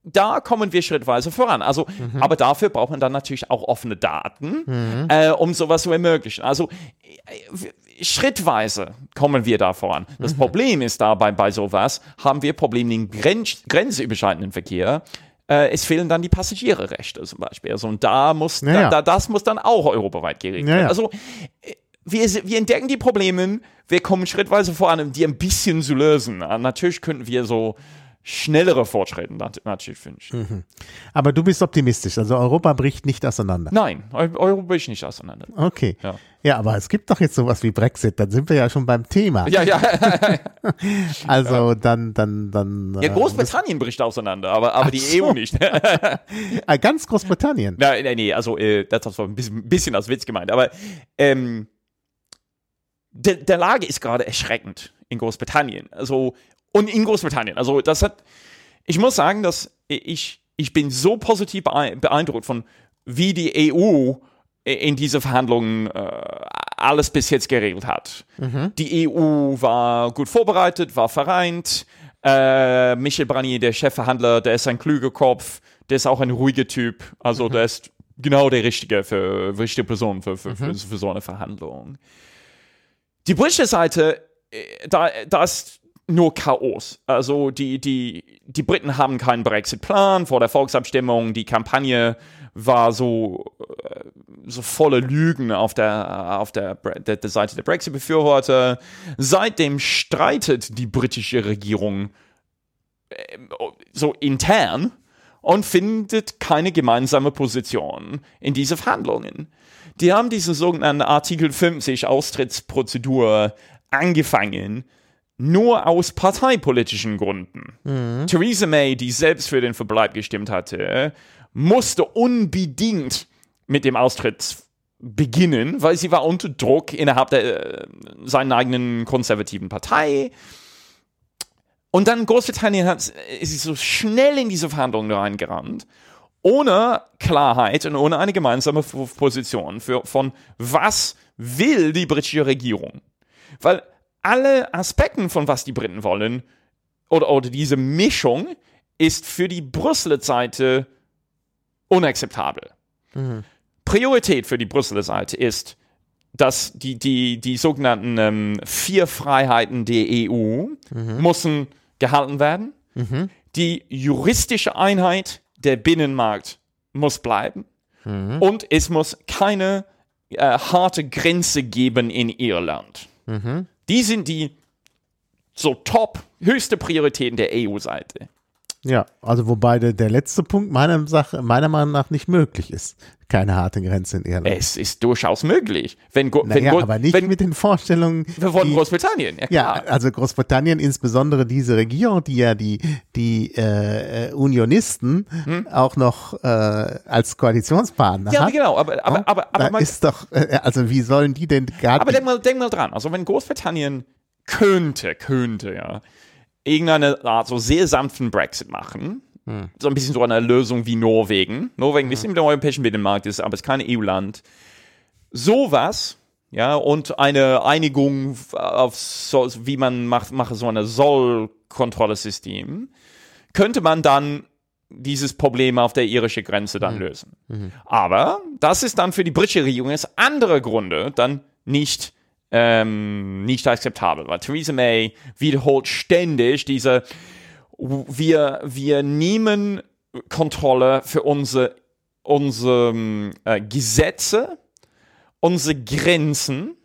D: da kommen wir schrittweise voran. Also,
C: Mhm.
D: aber dafür braucht man dann natürlich auch offene Daten, äh, um sowas zu ermöglichen. Also äh, schrittweise kommen wir da voran. Das
C: Mhm.
D: Problem ist dabei bei sowas, haben wir Probleme im Grenz, grenzüberschreitenden Verkehr. Äh, es fehlen dann die Passagierrechte zum Beispiel. Also, und da muss,
C: Ja, ja.
D: da, da, das muss dann auch europaweit geregelt werden.
C: ja.
D: Also wir, wir entdecken die Probleme, wir kommen schrittweise voran, um die ein bisschen zu lösen. Natürlich könnten wir so schnellere Fortschritte nat- natürlich wünschen.
C: Aber du bist optimistisch, also Europa bricht nicht auseinander.
D: Nein, Eu- Euro bin ich nicht auseinander.
C: Okay.
D: Ja.
C: Ja. aber es gibt doch jetzt sowas wie Brexit, dann sind wir ja schon beim Thema.
D: Ja, ja, [laughs]
C: Also dann, dann, dann.
D: ja, Großbritannien bricht auseinander, aber, aber die
C: so.
D: EU nicht. [laughs] [laughs]
C: Äh, ganz Großbritannien.
D: Nein, nein, nee, also äh, das war ein bisschen, ein bisschen als Witz gemeint, aber ähm, der, der Lage ist gerade erschreckend in Großbritannien. Also, und in Großbritannien. Also, das hat, ich muss sagen, dass ich, ich bin so positiv beein- beeindruckt von, wie die EU in diese Verhandlungen äh, alles bis jetzt geregelt hat. Die EU war gut vorbereitet, war vereint. Äh, Michel Barnier, der Chefverhandler, der ist ein kluger Kopf, der ist auch ein ruhiger Typ. Also der ist genau der richtige für richtige Person für, für, für, für so eine Verhandlung. Die britische Seite, äh, da, da ist nur Chaos. Also die, die, die Briten haben keinen Brexit-Plan vor der Volksabstimmung. Die Kampagne war so, äh, so volle Lügen auf der, auf der, der, der Seite der Brexit-Befürworter. Seitdem streitet die britische Regierung äh, so intern und findet keine gemeinsame Position in diese Verhandlungen. Die haben diese sogenannte Artikel 50 Austrittsprozedur angefangen, nur aus parteipolitischen Gründen. Theresa May, die selbst für den Verbleib gestimmt hatte, musste unbedingt mit dem Austritt beginnen, weil sie war unter Druck innerhalb der äh, seiner eigenen konservativen Partei. Und dann Großbritannien hat, ist sie so schnell in diese Verhandlungen reingerannt, ohne Klarheit und ohne eine gemeinsame Position für, von was will die britische Regierung. Weil alle Aspekte von was die Briten wollen oder, oder diese Mischung ist für die Brüsseler Seite unakzeptabel. Priorität für die Brüsseler Seite ist, dass die, die, die sogenannten ähm, vier Freiheiten der EU müssen gehalten werden. Die juristische Einheit der Binnenmarkt muss bleiben. Und es muss keine äh, harte Grenze geben in Irland. Die sind die so top, höchste Prioritäten der EU-Seite.
C: Ja, also wobei der, der letzte Punkt meiner, Sache, meiner Meinung nach nicht möglich ist. Keine harte Grenze in Irland.
D: Es ist durchaus möglich. Wenn, wenn,
C: naja,
D: Gro-
C: aber nicht
D: wenn,
C: mit den Vorstellungen.
D: von
C: die-
D: Großbritannien. Ja,
C: Ja, also Großbritannien, insbesondere diese Regierung, die ja die, die äh, Unionisten auch noch äh, als Koalitionspartner
D: Hm? ja
C: hat.
D: genau. Aber, aber, aber, aber,
C: da
D: man,
C: ist doch, äh, also wie sollen die denn gerade.
D: aber denk, mal, denk mal dran. Also, wenn Großbritannien könnte, könnte, ja, irgendeine Art so sehr sanften Brexit machen, so ein bisschen so eine Lösung wie Norwegen. Norwegen ist im europäischen Binnenmarkt, ist aber ist kein EU-Land. Sowas, ja, und eine Einigung auf so, wie man macht, mache so eine Soll-Kontrollsystem, könnte man dann dieses Problem auf der irischen Grenze dann lösen. Aber das ist dann für die britische Regierung aus andere Gründe dann nicht, ähm, nicht akzeptabel, weil Theresa May wiederholt ständig diese, wir, wir nehmen Kontrolle für unsere, unsere ähm, äh, Gesetze, unsere Grenzen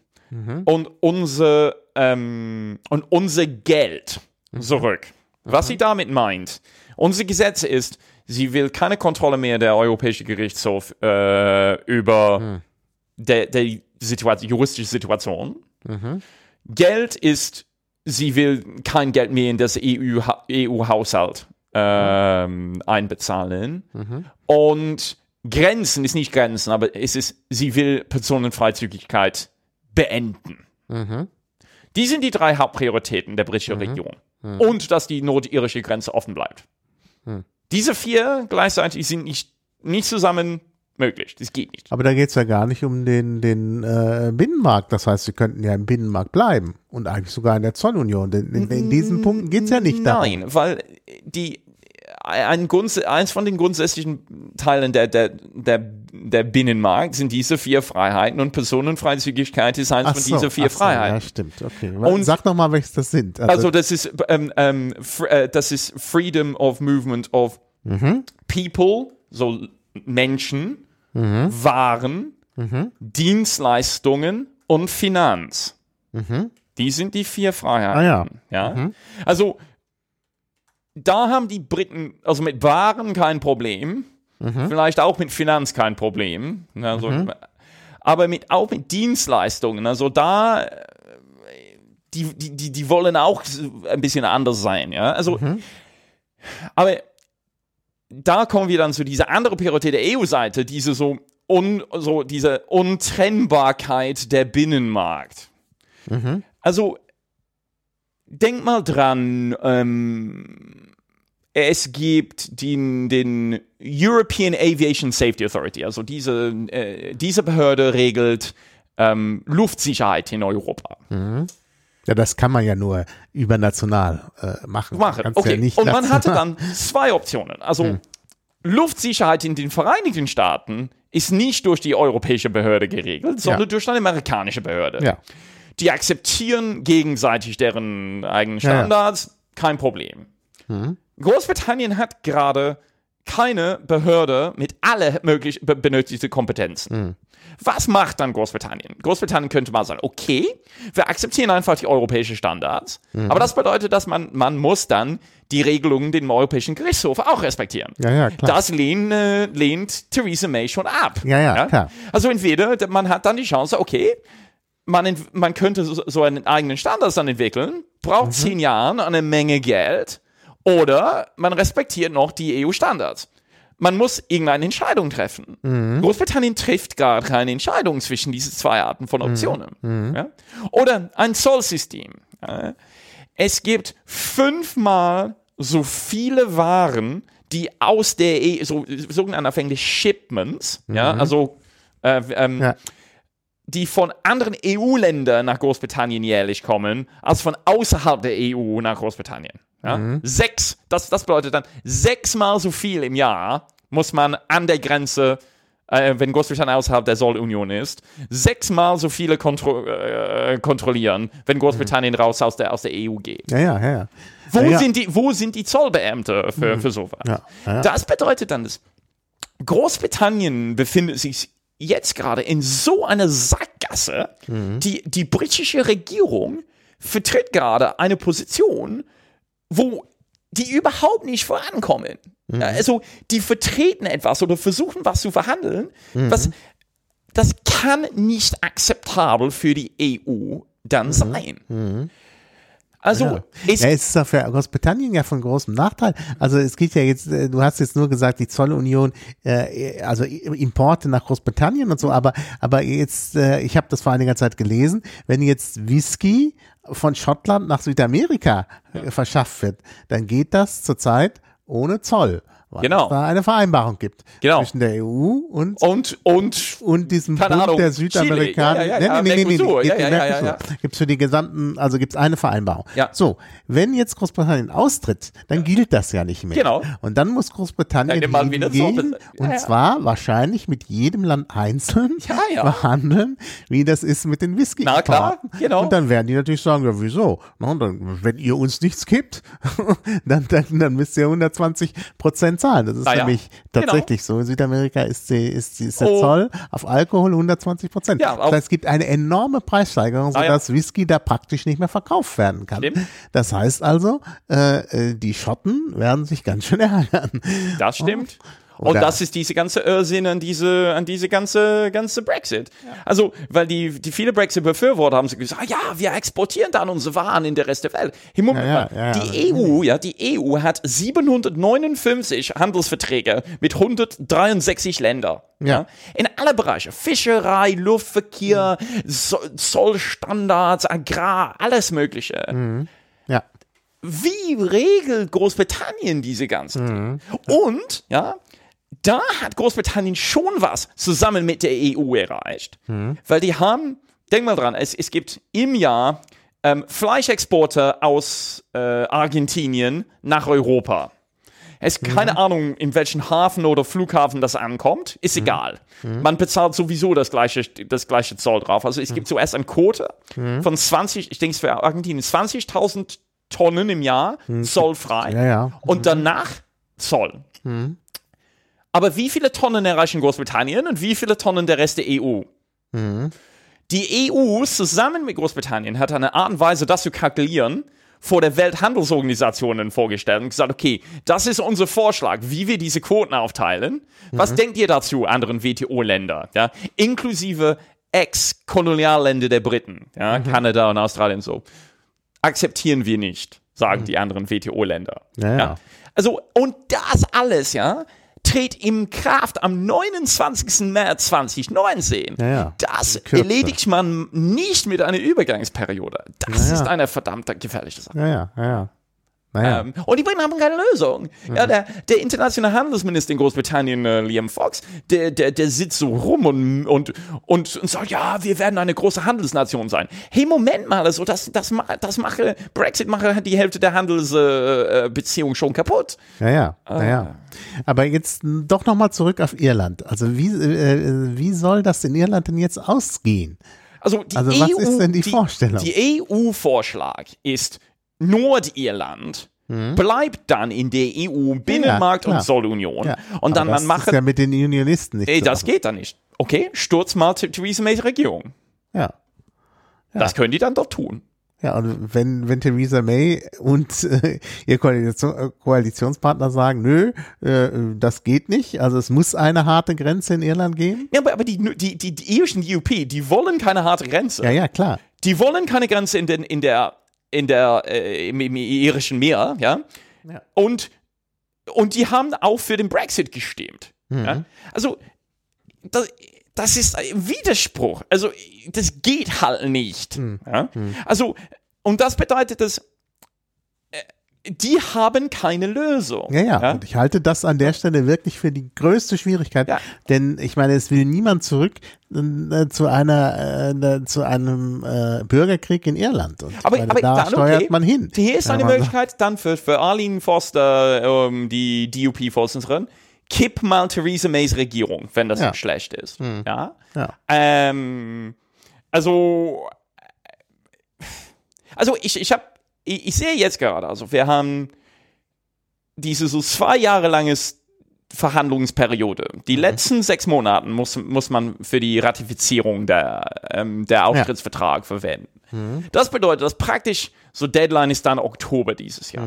D: und unser, ähm, und unser Geld zurück. Was sie damit meint, unser Gesetz ist, sie will keine Kontrolle mehr der Europäische Gerichtshof äh, über der, der Situation, juristische Situation. Geld ist, sie will kein Geld mehr in das EU EU-Haushalt ähm, einbezahlen. Und Grenzen ist nicht Grenzen, aber es ist, sie will Personenfreizügigkeit beenden. Die sind die drei Hauptprioritäten der britischen Regierung. Und dass die nordirische Grenze offen bleibt. Diese vier gleichzeitig sind nicht, nicht zusammen möglich. Das geht nicht.
C: aber da geht's ja gar nicht um den, den äh, Binnenmarkt. Das heißt, sie könnten ja im Binnenmarkt bleiben und eigentlich sogar in der Zollunion. Denn in, in diesen Punkten geht's ja nicht darum.
D: Nein, weil die ein Grund, eins von den grundsätzlichen Teilen der, der, der, der Binnenmarkt sind diese vier Freiheiten und Personenfreizügigkeit ist eins
C: Ach
D: von
C: so,
D: diesen vier
C: ach so,
D: Freiheiten.
C: Ja, stimmt. Okay.
D: Und-
C: Sag noch mal, welches das sind.
D: Also das ist, ähm, ähm, äh, das ist Freedom of Movement of People, so Menschen, Waren, Dienstleistungen und Finanz. Die sind die vier Freiheiten.
C: Ah ja.
D: ja? Also da haben die Briten, also mit Waren kein Problem, vielleicht auch mit Finanz kein Problem. Also, Aber mit, auch mit Dienstleistungen, also da äh, die, die, die, die wollen auch ein bisschen anders sein, ja. Also, aber da kommen wir dann zu dieser anderen Priorität der EU-Seite, diese so, un, so diese Untrennbarkeit der Binnenmarkt. Also, denk mal dran, ähm, es gibt den, den European Aviation Safety Authority, also diese, äh, diese Behörde regelt ähm, Luftsicherheit in Europa.
C: Ja, das kann man ja nur übernational äh, machen.
D: machen. Okay,
C: ja
D: und man hatte dann zwei Optionen. Also Luftsicherheit in den Vereinigten Staaten ist nicht durch die europäische Behörde geregelt, sondern
C: Ja.
D: durch eine amerikanische Behörde.
C: Ja.
D: Die akzeptieren gegenseitig deren eigenen. Standards, kein Problem. Großbritannien hat gerade keine Behörde mit alle möglich be benötigten Kompetenzen. Was macht dann Großbritannien? Großbritannien könnte mal sagen, okay, wir akzeptieren einfach die europäischen Standards, aber das bedeutet, dass man, man muss dann die Regelungen dem Europäischen Gerichtshof auch respektieren.
C: Ja, ja, klar.
D: Das lehnt, äh, lehnt Theresa May schon ab.
C: Ja, ja, klar.
D: Also entweder man hat dann die Chance, okay, man, man könnte so, so einen eigenen Standard dann entwickeln, braucht
C: Mhm.
D: zehn Jahre eine Menge Geld, oder man respektiert noch die EU-Standards. Man muss irgendeine Entscheidung treffen.
C: Mhm.
D: Großbritannien trifft gar keine Entscheidung zwischen diesen zwei Arten von
C: Mhm.
D: Optionen. Ja? Oder ein Zollsystem. Ja? Es gibt fünfmal so viele Waren, die aus der EU, so, sogenannte Shipments, ja, also äh, ähm,
C: Mhm. Ja.
D: Die von anderen EU-Ländern nach Großbritannien jährlich kommen, als von außerhalb der EU nach Großbritannien. Ja?
C: Mhm.
D: Sechs, das, das bedeutet dann sechsmal so viel im Jahr muss man an der Grenze, äh, wenn Großbritannien außerhalb der Zollunion ist, sechsmal so viele kontro äh, kontrollieren, wenn Großbritannien raus aus der, aus der EU geht.
C: Ja, ja, ja. ja.
D: Wo,
C: ja, Mhm.
D: sind, die, wo sind die Zollbeamte für, für sowas?
C: Ja.
D: Das bedeutet dann, dass Großbritannien befindet sich jetzt gerade in so einer Sackgasse.
C: Mhm.
D: Die, die britische Regierung vertritt gerade eine Position, wo die überhaupt nicht vorankommen.
C: Mhm.
D: Also die vertreten etwas oder versuchen was zu verhandeln,
C: Mhm.
D: was das kann nicht akzeptabel für die EU dann sein. Also.
C: Ja.
D: es
C: ja, es ist auch für Großbritannien ja von großem Nachteil. Also es geht ja jetzt, äh, du hast jetzt nur gesagt, die Zollunion, äh, also Importe nach Großbritannien und so, aber aber jetzt, äh, ich habe das vor einiger Zeit gelesen, wenn jetzt Whisky von Schottland nach Südamerika äh, verschafft wird, dann geht das zurzeit ohne Zoll. Weil
D: Genau.
C: es da eine Vereinbarung gibt
D: Genau.
C: zwischen der EU und
D: und und
C: und diesem Bund
D: Ahnung,
C: der. Südamerikaner.
D: Ja, ja, ja, ja, Mercosur. Ja, ja, ja, ja, ja.
C: Gibt es für die gesamten, also gibt es eine Vereinbarung.
D: Ja.
C: So, wenn jetzt Großbritannien austritt, dann gilt das ja nicht mehr.
D: Genau.
C: Und dann muss Großbritannien
D: Dann
C: hingehen.
D: Ja,
C: und
D: ja.
C: zwar wahrscheinlich mit jedem Land einzeln
D: Ja, ja.
C: behandeln, wie das ist mit den whisky
D: Na klar, genau.
C: Und dann werden die natürlich sagen, ja wieso? Na, dann, wenn ihr uns nichts gibt, [laughs] dann, dann, dann müsst ihr 120 Prozent zahlen. Das ist
D: Na ja.
C: nämlich
D: Genau.
C: tatsächlich so. In Südamerika ist, die, ist, die, ist der
D: Oh.
C: Zoll auf Alkohol 120 Prozent.
D: Ja,
C: das heißt, es gibt eine enorme Preissteigerung,
D: Ah,
C: sodass Whisky da praktisch nicht mehr verkauft werden kann.
D: Stimmt.
C: Das heißt also, äh, äh, die Schotten werden sich ganz schön ärgern.
D: Das stimmt. Und
C: Oder-
D: das ist diese ganze Irrsinn an diese, an diese ganze, ganze Brexit. Also, weil die, die viele Brexit-Befürworter haben gesagt, ah ja, wir exportieren dann unsere Waren in den Rest der Welt. Hey, Moment
C: Ja, ja, ja, ja.
D: die EU, ja, die EU hat 759 Handelsverträge mit 163 Ländern.
C: Ja.
D: In alle Bereiche. Fischerei, Luftverkehr, so Zollstandards, Agrar, alles Mögliche
C: Ja.
D: wie regelt Großbritannien diese ganzen Dinge? Und, ja, da hat Großbritannien schon was zusammen mit der EU erreicht, weil die haben, denk mal dran, es, es gibt im Jahr ähm, Fleischexporte aus äh, Argentinien nach Europa. Es ist keine Ahnung, in welchen Hafen oder Flughafen das ankommt, ist egal. Man bezahlt sowieso das gleiche, das gleiche Zoll drauf. Also es gibt zuerst eine Quote von 20, ich denke es für Argentinien, 20.000 Tonnen im Jahr zollfrei.
C: Ja, ja.
D: Und danach Zoll. Aber wie viele Tonnen erreichen Großbritannien und wie viele Tonnen der Rest der EU? Die EU zusammen mit Großbritannien hat eine Art und Weise, das zu kalkulieren, vor der Welthandelsorganisation vorgestellt und gesagt, okay, das ist unser Vorschlag, wie wir diese Quoten aufteilen. Was denkt ihr dazu, anderen WTO-Länder, ja, inklusive Ex-Kolonialländer der Briten, ja, Kanada und Australien und so, akzeptieren wir nicht, sagen die anderen WTO-Länder.
C: Ja.
D: Also, und das alles, ja, tritt in Kraft am 29. März 2019.
C: Ja, ja.
D: Das
C: Kürze.
D: erledigt man nicht mit einer Übergangsperiode. Das
C: Ja,
D: ist eine verdammt gefährliche Sache.
C: Ja, ja, ja. Naja.
D: Ähm, und die Briten haben keine Lösung. Ja, der, der internationale Handelsminister in Großbritannien, äh, Liam Fox, der, der, der sitzt so rum und, und, und, und sagt, ja, wir werden eine große Handelsnation sein. Hey, Moment mal, also das, das, das mache, Brexit mache die Hälfte der Handelsbeziehung äh, Beziehung schon kaputt.
C: Ja, ja, ja, ja. Aber jetzt doch nochmal zurück auf Irland. Also wie, äh, wie soll das in Irland denn jetzt ausgehen?
D: Also, die
C: Also was ist denn die Vorstellung?
D: Die EU-Vorschlag ist, Nordirland bleibt dann in der EU Binnenmarkt-
C: klar.
D: und Zollunion.
C: Ja.
D: Und dann
C: Aber
D: man
C: das
D: mache,
C: ist ja mit den Unionisten nicht.
D: ey, das
C: machen.
D: geht dann nicht. Okay, stürzt mal Th- Theresa Mays Regierung.
C: Ja.
D: Das können die dann doch tun.
C: Ja, und wenn, wenn Theresa May und äh, ihr Koalition, äh, Koalitionspartner sagen, nö, äh, das geht nicht, also es muss eine harte Grenze in Irland geben.
D: Ja, aber, aber die, die, die, die irischen DUP, die wollen keine harte Grenze.
C: Ja, ja, klar.
D: Die wollen keine Grenze in, den, in der, in der, äh, im, im irischen Meer, ja.
C: Ja.
D: Und, und die haben auch für den Brexit gestimmt.
C: Mhm.
D: Ja? Also, das, das ist ein Widerspruch. Also, das geht halt nicht.
C: Mhm.
D: Ja? Also, und das bedeutet, dass die haben keine Lösung.
C: Ja, ja, Und ich halte das an der Stelle wirklich für die größte Schwierigkeit,
D: Ja.
C: denn ich meine, es will niemand zurück äh, zu einer, äh, zu einem äh, Bürgerkrieg in Irland. Und
D: Aber,
C: meine,
D: aber
C: da steuert
D: okay.
C: man hin.
D: Hier ist
C: Ja,
D: eine Möglichkeit dann für, für Arlene Foster, ähm, die DUP-Vorsitzende, kipp mal Theresa Mays Regierung, wenn das
C: Ja.
D: nicht schlecht ist. Ja.
C: Ja.
D: Ähm, also, also ich, ich habe, ich, ich sehe jetzt gerade, also wir haben diese so zwei Jahre langes Verhandlungsperiode. Die letzten sechs Monate muss, muss man für die Ratifizierung der, ähm, der Austrittsvertrag verwenden. Das bedeutet, dass praktisch so Deadline ist dann Oktober dieses Jahr.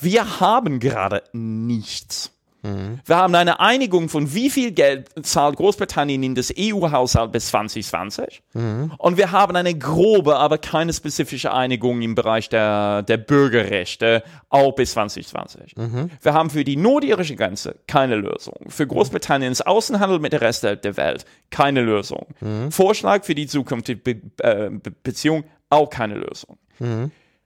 D: Wir haben gerade nichts. Wir haben eine Einigung von wie viel Geld zahlt Großbritannien in das EU-Haushalt bis 2020. Und wir haben eine grobe, aber keine spezifische Einigung im Bereich der, der Bürgerrechte auch bis 2020. Wir haben für die nordirische Grenze keine Lösung. Für Großbritanniens Außenhandel mit dem Rest der- der Welt keine Lösung. Vorschlag für die zukünftige Be äh, Be Beziehung auch keine Lösung.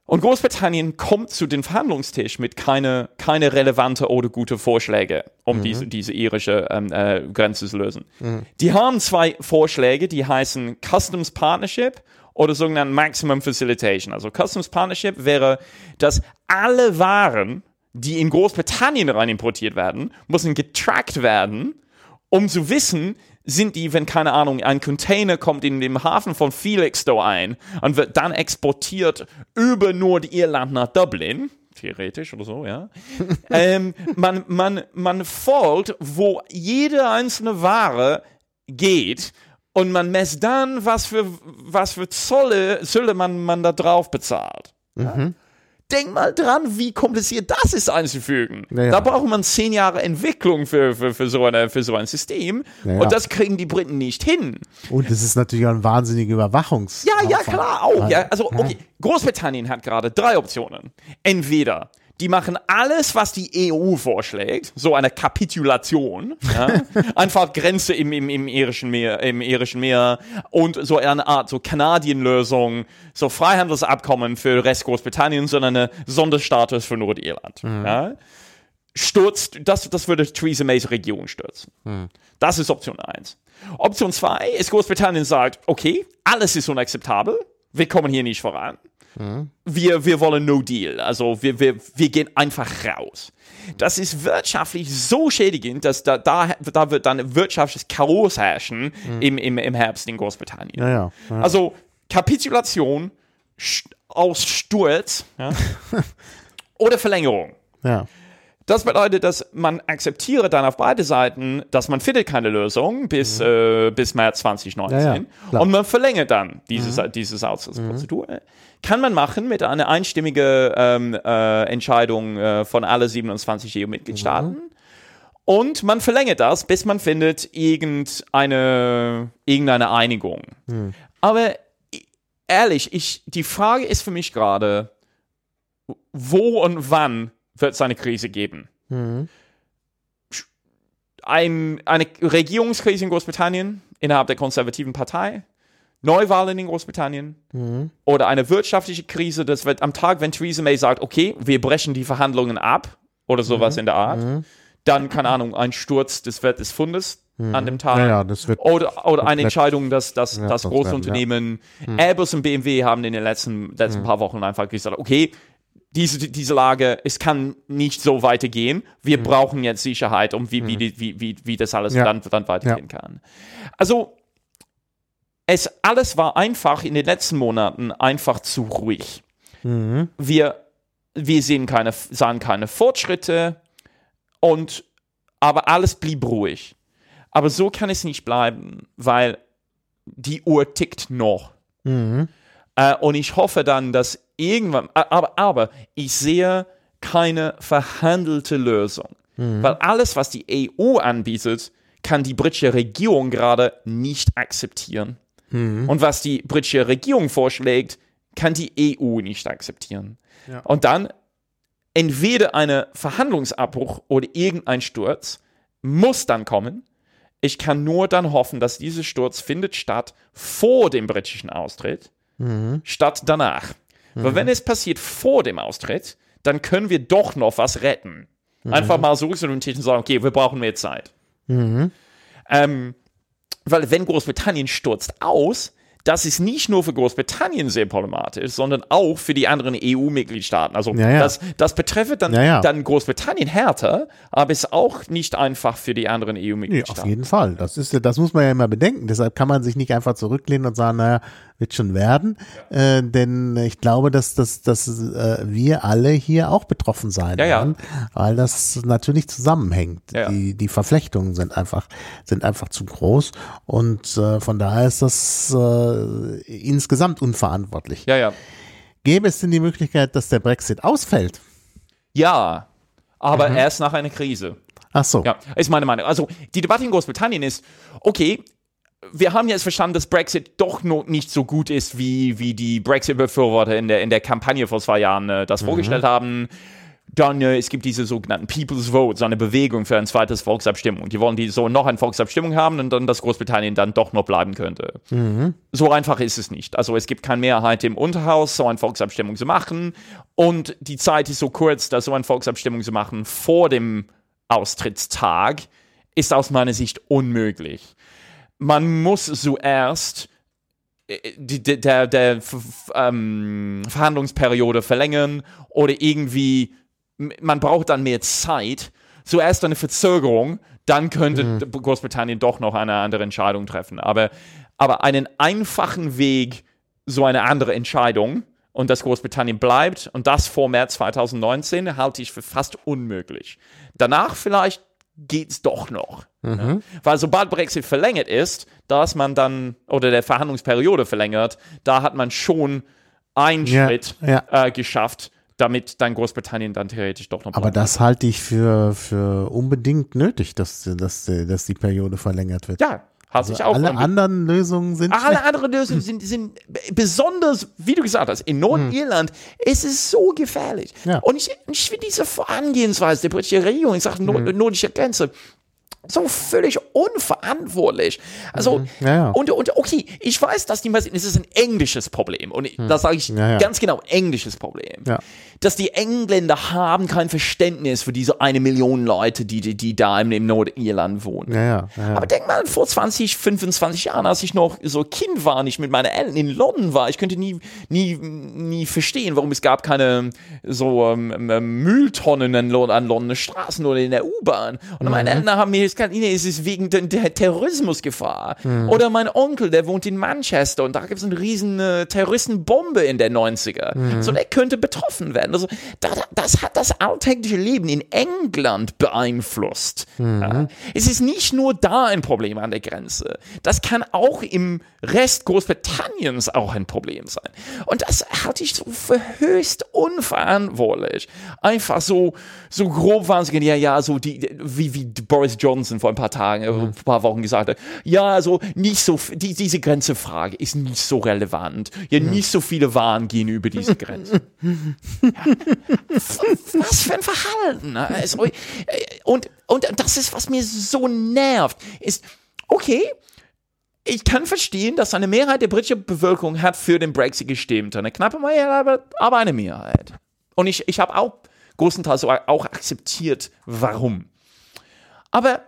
D: Und Großbritannien kommt zu dem Verhandlungstisch mit keine, keine relevante oder gute Vorschläge, um diese, diese irische ähm, äh, Grenze zu lösen. Die haben zwei Vorschläge, die heißen Customs Partnership oder sogenannten Maximum Facilitation. Also Customs Partnership wäre, dass alle Waren, die in Großbritannien rein importiert werden, müssen getrackt werden, um zu wissen, sind die, wenn keine Ahnung, ein Container kommt in den Hafen von Felixstowe ein und wird dann exportiert über Nordirland nach Dublin, theoretisch oder so, ja. [laughs] ähm, man, man, man folgt, wo jede einzelne Ware geht und man messt dann, was für, was für Zolle, Zölle man, man da drauf bezahlt. Denk mal dran, wie kompliziert das ist einzufügen.
C: Ja, ja.
D: Da braucht man zehn Jahre Entwicklung für, für, für, so, eine, für so ein System.
C: Ja, ja.
D: Und das kriegen die Briten nicht hin.
C: Und es ist natürlich auch ein wahnsinniger Überwachungs.
D: Ja, ja, klar, auch. Ja, also, okay. Großbritannien hat gerade drei Optionen. Entweder die machen alles, was die EU vorschlägt, so eine Kapitulation, ja? [laughs] einfach Grenze im, im, im, irischen Meer, im irischen Meer und so eine Art so Kanadienlösung, so Freihandelsabkommen für Rest Großbritanniens, sondern eine Sonderstatus für Nordirland. Ja? Stürzt, das, das würde Theresa Mays Regierung stürzen. Das ist Option 1. Option 2 ist Großbritannien sagt, okay, alles ist unakzeptabel, wir kommen hier nicht voran. Wir, wir wollen No Deal, also wir, wir, wir gehen einfach raus. Das ist wirtschaftlich so schädigend, dass da, da, da wird dann wirtschaftliches Chaos herrschen im, im, im Herbst in Großbritannien.
C: Ja, ja, ja.
D: Also Kapitulation St- aus Sturz ja, oder Verlängerung.
C: Ja.
D: Das bedeutet, dass man akzeptiere dann auf beide Seiten, dass man findet keine Lösung bis, äh, bis März 2019
C: Mhm. Ja, ja. Mhm.
D: und man verlängert dann dieses, dieses Austrittsprozedur. Kann man machen mit einer einstimmigen ähm, äh, Entscheidung äh, von alle 27 EU-Mitgliedstaaten.
C: Mhm.
D: Und man verlängert das, bis man findet irgendeine, irgendeine Einigung.
C: Mhm.
D: Aber ehrlich, ich, die Frage ist für mich gerade, wo und wann wird es eine Krise geben? Ein, eine Regierungskrise in Großbritannien innerhalb der konservativen Partei? Neuwahlen in Großbritannien oder eine wirtschaftliche Krise, das wird am Tag, wenn Theresa May sagt, okay, wir brechen die Verhandlungen ab oder sowas in der Art, dann, keine Ahnung, ein Sturz des Wert des Fundes an dem Tag.
C: Ja, ja,
D: oder, oder eine Entscheidung, dass, dass,
C: Ja,
D: dass große
C: werden.
D: Unternehmen, Airbus und BMW haben in den letzten, letzten paar Wochen einfach gesagt, okay, diese, diese Lage, es kann nicht so weitergehen. Wir brauchen jetzt Sicherheit, um wie, wie, die- wie, wie, wie das alles
C: Ja.
D: dann, dann weitergehen kann. Also, es alles war einfach in den letzten Monaten einfach zu ruhig. Wir, wir sehen keine, sahen keine Fortschritte und aber alles blieb ruhig. Aber so kann es nicht bleiben, weil die Uhr tickt noch. Äh, und ich hoffe dann, dass irgendwann, aber, aber ich sehe keine verhandelte Lösung. Weil alles, was die EU anbietet, kann die britische Regierung gerade nicht akzeptieren. Und was die britische Regierung vorschlägt, kann die EU nicht akzeptieren. Und dann entweder eine Verhandlungsabbruch oder irgendein Sturz muss dann kommen. Ich kann nur dann hoffen, dass dieser Sturz findet statt vor dem britischen Austritt, statt danach. Weil wenn es passiert vor dem Austritt, dann können wir doch noch was retten. Einfach mal so dem Tisch und sagen, okay, wir brauchen mehr Zeit. Ähm, weil wenn Großbritannien stürzt aus, das ist nicht nur für Großbritannien sehr problematisch, sondern auch für die anderen EU-Mitgliedstaaten. Also
C: Ja, ja.
D: Das, das betrifft dann,
C: Ja,
D: dann Großbritannien härter, aber ist auch nicht einfach für die anderen
C: Nee, auf
D: EU-Mitgliedstaaten.
C: jeden Fall. Das ist, das muss man ja immer bedenken. Deshalb kann man sich nicht einfach zurücklehnen und sagen, naja, wird schon werden. Äh, denn ich glaube, dass, dass, dass äh, wir alle hier auch betroffen sein
D: Ja, ja.
C: werden, weil das natürlich zusammenhängt.
D: Ja, ja.
C: Die, die Verflechtungen sind einfach, sind einfach zu groß. Und äh, von daher ist das äh, insgesamt unverantwortlich.
D: ja, ja.
C: Gäbe es denn die Möglichkeit, dass der Brexit ausfällt?
D: Ja, aber
C: Mhm.
D: erst nach einer Krise.
C: Ach so.
D: Ja, ist meine Meinung. Also die Debatte in Großbritannien ist, okay, wir haben jetzt verstanden, dass Brexit doch noch nicht so gut ist, wie, wie die Brexit-Befürworter in der, in der Kampagne vor zwei Jahren äh, das vorgestellt haben. Dann, äh, es gibt diese sogenannten People's Vote, so eine Bewegung für ein zweites Volksabstimmung. Die wollen die so noch eine Volksabstimmung haben und dann, dass Großbritannien dann doch noch bleiben könnte. So einfach ist es nicht. Also es gibt keine Mehrheit im Unterhaus, so eine Volksabstimmung zu machen. Und die Zeit ist so kurz, dass so eine Volksabstimmung zu machen vor dem Austrittstag ist aus meiner Sicht unmöglich. Man muss zuerst äh, die, die, der, der ähm, Verhandlungsperiode verlängern oder irgendwie, man braucht dann mehr Zeit. Zuerst eine Verzögerung, dann könnte Großbritannien doch noch eine andere Entscheidung treffen. Aber, aber einen einfachen Weg, so eine andere Entscheidung und dass Großbritannien bleibt und das vor März 2019 halte ich für fast unmöglich. Danach vielleicht geht's doch noch. Ja. Weil sobald Brexit verlängert ist, da ist man dann, oder der Verhandlungsperiode verlängert, da hat man schon einen
C: Ja,
D: Schritt
C: ja.
D: Äh, geschafft, damit dann Großbritannien dann theoretisch doch noch
C: Aber das halte ich für, für unbedingt nötig, dass, dass, dass die Periode verlängert wird.
D: Ja, hat sich auch
C: Alle anderen Lösungen sind
D: Alle anderen Lösungen sind, sind besonders, wie du gesagt hast, in Nordirland ist es so gefährlich.
C: Ja.
D: Und ich, ich finde diese Vorangehensweise der britischen Regierung, ich sage Nord nordische Grenze, so völlig unverantwortlich. Also,
C: Ja, ja.
D: und, und okay, ich weiß, dass die meisten, es ist ein englisches Problem. Und ich, das sage ich
C: Ja,
D: ganz genau, englisches Problem. Dass die Engländer haben kein Verständnis für diese eine Million Leute, die, die, die da im, im Nordirland wohnen. Aber denk mal, vor 20, 25 Jahren, als ich noch so Kind war, nicht mit meinen Eltern in London war, ich könnte nie, nie, nie verstehen, warum es gab keine so ähm, ähm, Mülltonnen an, an Londoner Straßen oder in der U-Bahn. Und meine Eltern haben mir gesagt, nee, es ist wegen der, Terrorismusgefahr. Oder mein Onkel, der wohnt in Manchester und da gibt es eine riesen äh, Terroristenbombe in der 90er. So, der könnte betroffen werden. Also, da, da, das hat das alltägliche Leben in England beeinflusst. Ja. Es ist nicht nur da ein Problem an der Grenze. Das kann auch im Rest Großbritanniens auch ein Problem sein. Und das halte ich so für höchst unverantwortlich. Einfach so, so grob wahnsinnig, ja, ja, so die, wie, wie Boris Johnson vor ein paar Tagen, äh, ein paar Wochen gesagt hat, ja, also nicht so, die, diese Grenzefrage ist nicht so relevant. Ja, nicht so viele Waren gehen über diese [laughs] Grenze. was für ein Verhalten. Also, und, und das ist, was mir so nervt, ist, okay, ich kann verstehen, dass eine Mehrheit der britischen Bevölkerung hat für den Brexit gestimmt. Eine knappe Mehrheit, aber, aber eine Mehrheit. Und ich, ich habe auch großenteils auch akzeptiert, warum. Aber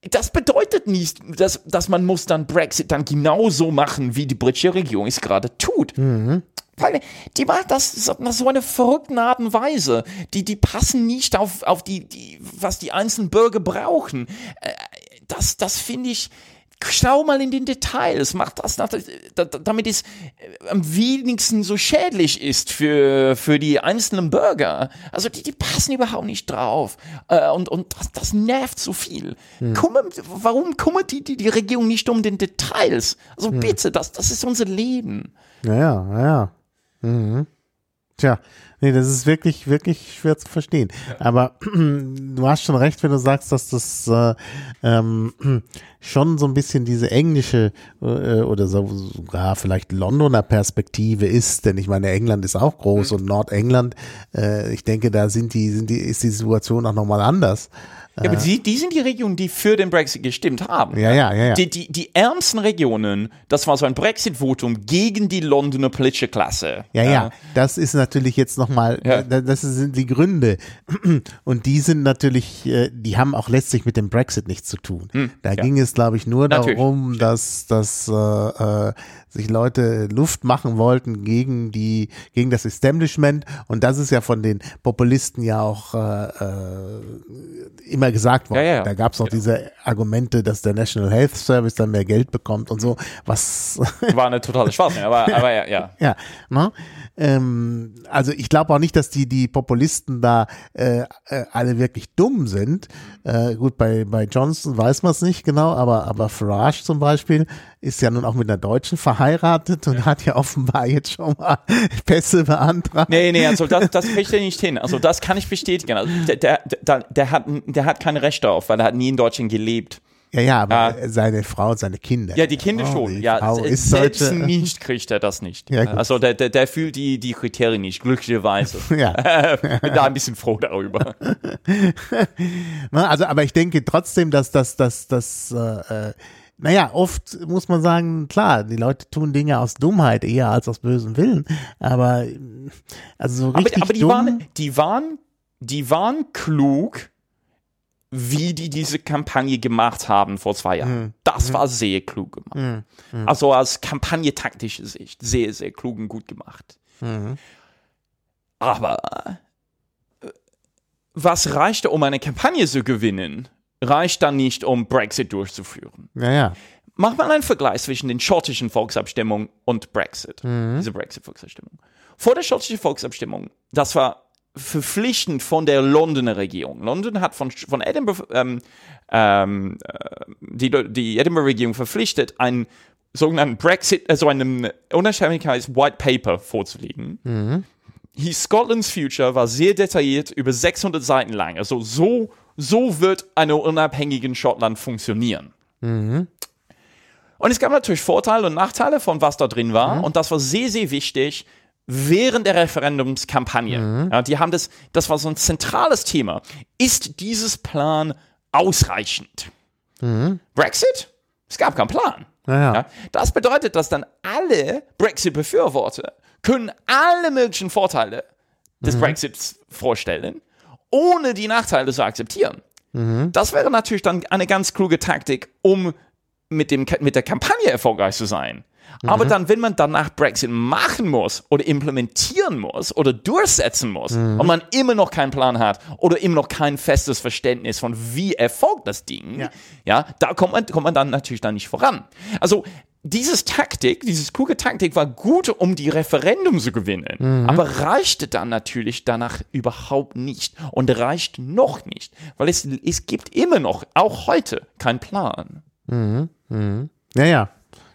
D: das bedeutet nicht, dass, dass man muss dann Brexit dann genauso machen, wie die britische Regierung es gerade tut. Mhm. Weil die macht das so eine verrückte Art und Weise. Die, die passen nicht auf, auf die, die, was die einzelnen Bürger brauchen. Äh, das, das finde ich, schau mal in den Details, mach das, damit es äh, am wenigsten so schädlich ist für, für die einzelnen Bürger. Also die, die passen überhaupt nicht drauf. Äh, und und das, das nervt so viel. Hm. Kümmert, warum kümmert die, die, die Regierung nicht um den Details? Also hm. bitte, das, das ist unser Leben.
C: Naja, naja. Mhm. Tja, nee, das ist wirklich, wirklich schwer zu verstehen. Aber [clears throat] du hast schon recht, wenn du sagst, dass das äh, ähm, [clears throat] schon so ein bisschen diese englische äh, oder so, sogar vielleicht Londoner Perspektive ist, denn ich meine, England ist auch groß mhm. und Nordengland, äh, ich denke, da sind die, sind die, ist die Situation auch nochmal anders.
D: Ja, aber die, die sind die Regionen, die für den Brexit gestimmt haben.
C: Ja, ja, ja. ja.
D: Die, die, die ärmsten Regionen, das war so ein Brexit-Votum gegen die Londoner politische Klasse.
C: Ja, ja, ja. das ist natürlich jetzt nochmal, ja. das sind die Gründe. Und die sind natürlich, äh, die haben auch letztlich mit dem Brexit nichts zu tun. Hm, da ging es, glaube ich, nur natürlich. darum, dass, dass äh, äh, sich Leute Luft machen wollten gegen die, gegen das Establishment. Und das ist ja von den Populisten ja auch äh, äh immer gesagt worden. Ja, ja. Da gab es noch genau. diese Argumente, dass der National Health Service dann mehr Geld bekommt und so, was
D: war eine totale Schwachsinn, aber, aber ja, ja. [laughs]
C: Ja, ne? Ähm, also ich glaube auch nicht, dass die die Populisten da äh, äh, alle wirklich dumm sind. Äh, gut, bei bei Johnson weiß man es nicht genau, aber aber Farage zum Beispiel ist ja nun auch mit einer Deutschen verheiratet und hat ja offenbar jetzt schon mal [laughs] Pässe beantragt.
D: Nee, nee, also das, das kriegt er nicht hin. Also das kann ich bestätigen. Also der, der, der, der, hat, der hat keine Rechte darauf, weil er hat nie in Deutschland gelebt.
C: Ja, ja, aber ah. seine Frau und seine Kinder.
D: Ja, die Kinder oh, schon. Die ja, Frau ist selbst sollte, nicht kriegt er das nicht. Ja, also der, der, der fühlt die, die Kriterien nicht, glücklicherweise. [laughs] ja. [laughs] Bin da ein bisschen froh darüber. [laughs]
C: also, aber ich denke trotzdem, dass das, dass das, äh, naja, oft muss man sagen, klar, die Leute tun Dinge aus Dummheit eher als aus bösem Willen. Aber also so richtig aber, aber
D: die
C: dumm,
D: waren, die waren, die waren klug, wie die diese Kampagne gemacht haben vor zwei Jahren. Mhm. Das mhm. war sehr klug gemacht. Mhm. Also aus kampagnetaktischer Sicht sehr, sehr klug und gut gemacht. Mhm. Aber äh, was reichte, um eine Kampagne zu gewinnen, reicht dann nicht, um Brexit durchzuführen.
C: Ja, ja.
D: Mach mal einen Vergleich zwischen den schottischen Volksabstimmungen und Brexit. Mhm. Diese Brexit-Volksabstimmung. Vor der schottischen Volksabstimmung, das war verpflichtend von der Londoner Regierung. London hat von, von Edinburgh, ähm, ähm, äh, die, die Edinburgh-Regierung verpflichtet, einen sogenannten Brexit, also einem Unabhängigkeits White Paper vorzulegen. Mhm. Hieß Scotland's Future, war sehr detailliert, über 600 Seiten lang. Also so so wird eine unabhängige Schottland funktionieren. Mhm. Und es gab natürlich Vorteile und Nachteile von was da drin war. Mhm. Und das war sehr, sehr wichtig während der Referendumskampagne. Mhm. Ja, die haben das, das war so ein zentrales Thema. Ist dieses Plan ausreichend? Mhm. Brexit? Es gab keinen Plan.
C: Ja, ja.
D: das bedeutet, dass dann alle Brexit-Befürworter können alle möglichen Vorteile des mhm. Brexits vorstellen ohne die Nachteile zu akzeptieren. Mhm. Das wäre natürlich dann eine ganz kluge Taktik, um mit, dem, mit der Kampagne erfolgreich zu sein. Mhm. Aber dann, wenn man danach Brexit machen muss oder implementieren muss oder durchsetzen muss mhm. und man immer noch keinen Plan hat oder immer noch kein festes Verständnis von wie erfolgt das Ding, ja, ja da kommt man, kommt man dann natürlich dann nicht voran. Also dieses Taktik, dieses kluge Taktik war gut, um die Referendum zu gewinnen, mhm. aber reichte dann natürlich danach überhaupt nicht und reicht noch nicht, weil es, es gibt immer noch, auch heute, keinen Plan.
C: Mhm. Mhm. Ja, ja.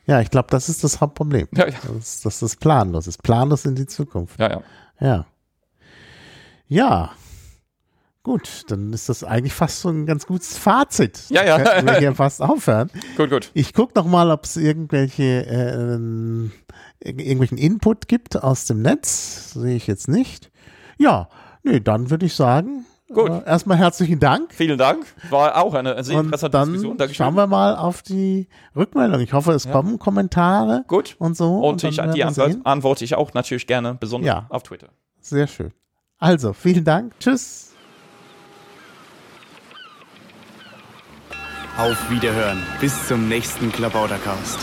C: Ja, ich glaube, das ist das Hauptproblem. Ja, ja. Das, das ist planlos. Das ist planlos in die Zukunft.
D: Ja, ja.
C: Ja. Ja. Gut, dann ist das eigentlich fast so ein ganz gutes Fazit.
D: Ja, ja.
C: Können wir hier fast aufhören. [laughs]
D: Gut, gut.
C: Ich gucke noch mal, ob es irgendwelche äh, irgendwelchen Input gibt aus dem Netz. Sehe ich jetzt nicht. Ja, nee, dann würde ich sagen,
D: Gut.
C: Äh, erstmal herzlichen Dank.
D: Vielen Dank. War auch eine sehr
C: Und
D: interessante
C: dann
D: Diskussion. Dankeschön.
C: schauen wir mal auf die Rückmeldung. Ich hoffe, es kommen Kommentare
D: Gut.
C: und so.
D: Und, ich,
C: dann werden
D: die Antwort, antworte ich auch natürlich gerne, besonders
C: Ja.
D: auf Twitter.
C: Sehr schön. Also, vielen Dank. Tschüss.
E: Auf Wiederhören. Bis zum nächsten Klabautercast.